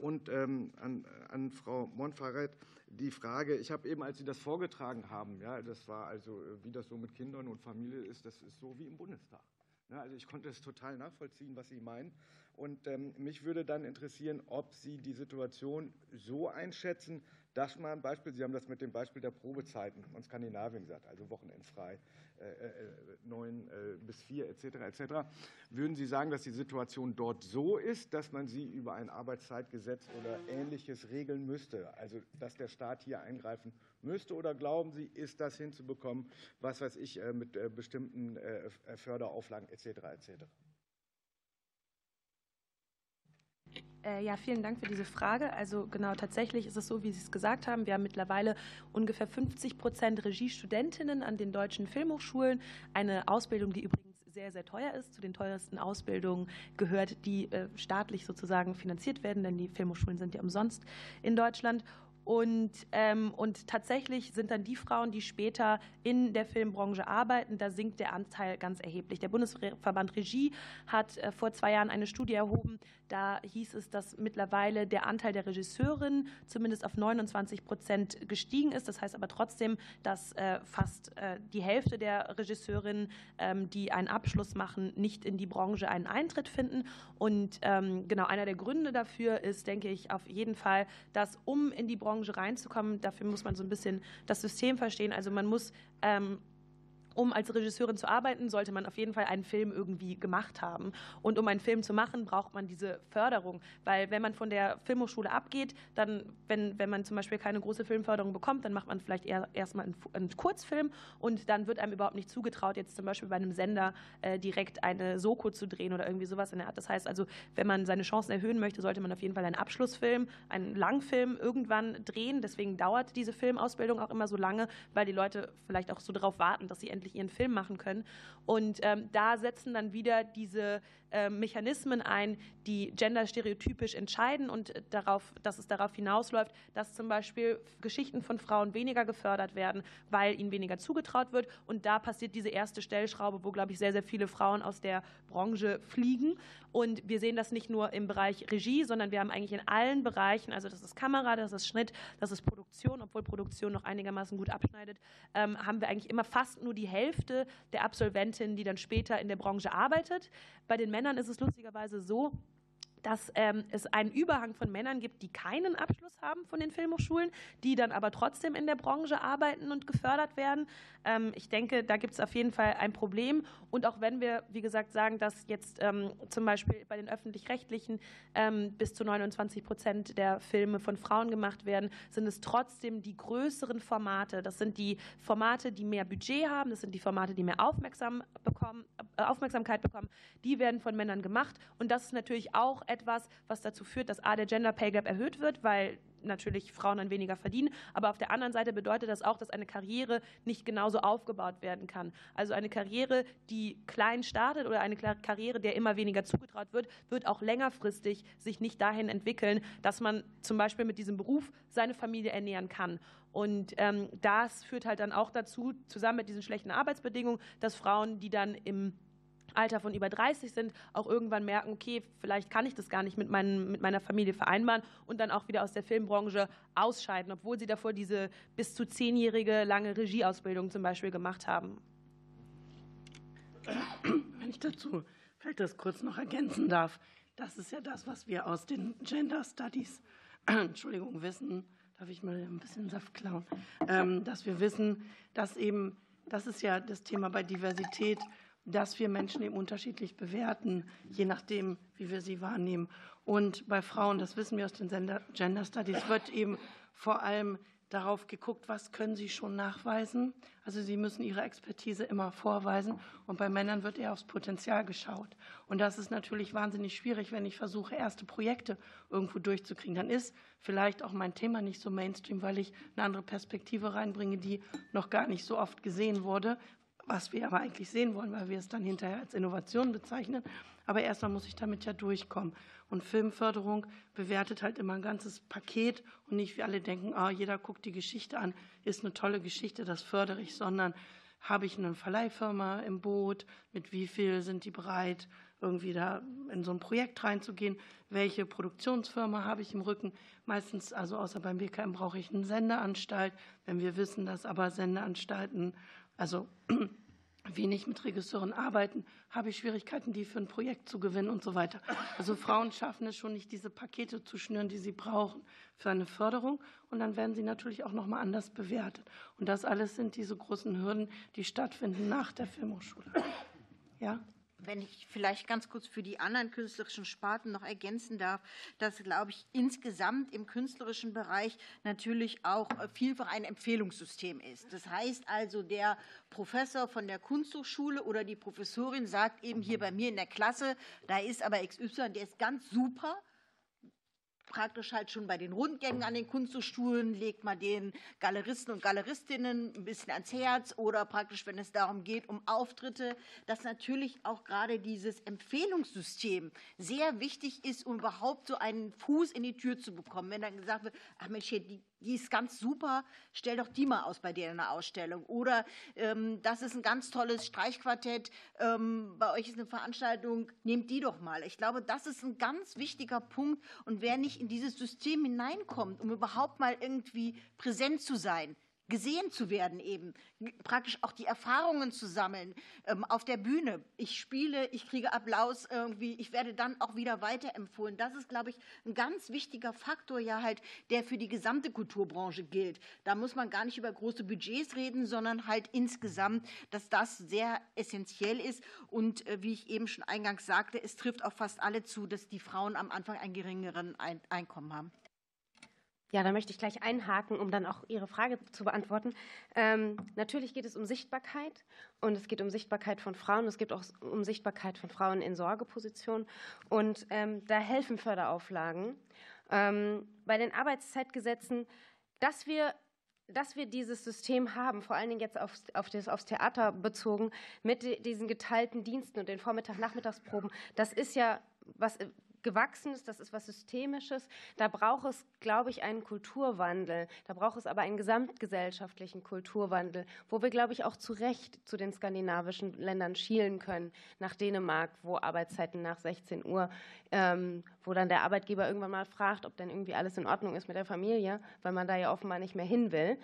Und ähm, an, an Frau Monfaret die Frage, ich habe eben, als Sie das vorgetragen haben, ja, das war also, wie das so mit Kindern und Familie ist, das ist so wie im Bundestag. Also ich konnte es total nachvollziehen, was Sie meinen. Und ähm, mich würde dann interessieren, ob Sie die Situation so einschätzen, dass man Beispiel, Sie haben das mit dem Beispiel der Probezeiten von Skandinavien gesagt, also wochenendfrei, äh, äh, neun äh, bis vier etc. etc. Würden Sie sagen, dass die Situation dort so ist, dass man sie über ein Arbeitszeitgesetz oder Ähnliches regeln müsste, also dass der Staat hier eingreifen müsste? Oder glauben Sie, ist das hinzubekommen, was weiß ich, mit bestimmten Förderauflagen etc. etc.? Ja, vielen Dank für diese Frage. Also genau, tatsächlich ist es so, wie Sie es gesagt haben. Wir haben mittlerweile ungefähr 50 Prozent Regiestudentinnen an den deutschen Filmhochschulen. Eine Ausbildung, die übrigens sehr, sehr teuer ist. Zu den teuersten Ausbildungen gehört, die äh, staatlich sozusagen finanziert werden, denn die Filmhochschulen sind ja umsonst in Deutschland. Und, ähm, und tatsächlich sind dann die Frauen, die später in der Filmbranche arbeiten, da sinkt der Anteil ganz erheblich. Der Bundesverband Regie hat äh, vor zwei Jahren eine Studie erhoben, da hieß es, dass mittlerweile der Anteil der Regisseurinnen zumindest auf 29 Prozent gestiegen ist. Das heißt aber trotzdem, dass äh, fast äh, die Hälfte der Regisseurinnen, ähm, die einen Abschluss machen, nicht in die Branche einen Eintritt finden. Und ähm, genau einer der Gründe dafür ist, denke ich, auf jeden Fall, dass um in die Branche reinzukommen, dafür muss man so ein bisschen das System verstehen. Also man muss ähm, um als Regisseurin zu arbeiten, sollte man auf jeden Fall einen Film irgendwie gemacht haben. Und um einen Film zu machen, braucht man diese Förderung. Weil wenn man von der Filmhochschule abgeht, dann, wenn, wenn man zum Beispiel keine große Filmförderung bekommt, dann macht man vielleicht eher erstmal einen, einen Kurzfilm und dann wird einem überhaupt nicht zugetraut, jetzt zum Beispiel bei einem Sender äh, direkt eine Soko zu drehen oder irgendwie sowas in der Art. Das heißt also, wenn man seine Chancen erhöhen möchte, sollte man auf jeden Fall einen Abschlussfilm, einen Langfilm irgendwann drehen. Deswegen dauert diese Filmausbildung auch immer so lange, weil die Leute vielleicht auch so darauf warten, dass sie endlich endlich ihren Film machen können. Und ähm, da setzen dann wieder diese äh, Mechanismen ein, die genderstereotypisch entscheiden und darauf, dass es darauf hinausläuft, dass zum Beispiel Geschichten von Frauen weniger gefördert werden, weil ihnen weniger zugetraut wird. Und da passiert diese erste Stellschraube, wo, glaube ich, sehr, sehr viele Frauen aus der Branche fliegen. Und wir sehen das nicht nur im Bereich Regie, sondern wir haben eigentlich in allen Bereichen, also das ist Kamera, das ist Schnitt, das ist Produktion, obwohl Produktion noch einigermaßen gut abschneidet, ähm, haben wir eigentlich immer fast nur die Hälfte der Absolventinnen, die dann später in der Branche arbeitet. Bei den Männern ist es lustigerweise so, dass ähm, es einen Überhang von Männern gibt, die keinen Abschluss haben von den Filmhochschulen, die dann aber trotzdem in der Branche arbeiten und gefördert werden. Ähm, ich denke, da gibt es auf jeden Fall ein Problem. Und auch wenn wir, wie gesagt, sagen, dass jetzt ähm, zum Beispiel bei den öffentlich-rechtlichen bis zu 29 Prozent der Filme von Frauen gemacht werden, sind es trotzdem die größeren Formate. Das sind die Formate, die mehr Budget haben, das sind die Formate, die mehr Aufmerksam bekommen, äh, Aufmerksamkeit bekommen. Die werden von Männern gemacht. Und das ist natürlich auch etwas, was dazu führt, dass A, der Gender Pay Gap erhöht wird, weil natürlich Frauen dann weniger verdienen. Aber auf der anderen Seite bedeutet das auch, dass eine Karriere nicht genauso aufgebaut werden kann. Also eine Karriere, die klein startet oder eine Karriere, der immer weniger zugetraut wird, wird auch längerfristig sich nicht dahin entwickeln, dass man zum Beispiel mit diesem Beruf seine Familie ernähren kann. Und ähm, das führt halt dann auch dazu, zusammen mit diesen schlechten Arbeitsbedingungen, dass Frauen, die dann im Alter von über 30 sind, auch irgendwann merken, okay, vielleicht kann ich das gar nicht mit, meinen, mit meiner Familie vereinbaren und dann auch wieder aus der Filmbranche ausscheiden, obwohl sie davor diese bis zu zehnjährige lange Regieausbildung zum Beispiel gemacht haben. Wenn ich dazu vielleicht das kurz noch ergänzen darf, das ist ja das, was wir aus den Gender Studies, *clears throat* Entschuldigung, wissen, darf ich mal ein bisschen Saft klauen, ähm, dass wir wissen, dass eben, das ist ja das Thema bei Diversität, dass wir Menschen eben unterschiedlich bewerten, je nachdem, wie wir sie wahrnehmen. Und bei Frauen, das wissen wir aus den Gender Studies, wird eben vor allem darauf geguckt, was können sie schon nachweisen. Also sie müssen ihre Expertise immer vorweisen. Und bei Männern wird eher aufs Potenzial geschaut. Und das ist natürlich wahnsinnig schwierig, wenn ich versuche, erste Projekte irgendwo durchzukriegen. Dann ist vielleicht auch mein Thema nicht so Mainstream, weil ich eine andere Perspektive reinbringe, die noch gar nicht so oft gesehen wurde, was wir aber eigentlich sehen wollen, weil wir es dann hinterher als Innovation bezeichnen. Aber erstmal muss ich damit ja durchkommen. Und Filmförderung bewertet halt immer ein ganzes Paket und nicht wie alle denken, ah, jeder guckt die Geschichte an, ist eine tolle Geschichte, das fördere ich, sondern habe ich eine Verleihfirma im Boot, mit wie viel sind die bereit, irgendwie da in so ein Projekt reinzugehen, welche Produktionsfirma habe ich im Rücken. Meistens, also außer beim BKM, brauche ich eine Sendeanstalt. Wenn wir wissen, dass aber Sendeanstalten also *clears throat* wenig mit Regisseuren arbeiten, habe ich Schwierigkeiten, die für ein Projekt zu gewinnen und so weiter. Also Frauen schaffen es schon nicht, diese Pakete zu schnüren, die sie brauchen für eine Förderung. Und dann werden sie natürlich auch nochmal anders bewertet. Und das alles sind diese großen Hürden, die stattfinden nach der Filmhochschule. Ja? Wenn ich vielleicht ganz kurz für die anderen künstlerischen Sparten noch ergänzen darf, dass, glaube ich, insgesamt im künstlerischen Bereich natürlich auch äh, vielfach ein Empfehlungssystem ist. Das heißt also, der Professor von der Kunsthochschule oder die Professorin sagt eben hier bei mir in der Klasse, da ist aber XY, der ist ganz super praktisch halt schon bei den Rundgängen an den Kunsthochschulen, legt man den Galeristen und Galeristinnen ein bisschen ans Herz oder praktisch, wenn es darum geht, um Auftritte, dass natürlich auch gerade dieses Empfehlungssystem sehr wichtig ist, um überhaupt so einen Fuß in die Tür zu bekommen. Wenn dann gesagt wird, ach Mensch, hier, die die ist ganz super, stell doch die mal aus bei dir in der Ausstellung. Oder ähm, das ist ein ganz tolles Streichquartett, ähm, bei euch ist eine Veranstaltung, nehmt die doch mal. Ich glaube, das ist ein ganz wichtiger Punkt. Und wer nicht in dieses System hineinkommt, um überhaupt mal irgendwie präsent zu sein, gesehen zu werden eben, praktisch auch die Erfahrungen zu sammeln ähm, auf der Bühne. Ich spiele, ich kriege Applaus irgendwie, ich werde dann auch wieder weiterempfohlen. Das ist, glaube ich, ein ganz wichtiger Faktor ja halt, der für die gesamte Kulturbranche gilt. Da muss man gar nicht über große Budgets reden, sondern halt insgesamt, dass das sehr essentiell ist. Und äh, wie ich eben schon eingangs sagte, es trifft auf fast alle zu, dass die Frauen am Anfang ein geringeren Einkommen haben. Ja, da möchte ich gleich einhaken, um dann auch Ihre Frage zu beantworten. Ähm, natürlich geht es um Sichtbarkeit und es geht um Sichtbarkeit von Frauen. Es geht auch um Sichtbarkeit von Frauen in Sorgepositionen. Und ähm, da helfen Förderauflagen. Ähm, bei den Arbeitszeitgesetzen, dass wir dass wir dieses System haben, vor allen Dingen jetzt aufs, auf das, aufs Theater bezogen, mit diesen geteilten Diensten und den Vormittag-Nachmittagsproben, das ist ja was Gewachsenes, das ist was Systemisches. Da braucht es, glaube ich, einen Kulturwandel. Da braucht es aber einen gesamtgesellschaftlichen Kulturwandel, wo wir, glaube ich, auch zu Recht zu den skandinavischen Ländern schielen können, nach Dänemark, wo Arbeitszeiten nach 16 Uhr, ähm, wo dann der Arbeitgeber irgendwann mal fragt, ob denn irgendwie alles in Ordnung ist mit der Familie, weil man da ja offenbar nicht mehr hin will.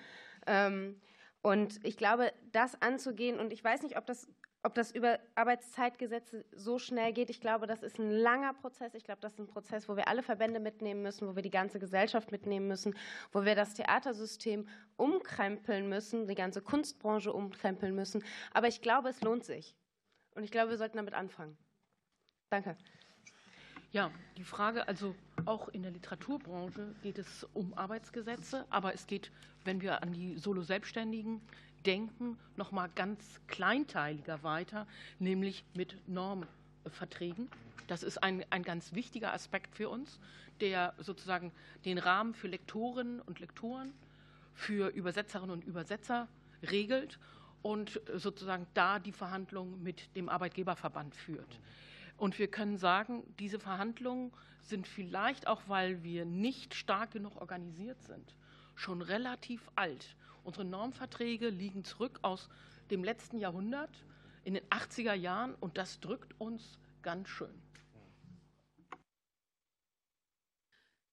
Ähm, und ich glaube, das anzugehen, und ich weiß nicht, ob das ob das über Arbeitszeitgesetze so schnell geht, ich glaube, das ist ein langer Prozess. Ich glaube, das ist ein Prozess, wo wir alle Verbände mitnehmen müssen, wo wir die ganze Gesellschaft mitnehmen müssen, wo wir das Theatersystem umkrempeln müssen, die ganze Kunstbranche umkrempeln müssen. Aber ich glaube, es lohnt sich. Und ich glaube, wir sollten damit anfangen. Danke. Ja, die Frage, also auch in der Literaturbranche geht es um Arbeitsgesetze, aber es geht, wenn wir an die Solo-Selbstständigen denken noch mal ganz kleinteiliger weiter, nämlich mit Normverträgen. Das ist ein, ein ganz wichtiger Aspekt für uns, der sozusagen den Rahmen für Lektorinnen und Lektoren, für Übersetzerinnen und Übersetzer regelt und sozusagen da die Verhandlungen mit dem Arbeitgeberverband führt. Und wir können sagen, diese Verhandlungen sind vielleicht auch, weil wir nicht stark genug organisiert sind, schon relativ alt. Unsere Normverträge liegen zurück aus dem letzten Jahrhundert, in den 80er Jahren, und das drückt uns ganz schön.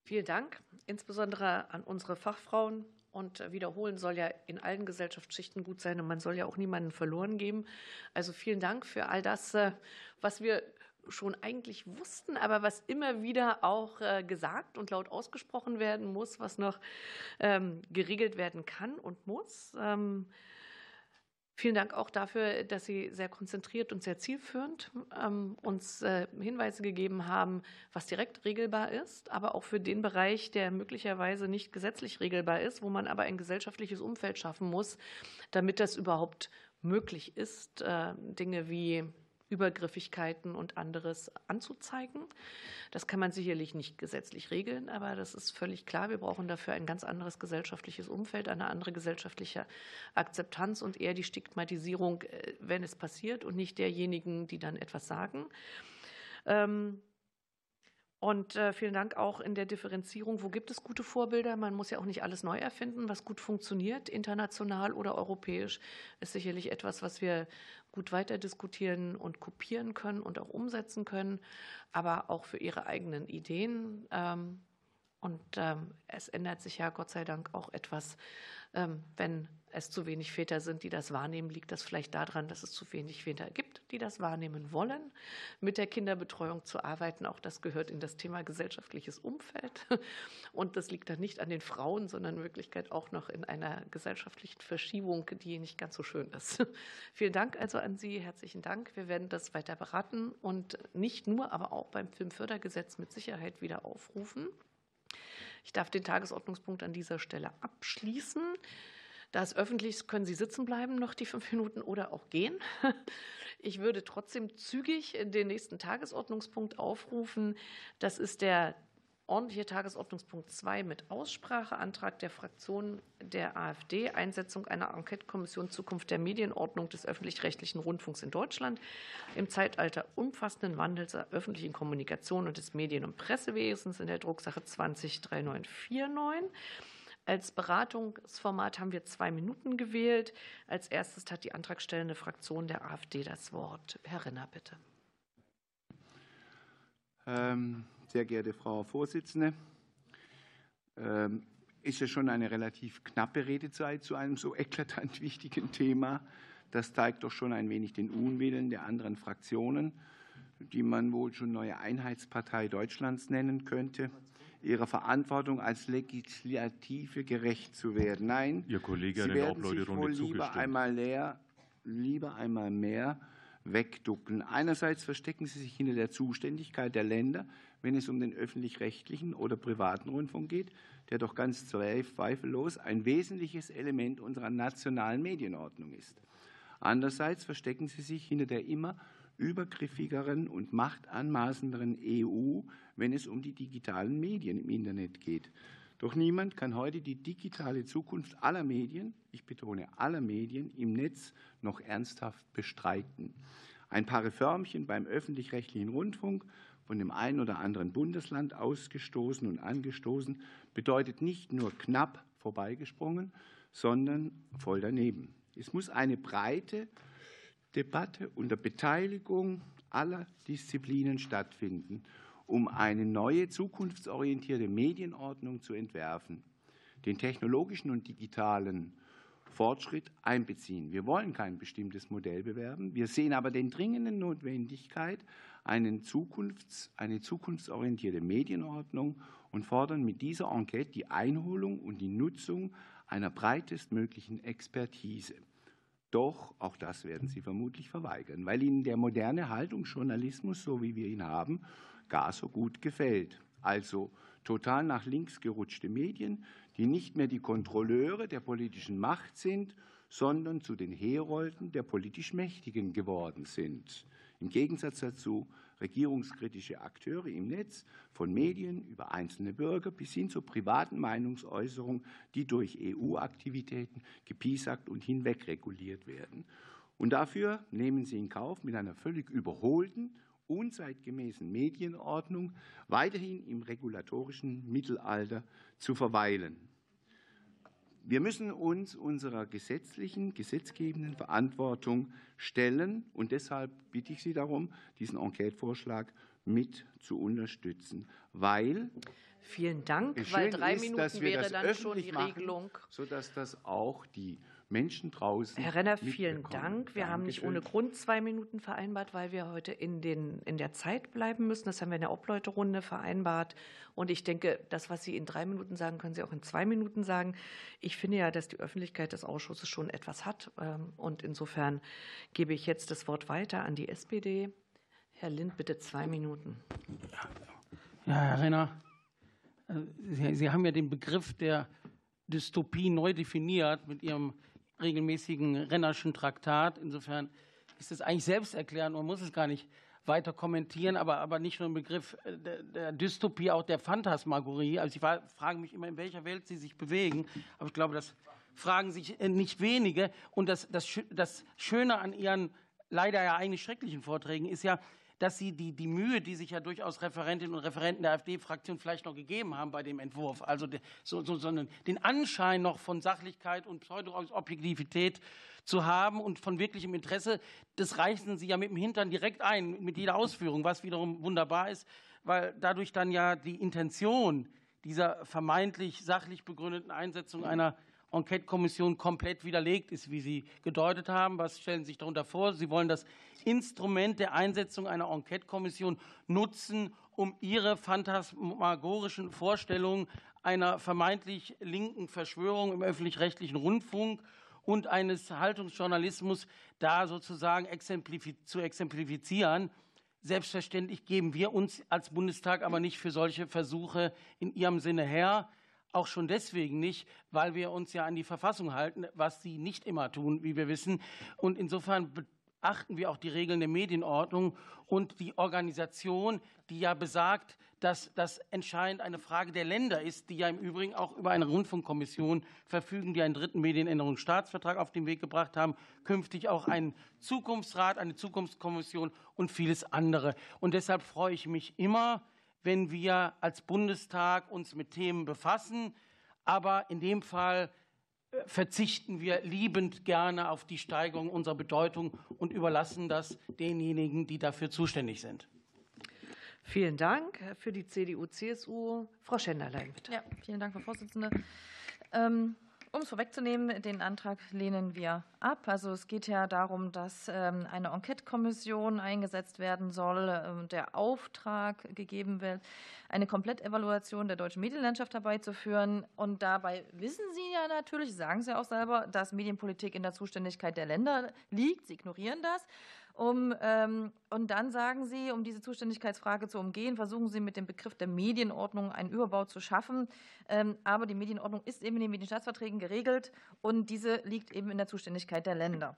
Vielen Dank, insbesondere an unsere Fachfrauen. Und wiederholen soll ja in allen Gesellschaftsschichten gut sein und man soll ja auch niemanden verloren geben. Also vielen Dank für all das, äh, was wir schon eigentlich wussten, aber was immer wieder auch äh, gesagt und laut ausgesprochen werden muss, was noch ähm, geregelt werden kann und muss. Ähm, vielen Dank auch dafür, dass Sie sehr konzentriert und sehr zielführend ähm, uns äh, Hinweise gegeben haben, was direkt regelbar ist, aber auch für den Bereich, der möglicherweise nicht gesetzlich regelbar ist, wo man aber ein gesellschaftliches Umfeld schaffen muss, damit das überhaupt möglich ist. Äh, Dinge wie Übergriffigkeiten und anderes anzuzeigen. Das kann man sicherlich nicht gesetzlich regeln, aber das ist völlig klar. Wir brauchen dafür ein ganz anderes gesellschaftliches Umfeld, eine andere gesellschaftliche Akzeptanz und eher die Stigmatisierung, äh, wenn es passiert und nicht derjenigen, die dann etwas sagen. Und äh, vielen Dank auch in der Differenzierung. Wo gibt es gute Vorbilder? Man muss ja auch nicht alles neu erfinden. Was gut funktioniert, international oder europäisch, ist sicherlich etwas, was wir gut weiter diskutieren und kopieren können und auch umsetzen können, aber auch für ihre eigenen Ideen. Ähm, und ähm, es ändert sich ja Gott sei Dank auch etwas, ähm, wenn es zu wenig Väter sind, die das wahrnehmen, liegt das vielleicht daran, dass es zu wenig Väter gibt, die das wahrnehmen wollen, mit der Kinderbetreuung zu arbeiten. Auch das gehört in das Thema gesellschaftliches Umfeld. *laughs* Und das liegt dann nicht an den Frauen, sondern in Wirklichkeit auch noch in einer gesellschaftlichen Verschiebung, die nicht ganz so schön ist. *laughs* Vielen Dank also an Sie, herzlichen Dank. Wir werden das weiter beraten und nicht nur, aber auch beim Filmfördergesetz mit Sicherheit wieder aufrufen. Ich darf den Tagesordnungspunkt an dieser Stelle abschließen. Da es öffentlich ist, können Sie sitzen bleiben, noch die fünf Minuten oder auch gehen. *laughs* Ich würde trotzdem zügig den nächsten Tagesordnungspunkt aufrufen. Das ist der ordentliche Tagesordnungspunkt 2 mit Ausspracheantrag der Fraktion der AfD, Einsetzung einer Enquetekommission Zukunft der Medienordnung des öffentlich-rechtlichen Rundfunks in Deutschland im Zeitalter umfassenden Wandels der öffentlichen Kommunikation und des Medien- und Pressewesens in der Drucksache 203949. Als Beratungsformat haben wir zwei Minuten gewählt. Als erstes hat die antragstellende Fraktion der AfD das Wort. Herr Renner, bitte. Ähm sehr geehrte Frau Vorsitzende, ähm, ist ja schon eine relativ knappe Redezeit zu einem so eklatant *laughs* wichtigen Thema. Das zeigt doch schon ein wenig den Unwillen der anderen Fraktionen, die man wohl schon neue Einheitspartei Deutschlands nennen könnte, ihrer Verantwortung als Legislative gerecht zu werden. Nein, Ihr Kollege Sie werden sich wohl lieber einmal, leer, lieber einmal mehr wegducken. Einerseits verstecken Sie sich hinter der Zuständigkeit der Länder, wenn es um den öffentlich-rechtlichen oder privaten Rundfunk geht, der doch ganz zweifellos ein wesentliches Element unserer nationalen Medienordnung ist. Andererseits verstecken Sie sich hinter der immer übergriffigeren und machtanmaßenderen EU, wenn es um die digitalen Medien im Internet geht. Doch niemand kann heute die digitale Zukunft aller Medien, ich betone aller Medien, im Netz noch ernsthaft bestreiten. Ein paar Reformchen beim öffentlich-rechtlichen Rundfunk, von dem einen oder anderen Bundesland ausgestoßen und angestoßen, bedeutet nicht nur knapp vorbeigesprungen, sondern voll daneben. Es muss eine breite Debatte unter Beteiligung aller Disziplinen stattfinden, um eine neue zukunftsorientierte Medienordnung zu entwerfen, den technologischen und digitalen Fortschritt einbeziehen. Wir wollen kein bestimmtes Modell bewerben. Wir sehen aber den dringenden Notwendigkeit, eine zukunftsorientierte Medienordnung und fordern mit dieser Enquete die Einholung und die Nutzung einer breitestmöglichen Expertise. Doch auch das werden Sie vermutlich verweigern, weil Ihnen der moderne Haltungsjournalismus, so wie wir ihn haben, gar so gut gefällt. Also total nach links gerutschte Medien, die nicht mehr die Kontrolleure der politischen Macht sind, sondern zu den Herolden der politisch Mächtigen geworden sind. Im Gegensatz dazu regierungskritische Akteure im Netz, von Medien über einzelne Bürger bis hin zur privaten Meinungsäußerung, die durch EU-Aktivitäten gepiesackt und hinwegreguliert werden. Und dafür nehmen sie in Kauf, mit einer völlig überholten, unzeitgemäßen Medienordnung weiterhin im regulatorischen Mittelalter zu verweilen. Wir müssen uns unserer gesetzlichen, gesetzgebenden Verantwortung stellen. Und deshalb bitte ich Sie darum, diesen Enquete-Vorschlag mit zu unterstützen, weil Vielen Dank, weil drei ist, Minuten wäre dann schon die machen, Regelung. sodass das auch die Menschen draußen. Herr Renner, vielen. Dank. Wir haben nicht Dankeschön. ohne Grund zwei Minuten vereinbart, weil wir heute in, den, in der Zeit bleiben müssen. Das haben wir in der Obleuterunde vereinbart. Und ich denke, das, was Sie in drei Minuten sagen, können Sie auch in zwei Minuten sagen. Ich finde ja, dass die Öffentlichkeit des Ausschusses schon etwas hat. Ähm, Und insofern gebe ich jetzt das Wort weiter an die SPD. Herr Lind, bitte zwei Minuten. Ja, Herr Renner, äh, Sie, Sie haben ja den Begriff der Dystopie neu definiert mit Ihrem regelmäßigen Rennerschen Traktat. Insofern ist es eigentlich selbsterklärend, man muss es gar nicht weiter kommentieren, aber, aber nicht nur im Begriff äh, der, der Dystopie, auch der Phantasmagorie. Also ich war, frage mich immer, in welcher Welt Sie sich bewegen, aber ich glaube, das fragen sich äh, nicht wenige. Und das, das, das Schöne an Ihren leider ja eigentlich schrecklichen Vorträgen ist ja, dass Sie die, die Mühe, die sich ja durchaus Referentinnen und Referenten der AfD-Fraktion vielleicht noch gegeben haben bei dem Entwurf, also de, so, so, so einen, den Anschein noch von Sachlichkeit und Pseudo-Objektivität zu haben und von wirklichem Interesse, das reißen Sie ja mit dem Hintern direkt ein, mit jeder Ausführung, was wiederum wunderbar ist, weil dadurch dann ja die Intention dieser vermeintlich sachlich begründeten Einsetzung einer Enquete-Kommission komplett widerlegt ist, wie Sie gedeutet haben. Was stellen Sie sich darunter vor? Sie wollen das Instrument der Einsetzung einer Enquete-Kommission nutzen, um Ihre phantasmagorischen Vorstellungen einer vermeintlich linken Verschwörung im öffentlich-rechtlichen Rundfunk und eines Haltungsjournalismus da sozusagen zu exemplifizieren. Selbstverständlich geben wir uns als Bundestag aber nicht für solche Versuche in Ihrem Sinne her. Auch schon deswegen nicht, weil wir uns ja an die Verfassung halten, was Sie nicht immer tun, wie wir wissen. Und insofern beachten wir auch die Regeln der Medienordnung und die Organisation, die ja besagt, dass das entscheidend eine Frage der Länder ist, die ja im Übrigen auch über eine Rundfunkkommission verfügen, die einen dritten Medienänderungsstaatsvertrag auf den Weg gebracht haben, künftig auch einen Zukunftsrat, eine Zukunftskommission und vieles andere. Und deshalb freue ich mich immer, wenn wir als Bundestag uns mit Themen befassen. Aber in dem Fall äh, verzichten wir liebend gerne auf die Steigerung unserer Bedeutung und überlassen das denjenigen, die dafür zuständig sind. Vielen Dank für die CDU-CSU. Frau Schenderlein, bitte. Ja, vielen Dank, Frau Vorsitzende. Ähm, um es vorwegzunehmen, den Antrag lehnen wir ab. Also es geht ja darum, dass ähm, eine Enquete-Kommission eingesetzt werden soll, ähm, der Auftrag gegeben wird, eine Komplettevaluation der deutschen Medienlandschaft herbeizuführen. Und dabei wissen Sie ja natürlich, sagen Sie auch selber, dass Medienpolitik in der Zuständigkeit der Länder liegt. Sie ignorieren das. Um, ähm, und dann sagen Sie, um diese Zuständigkeitsfrage zu umgehen, versuchen Sie mit dem Begriff der Medienordnung einen Überbau zu schaffen. Ähm, aber die Medienordnung ist eben in den Medienstaatsverträgen geregelt und diese liegt eben in der Zuständigkeit der Länder.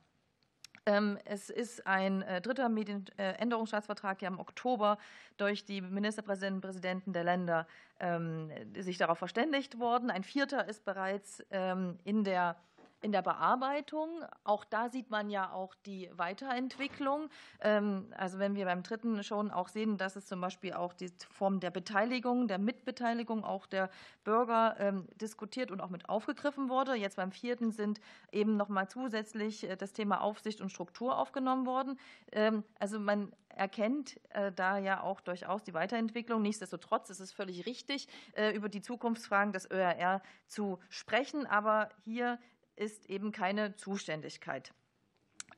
Ähm, es ist ein äh, dritter Medienänderungsstaatsvertrag ja im Oktober durch die Ministerpräsidenten und Präsidenten der Länder ähm, sich darauf verständigt worden. Ein vierter ist bereits ähm, in der in der Bearbeitung. Auch da sieht man ja auch die Weiterentwicklung. Ähm, also wenn wir beim dritten schon auch sehen, dass es zum Beispiel auch die Form der Beteiligung, der Mitbeteiligung auch der Bürger ähm, diskutiert und auch mit aufgegriffen wurde. Jetzt beim vierten sind eben nochmal zusätzlich äh, das Thema Aufsicht und Struktur aufgenommen worden. Ähm, also man erkennt äh, da ja auch durchaus die Weiterentwicklung. Nichtsdestotrotz ist es völlig richtig, äh, über die Zukunftsfragen des ÖRR zu sprechen. Aber hier ist eben keine Zuständigkeit.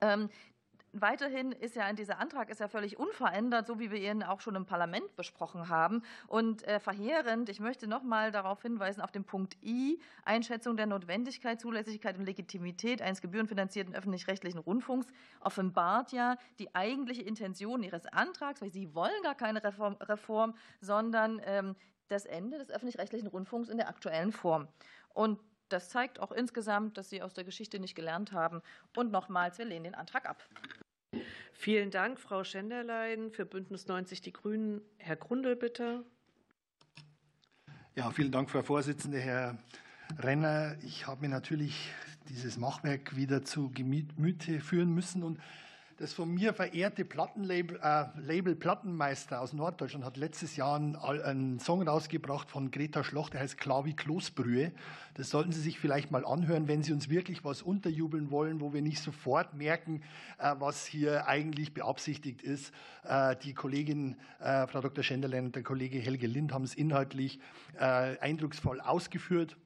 Ähm, Weiterhin ist ja dieser Antrag ist ja völlig unverändert, so wie wir ihn auch schon im Parlament besprochen haben. Und äh, verheerend, ich möchte noch mal darauf hinweisen, auf den Punkt I, Einschätzung der Notwendigkeit, Zulässigkeit und Legitimität eines gebührenfinanzierten öffentlich-rechtlichen Rundfunks offenbart ja die eigentliche Intention Ihres Antrags, weil Sie wollen gar keine Reform, Reform sondern ähm, das Ende des öffentlich-rechtlichen Rundfunks in der aktuellen Form. Und das zeigt auch insgesamt, dass Sie aus der Geschichte nicht gelernt haben. Und nochmals, wir lehnen den Antrag ab. Vielen Dank, Frau Schenderlein. Für Bündnis 90 Die Grünen, Herr Grundl, bitte. Ja, vielen Dank, Frau Vorsitzende. Herr Renner, ich habe mir natürlich dieses Machwerk wieder zu Gemüte führen müssen und das von mir verehrte Plattenlabel äh, Label Plattenmeister aus Norddeutschland hat letztes Jahr einen, einen, Song rausgebracht von Greta Schloch, der heißt Klar wie Kloßbrühe. Das sollten Sie sich vielleicht mal anhören, wenn Sie uns wirklich was unterjubeln wollen, wo wir nicht sofort merken, äh, was hier eigentlich beabsichtigt ist. Äh, die Kollegin äh, Frau Dr. Schenderlein und der Kollege Helge Lind haben es inhaltlich äh, eindrucksvoll ausgeführt.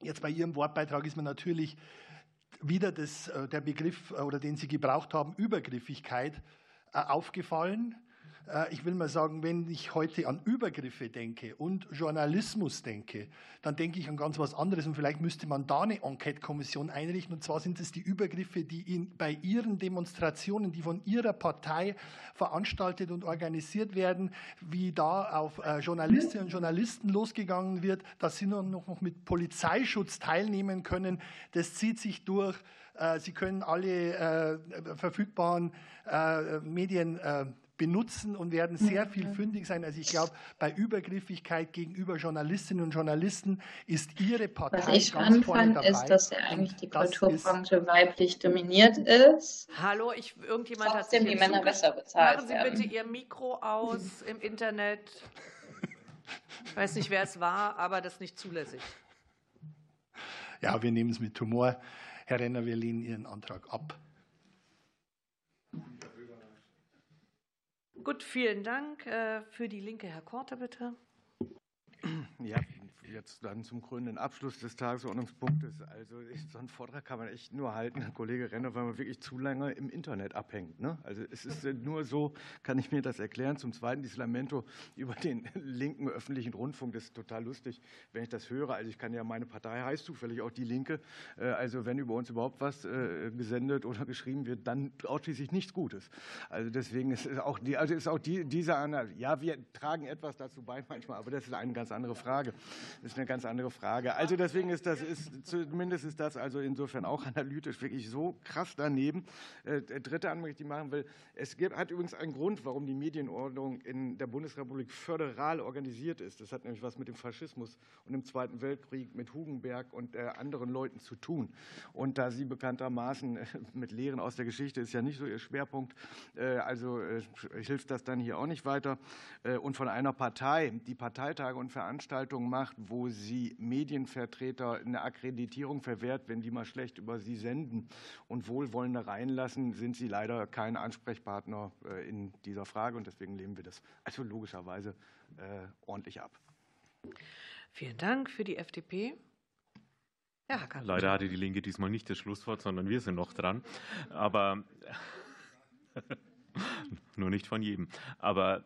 Jetzt bei Ihrem Wortbeitrag ist man natürlich wieder das, äh, der Begriff, äh, oder den Sie gebraucht haben, Übergriffigkeit, äh, aufgefallen. Äh, ich will mal sagen, wenn ich heute an Übergriffe denke und Journalismus denke, dann denke ich an ganz was anderes. Und vielleicht müsste man da eine Enquete-Kommission einrichten. Und zwar sind es die Übergriffe, die in, bei Ihren Demonstrationen, die von Ihrer Partei veranstaltet und organisiert werden, wie da auf äh, Journalistinnen und Journalisten losgegangen wird, dass sie nur noch mit Polizeischutz teilnehmen können. Das zieht sich durch. Äh, sie können alle verfügbaren Medien benutzen und werden sehr viel fündig sein. Also ich glaube, bei Übergriffigkeit gegenüber Journalistinnen und Journalisten ist Ihre Partei Was ich spannend fand, dabei. ist, dass ja eigentlich die Kulturbranche weiblich dominiert ist. Hallo, ich, irgendjemand Trotzdem hat sich die Männer besser bezahlt Machen Sie werden. bitte Ihr Mikro aus *laughs* im Internet. Ich weiß nicht, wer es war, aber das ist nicht zulässig. Ja, wir nehmen es mit Humor. Herr Renner, wir lehnen Ihren Antrag ab. Gut, vielen Dank. Äh, für die Linke, Herr Korte, bitte. Ja, jetzt dann zum krönenden Abschluss des Tagesordnungspunktes. Also so einen Vortrag kann man echt nur halten, Herr Kollege Renner, weil man wirklich zu lange im Internet abhängt. Ne? Also es ist nur so, kann ich mir das erklären. Zum Zweiten dieses Lamento über den linken öffentlichen Rundfunk, das ist total lustig, wenn ich das höre. Also ich kann ja, meine Partei heißt zufällig auch die Linke. Äh, also wenn über uns überhaupt was äh, gesendet oder geschrieben wird, dann ausschließlich nichts Gutes. Also deswegen ist auch, die, also ist auch die, dieser, ja, wir tragen etwas dazu bei manchmal, aber das ist eine ganz andere Frage. Ist eine ganz andere Frage. Also deswegen ist das, ist, zumindest ist das also insofern auch analytisch wirklich so krass daneben. Äh, dritte Anmerkung, die ich machen will, es gibt, hat übrigens einen Grund, warum die Medienordnung in der Bundesrepublik föderal organisiert ist. Das hat nämlich was mit dem Faschismus und dem Zweiten Weltkrieg, mit Hugenberg und äh, anderen Leuten zu tun. Und da Sie bekanntermaßen äh, mit Lehren aus der Geschichte ist ja nicht so Ihr Schwerpunkt, also hilft das dann hier auch nicht weiter. Und von einer Partei, die Parteitage und Veranstaltungen macht, wo sie Medienvertreter eine Akkreditierung verwehrt, wenn die mal schlecht über sie senden und Wohlwollende reinlassen, sind sie leider kein Ansprechpartner äh, in dieser Frage. Und deswegen lehnen wir das also logischerweise ordentlich ab. Vielen Dank für die FDP. Ja, Leider hatte die Linke diesmal nicht das Schlusswort, sondern wir sind noch dran. Aber *laughs* nur nicht von jedem. Aber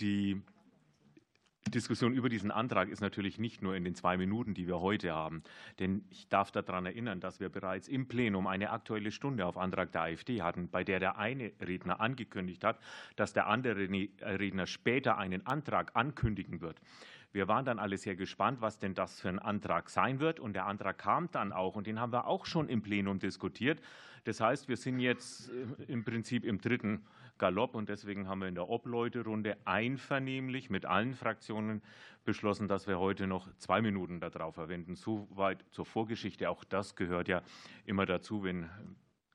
die Diskussion über diesen Antrag ist natürlich nicht nur in den zwei Minuten, die wir heute haben. Denn ich darf daran erinnern, dass wir bereits im Plenum eine aktuelle Stunde auf Antrag der AfD hatten, bei der der eine Redner angekündigt hat, dass der andere Redner später einen Antrag ankündigen wird. Wir waren dann alle sehr gespannt, was denn das für ein Antrag sein wird. Und der Antrag kam dann auch und den haben wir auch schon im Plenum diskutiert. Das heißt, wir sind jetzt äh, im Prinzip im dritten Galopp und deswegen haben wir in der Obleuterunde einvernehmlich mit allen Fraktionen beschlossen, dass wir heute noch zwei Minuten darauf verwenden. Soweit zur Vorgeschichte. Auch das gehört ja immer dazu, wenn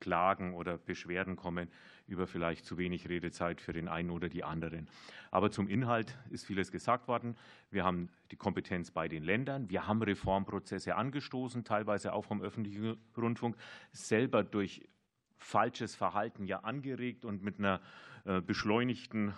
Klagen oder Beschwerden kommen über vielleicht zu wenig Redezeit für den einen oder die anderen. Aber zum Inhalt ist vieles gesagt worden. Wir haben die Kompetenz bei den Ländern. Wir haben Reformprozesse angestoßen, teilweise auch vom öffentlichen Rundfunk, selber durch falsches Verhalten ja angeregt und mit einer äh, beschleunigten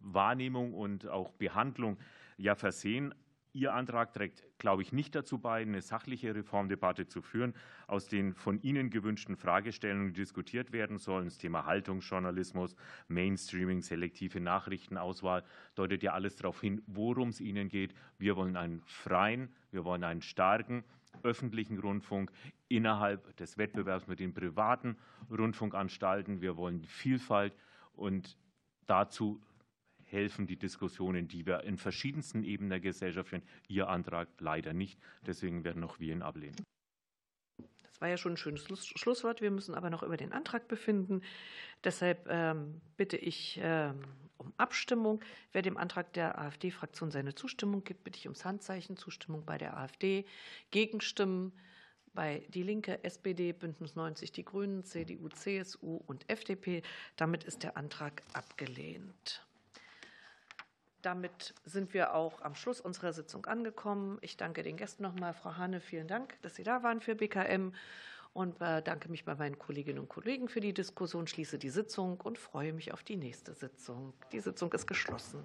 Wahrnehmung und auch Behandlung ja versehen. Ihr Antrag trägt, glaube ich, nicht dazu bei, eine sachliche Reformdebatte zu führen, aus den von Ihnen gewünschten Fragestellungen diskutiert werden sollen. Das Thema Haltungsjournalismus, Mainstreaming, selektive Nachrichtenauswahl deutet ja alles darauf hin, worum es Ihnen geht. Wir wollen einen freien, wir wollen einen starken öffentlichen Rundfunk innerhalb des Wettbewerbs mit den privaten Rundfunkanstalten. Wir wollen Vielfalt und dazu helfen die Diskussionen, die wir in verschiedensten Ebenen der Gesellschaft führen. Ihr Antrag leider nicht. Deswegen werden auch wir ihn ablehnen. Das war ja schon ein schönes Schlusswort. Wir müssen aber noch über den Antrag befinden. Deshalb ähm, bitte ich ähm, um Abstimmung. Wer dem Antrag der AfD-Fraktion seine Zustimmung gibt, bitte ich ums Handzeichen. Zustimmung bei der AfD. Gegenstimmen bei Die Linke, SPD, Bündnis 90, die Grünen, CDU, CSU und FDP. Damit ist der Antrag abgelehnt. Damit sind wir auch am Schluss unserer Sitzung angekommen. Ich danke den Gästen nochmal. Frau Hane, vielen Dank, dass Sie da waren für BKM und bedanke mich bei meinen Kolleginnen und Kollegen für die Diskussion, schließe die Sitzung und freue mich auf die nächste Sitzung. Die Sitzung ist geschlossen.